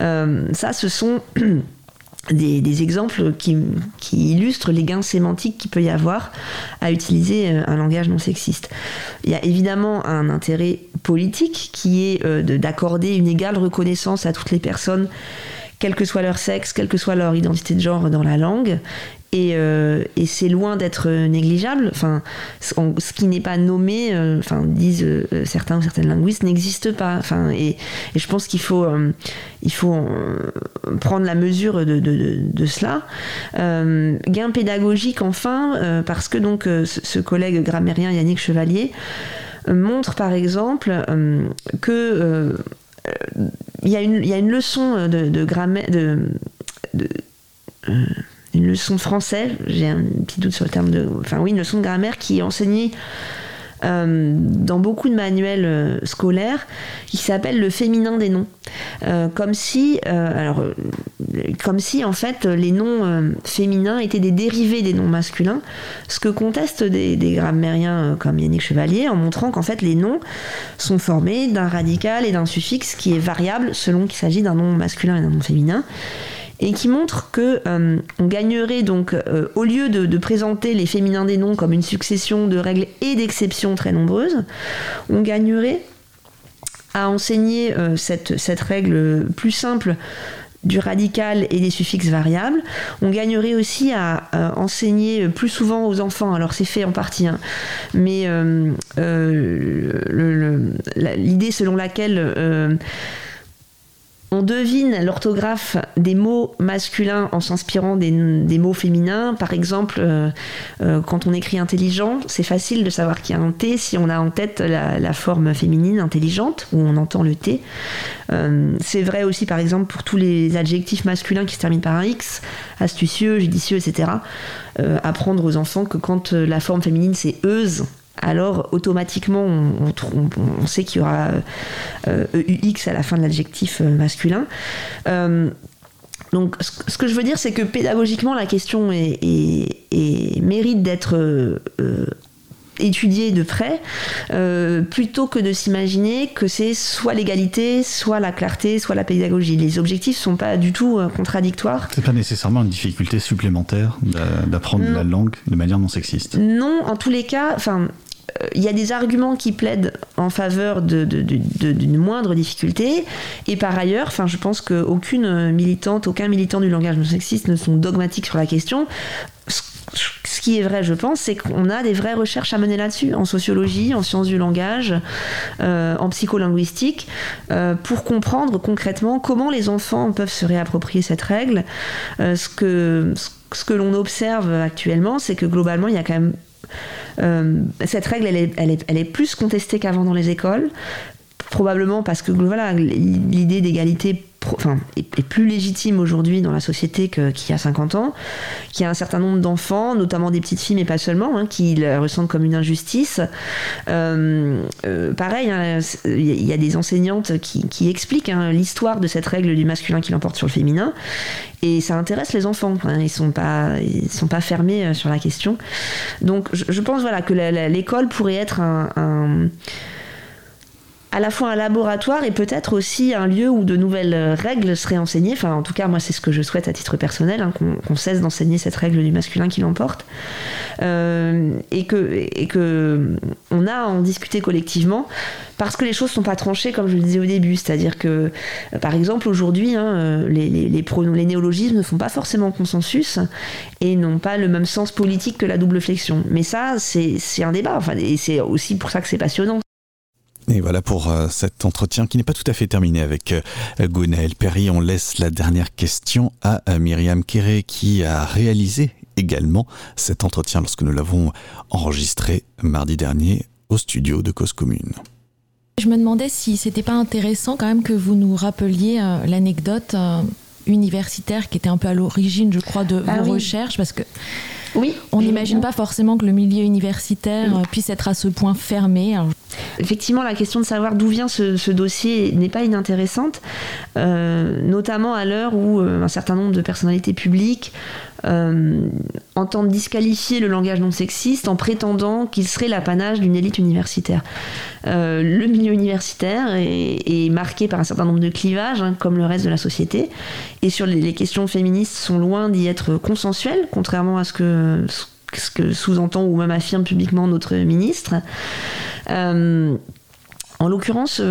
[SPEAKER 11] Euh, ça, ce sont des, exemples qui, illustrent les gains sémantiques qu'il peut y avoir à utiliser euh, un langage non sexiste. Il y a évidemment un intérêt politique qui est euh, de- d'accorder une égale reconnaissance à toutes les personnes, quel que soit leur sexe, quelle que soit leur identité de genre dans la langue. Et, euh, et c'est loin d'être négligeable. Enfin, ce qui n'est pas nommé, euh, enfin, disent euh, certains ou certaines linguistes, n'existe pas. Enfin, et, je pense qu'il faut, il faut prendre la mesure de, cela. Gain pédagogique, enfin, parce que donc ce, collègue grammairien Yannick Chevalier montre par exemple que il y, y a une leçon de, grammaire de, une leçon de français, j'ai un petit doute sur le terme de. Enfin, oui, une leçon de grammaire qui est enseignée euh, dans beaucoup de manuels euh, scolaires, qui s'appelle le féminin des noms. Euh, comme si, en fait les noms féminins étaient des dérivés des noms masculins, ce que contestent des, des grammairiens comme Yannick Chevalier en montrant qu'en fait les noms sont formés d'un radical et d'un suffixe qui est variable selon qu'il s'agit d'un nom masculin et d'un nom féminin et qui montre que euh, on gagnerait donc euh, au lieu de, présenter les féminins des noms comme une succession de règles et d'exceptions très nombreuses, on gagnerait à enseigner euh, cette, cette règle plus simple du radical et des suffixes variables. On gagnerait aussi à enseigner plus souvent aux enfants, alors c'est fait en partie, hein, mais l'idée selon laquelle on devine l'orthographe des mots masculins en s'inspirant des, mots féminins. Par exemple, euh, euh, quand on écrit intelligent, c'est facile de savoir qu'il y a un T si on a en tête la, forme féminine intelligente, où on entend le T. Euh, c'est vrai aussi, par exemple, pour tous les adjectifs masculins qui se terminent par un X, astucieux, judicieux, etc. Apprendre aux enfants que quand la forme féminine c'est euse, alors automatiquement on, sait qu'il y aura euh, EUX à la fin de l'adjectif euh, masculin. Euh, donc ce que je veux dire c'est que pédagogiquement la question est, est- est- mérite d'être euh, euh, étudier de près, euh, plutôt que de s'imaginer que c'est soit l'égalité, soit la clarté, soit la pédagogie. Les objectifs sont pas du tout euh, contradictoires.
[SPEAKER 9] C'est pas nécessairement une difficulté supplémentaire d'a- d'apprendre la langue de manière non sexiste.
[SPEAKER 11] Non, en tous les cas, enfin. Il y a des arguments qui plaident en faveur d'une moindre difficulté. Et par ailleurs, je pense qu'aucune militante, aucun militant du langage non sexiste ne sont dogmatiques sur la question. Ce- qui est vrai, je pense, c'est qu'on a des vraies recherches à mener là-dessus, en sociologie, en sciences du langage, euh, en psycholinguistique, euh, pour comprendre concrètement comment les enfants peuvent se réapproprier cette règle. Euh, ce que, l'on observe actuellement, c'est que globalement, il y a quand même cette règle, elle est, plus contestée qu'avant dans les écoles, probablement parce que voilà, l'idée d'égalité enfin, est, plus légitime aujourd'hui dans la société qu'il y a 50 ans, qu'il y a un certain nombre d'enfants, notamment des petites filles, mais pas seulement, hein, qui la ressentent comme une injustice. Euh, euh, pareil, hein, il y a- des enseignantes qui, expliquent hein, l'histoire de cette règle du masculin qui l'emporte sur le féminin, et ça intéresse les enfants. ils sont sont pas fermés euh, sur la question. Donc, je, pense voilà que l'école pourrait être un à la fois un laboratoire et peut-être aussi un lieu où de nouvelles euh, règles seraient enseignées. Enfin, en tout cas, moi, c'est ce que je souhaite à titre personnel, hein, qu'on qu'on cesse d'enseigner cette règle du masculin qui l'emporte. Euh, et, que, et que on a à en discuter collectivement parce que les choses sont pas tranchées, comme je le disais au début. C'est-à-dire que, euh, par exemple, aujourd'hui, hein, euh, les, les, les, pronoms- les néologismes ne font pas forcément consensus et n'ont pas le même sens politique que la double flexion. Mais ça, c'est un débat. Enfin, et c'est aussi pour ça que c'est passionnant.
[SPEAKER 1] Et voilà pour euh, cet entretien qui n'est pas tout à fait terminé avec euh, Gwenaël Perry. On laisse la dernière question à Myriam Kéré qui a réalisé également cet entretien lorsque nous l'avons enregistré mardi dernier au studio de Cause Commune.
[SPEAKER 12] Je me demandais si c'était pas intéressant quand même que vous nous rappeliez euh, l'anecdote universitaire qui était un peu à l'origine, je crois, de
[SPEAKER 11] Ah
[SPEAKER 12] vos
[SPEAKER 11] oui.
[SPEAKER 12] recherches, parce que
[SPEAKER 11] Oui.
[SPEAKER 12] on n'imagine pas forcément que le milieu universitaire euh, puisse être à ce point fermé. Alors,
[SPEAKER 11] Effectivement, la question de savoir d'où vient ce, ce dossier n'est pas inintéressante, euh, notamment à l'heure où euh, un certain nombre de personnalités publiques euh, entendent disqualifier le langage non sexiste en prétendant qu'il serait l'apanage d'une élite universitaire. Euh, le milieu universitaire est, marqué par un certain nombre de clivages, hein, comme le reste de la société, et sur les, questions féministes sont loin d'y être consensuelles, contrairement à ce que, sous-entend ou même affirme publiquement notre ministre. Euh, en l'occurrence,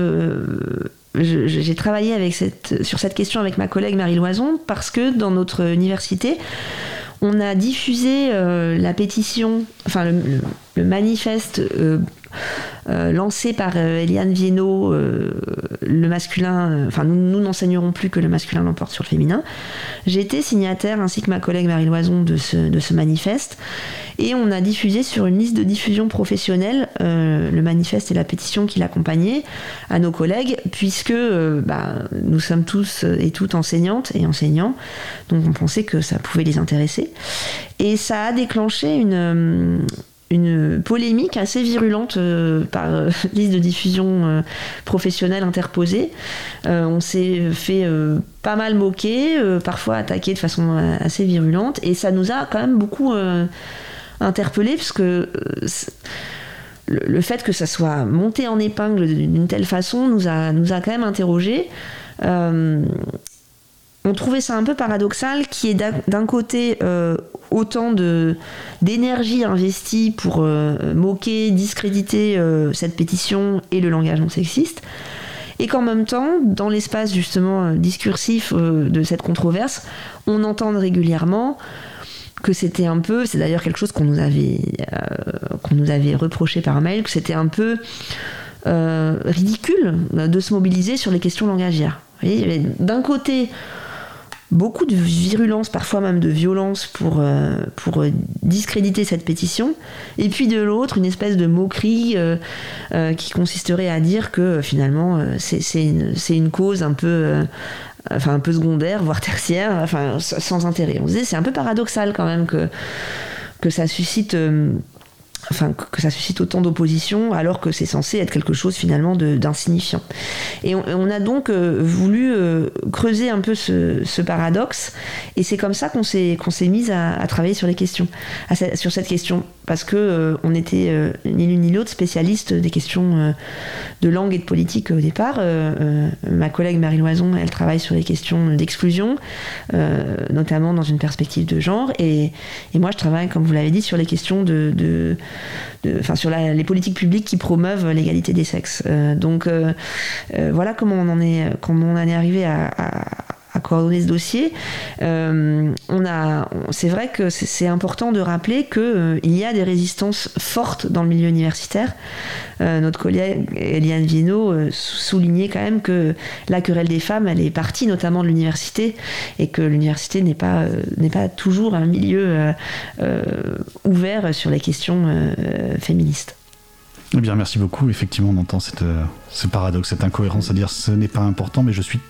[SPEAKER 11] j'ai travaillé avec cette, sur cette question avec ma collègue Marie Loison parce que dans notre université, on a diffusé euh, la pétition, enfin le, manifeste euh, euh, lancé par euh, Eliane Viennot, euh, le masculin, enfin nous, n'enseignerons plus que le masculin l'emporte sur le féminin. J'ai été signataire ainsi que ma collègue Marie Loison de ce, manifeste. Et on a diffusé sur une liste de diffusion professionnelle le manifeste et la pétition qui l'accompagnait à nos collègues puisque bah, nous sommes tous et toutes enseignantes et enseignants. Donc on pensait que ça pouvait les intéresser. Et ça a déclenché une une polémique assez virulente euh, par euh, liste de diffusion euh, professionnelle interposée. On s'est fait pas mal moquer, parfois attaquer de façon assez virulente, et ça nous a quand même beaucoup interpellés, parce que le, fait que ça soit monté en épingle d'une telle façon nous a, nous a quand même interrogés. On trouvait ça un peu paradoxal qu'il y ait d'un- côté euh, autant d'énergie investie pour euh, moquer, discréditer euh, cette pétition et le langage non sexiste, et qu'en même temps, dans l'espace justement discursif de cette controverse, on entende régulièrement que c'était un peu, c'est d'ailleurs quelque chose qu'on nous avait qu'on nous avait reproché par mail, que c'était un peu ridicule de se mobiliser sur les questions langagières. D'un côté beaucoup de virulence, parfois même de violence pour, euh, pour euh, discréditer cette pétition, et puis de l'autre, une espèce de moquerie euh, qui consisterait à dire que finalement c'est une, cause un peu, secondaire, voire tertiaire, sans intérêt. On se disait, c'est un peu paradoxal quand même que ça suscite. Euh, enfin que ça suscite autant d'opposition alors que c'est censé être quelque chose finalement d'insignifiant. Et on, a donc euh, voulu euh, creuser un peu ce, paradoxe et c'est comme ça qu'on s'est mise à, travailler sur les questions, sur cette question parce que euh, on était ni l'une ni l'autre spécialiste des questions de langue et de politique au départ. ma collègue Marie Loison, elle travaille sur les questions d'exclusion, notamment dans une perspective de genre et, moi je travaille comme vous l'avez dit sur les questions de enfin sur les politiques publiques qui promeuvent l'égalité des sexes. Euh, donc euh, euh, voilà comment on en est, comment on en est arrivé à, coordonner ce dossier. on a, c'est vrai que c'est important de rappeler qu'il il y a des résistances fortes dans le milieu universitaire. notre collègue Eliane Viennot soulignait quand même que la querelle des femmes, elle est partie notamment de l'université et que l'université n'est pas, n'est pas toujours un milieu ouvert sur les questions féministes.
[SPEAKER 9] Eh bien, merci beaucoup. Effectivement, on entend cette, euh, ce paradoxe, cette incohérence à dire ce n'est pas important, mais je suis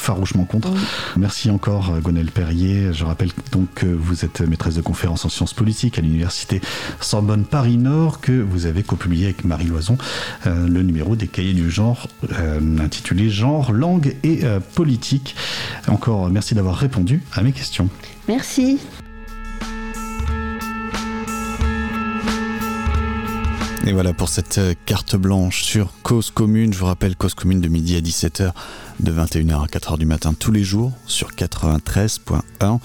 [SPEAKER 9] farouchement contre. Merci encore euh, Gonel Perrier. Je rappelle donc que vous êtes maîtresse de conférence en sciences politiques à l'université Sorbonne Paris Nord, que vous avez copublié avec Marie Loison euh, le numéro des cahiers du genre intitulé Genre, langue et politique. Encore merci d'avoir répondu à mes questions.
[SPEAKER 11] Merci.
[SPEAKER 1] Et voilà pour cette euh, carte blanche sur Cause Commune. Je vous rappelle Cause Commune de midi à 17h, de 21h à 4h du matin tous les jours sur 93.1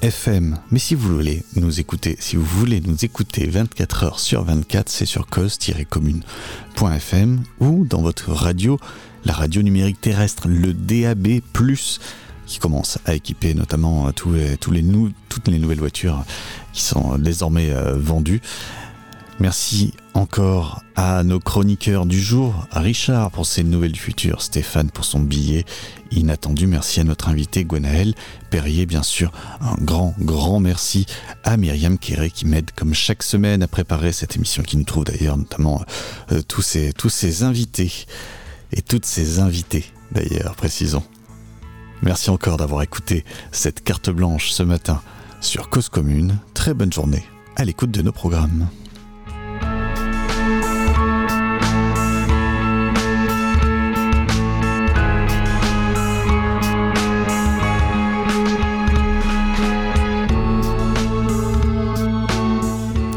[SPEAKER 1] FM. Mais si vous voulez nous écouter, si vous voulez nous écouter 24 h sur 24, c'est sur cause-commune.fm ou dans votre radio, la radio numérique terrestre, le DAB+, qui commence à équiper notamment euh, tous toutes les nouvelles voitures qui sont désormais euh, vendues. Merci encore à nos chroniqueurs du jour, Richard pour ses nouvelles du futur, Stéphane pour son billet inattendu, merci à notre invité Gwenaël Perrier, bien sûr, un grand, grand merci à Myriam Kéré qui m'aide comme chaque semaine à préparer cette émission, qui nous trouve d'ailleurs notamment euh, tous, ces, tous ces invités, et toutes ces invités d'ailleurs, précisons. Merci encore d'avoir écouté cette carte blanche ce matin sur Cause Commune, très bonne journée à l'écoute de nos programmes.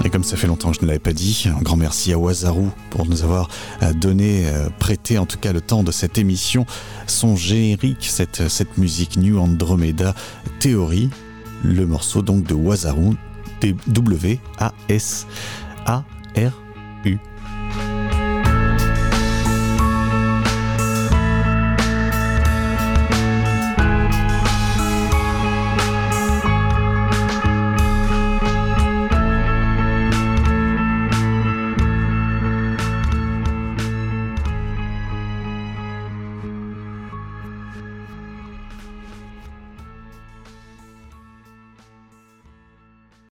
[SPEAKER 1] Comme ça fait longtemps que je ne l'avais pas dit, un grand merci à Wazaru pour nous avoir euh, donné, euh, prêté en tout cas le temps de cette émission, son générique, cette, musique New Andromeda Theory, le morceau donc de Wazaru, W-A-S-A-R-U.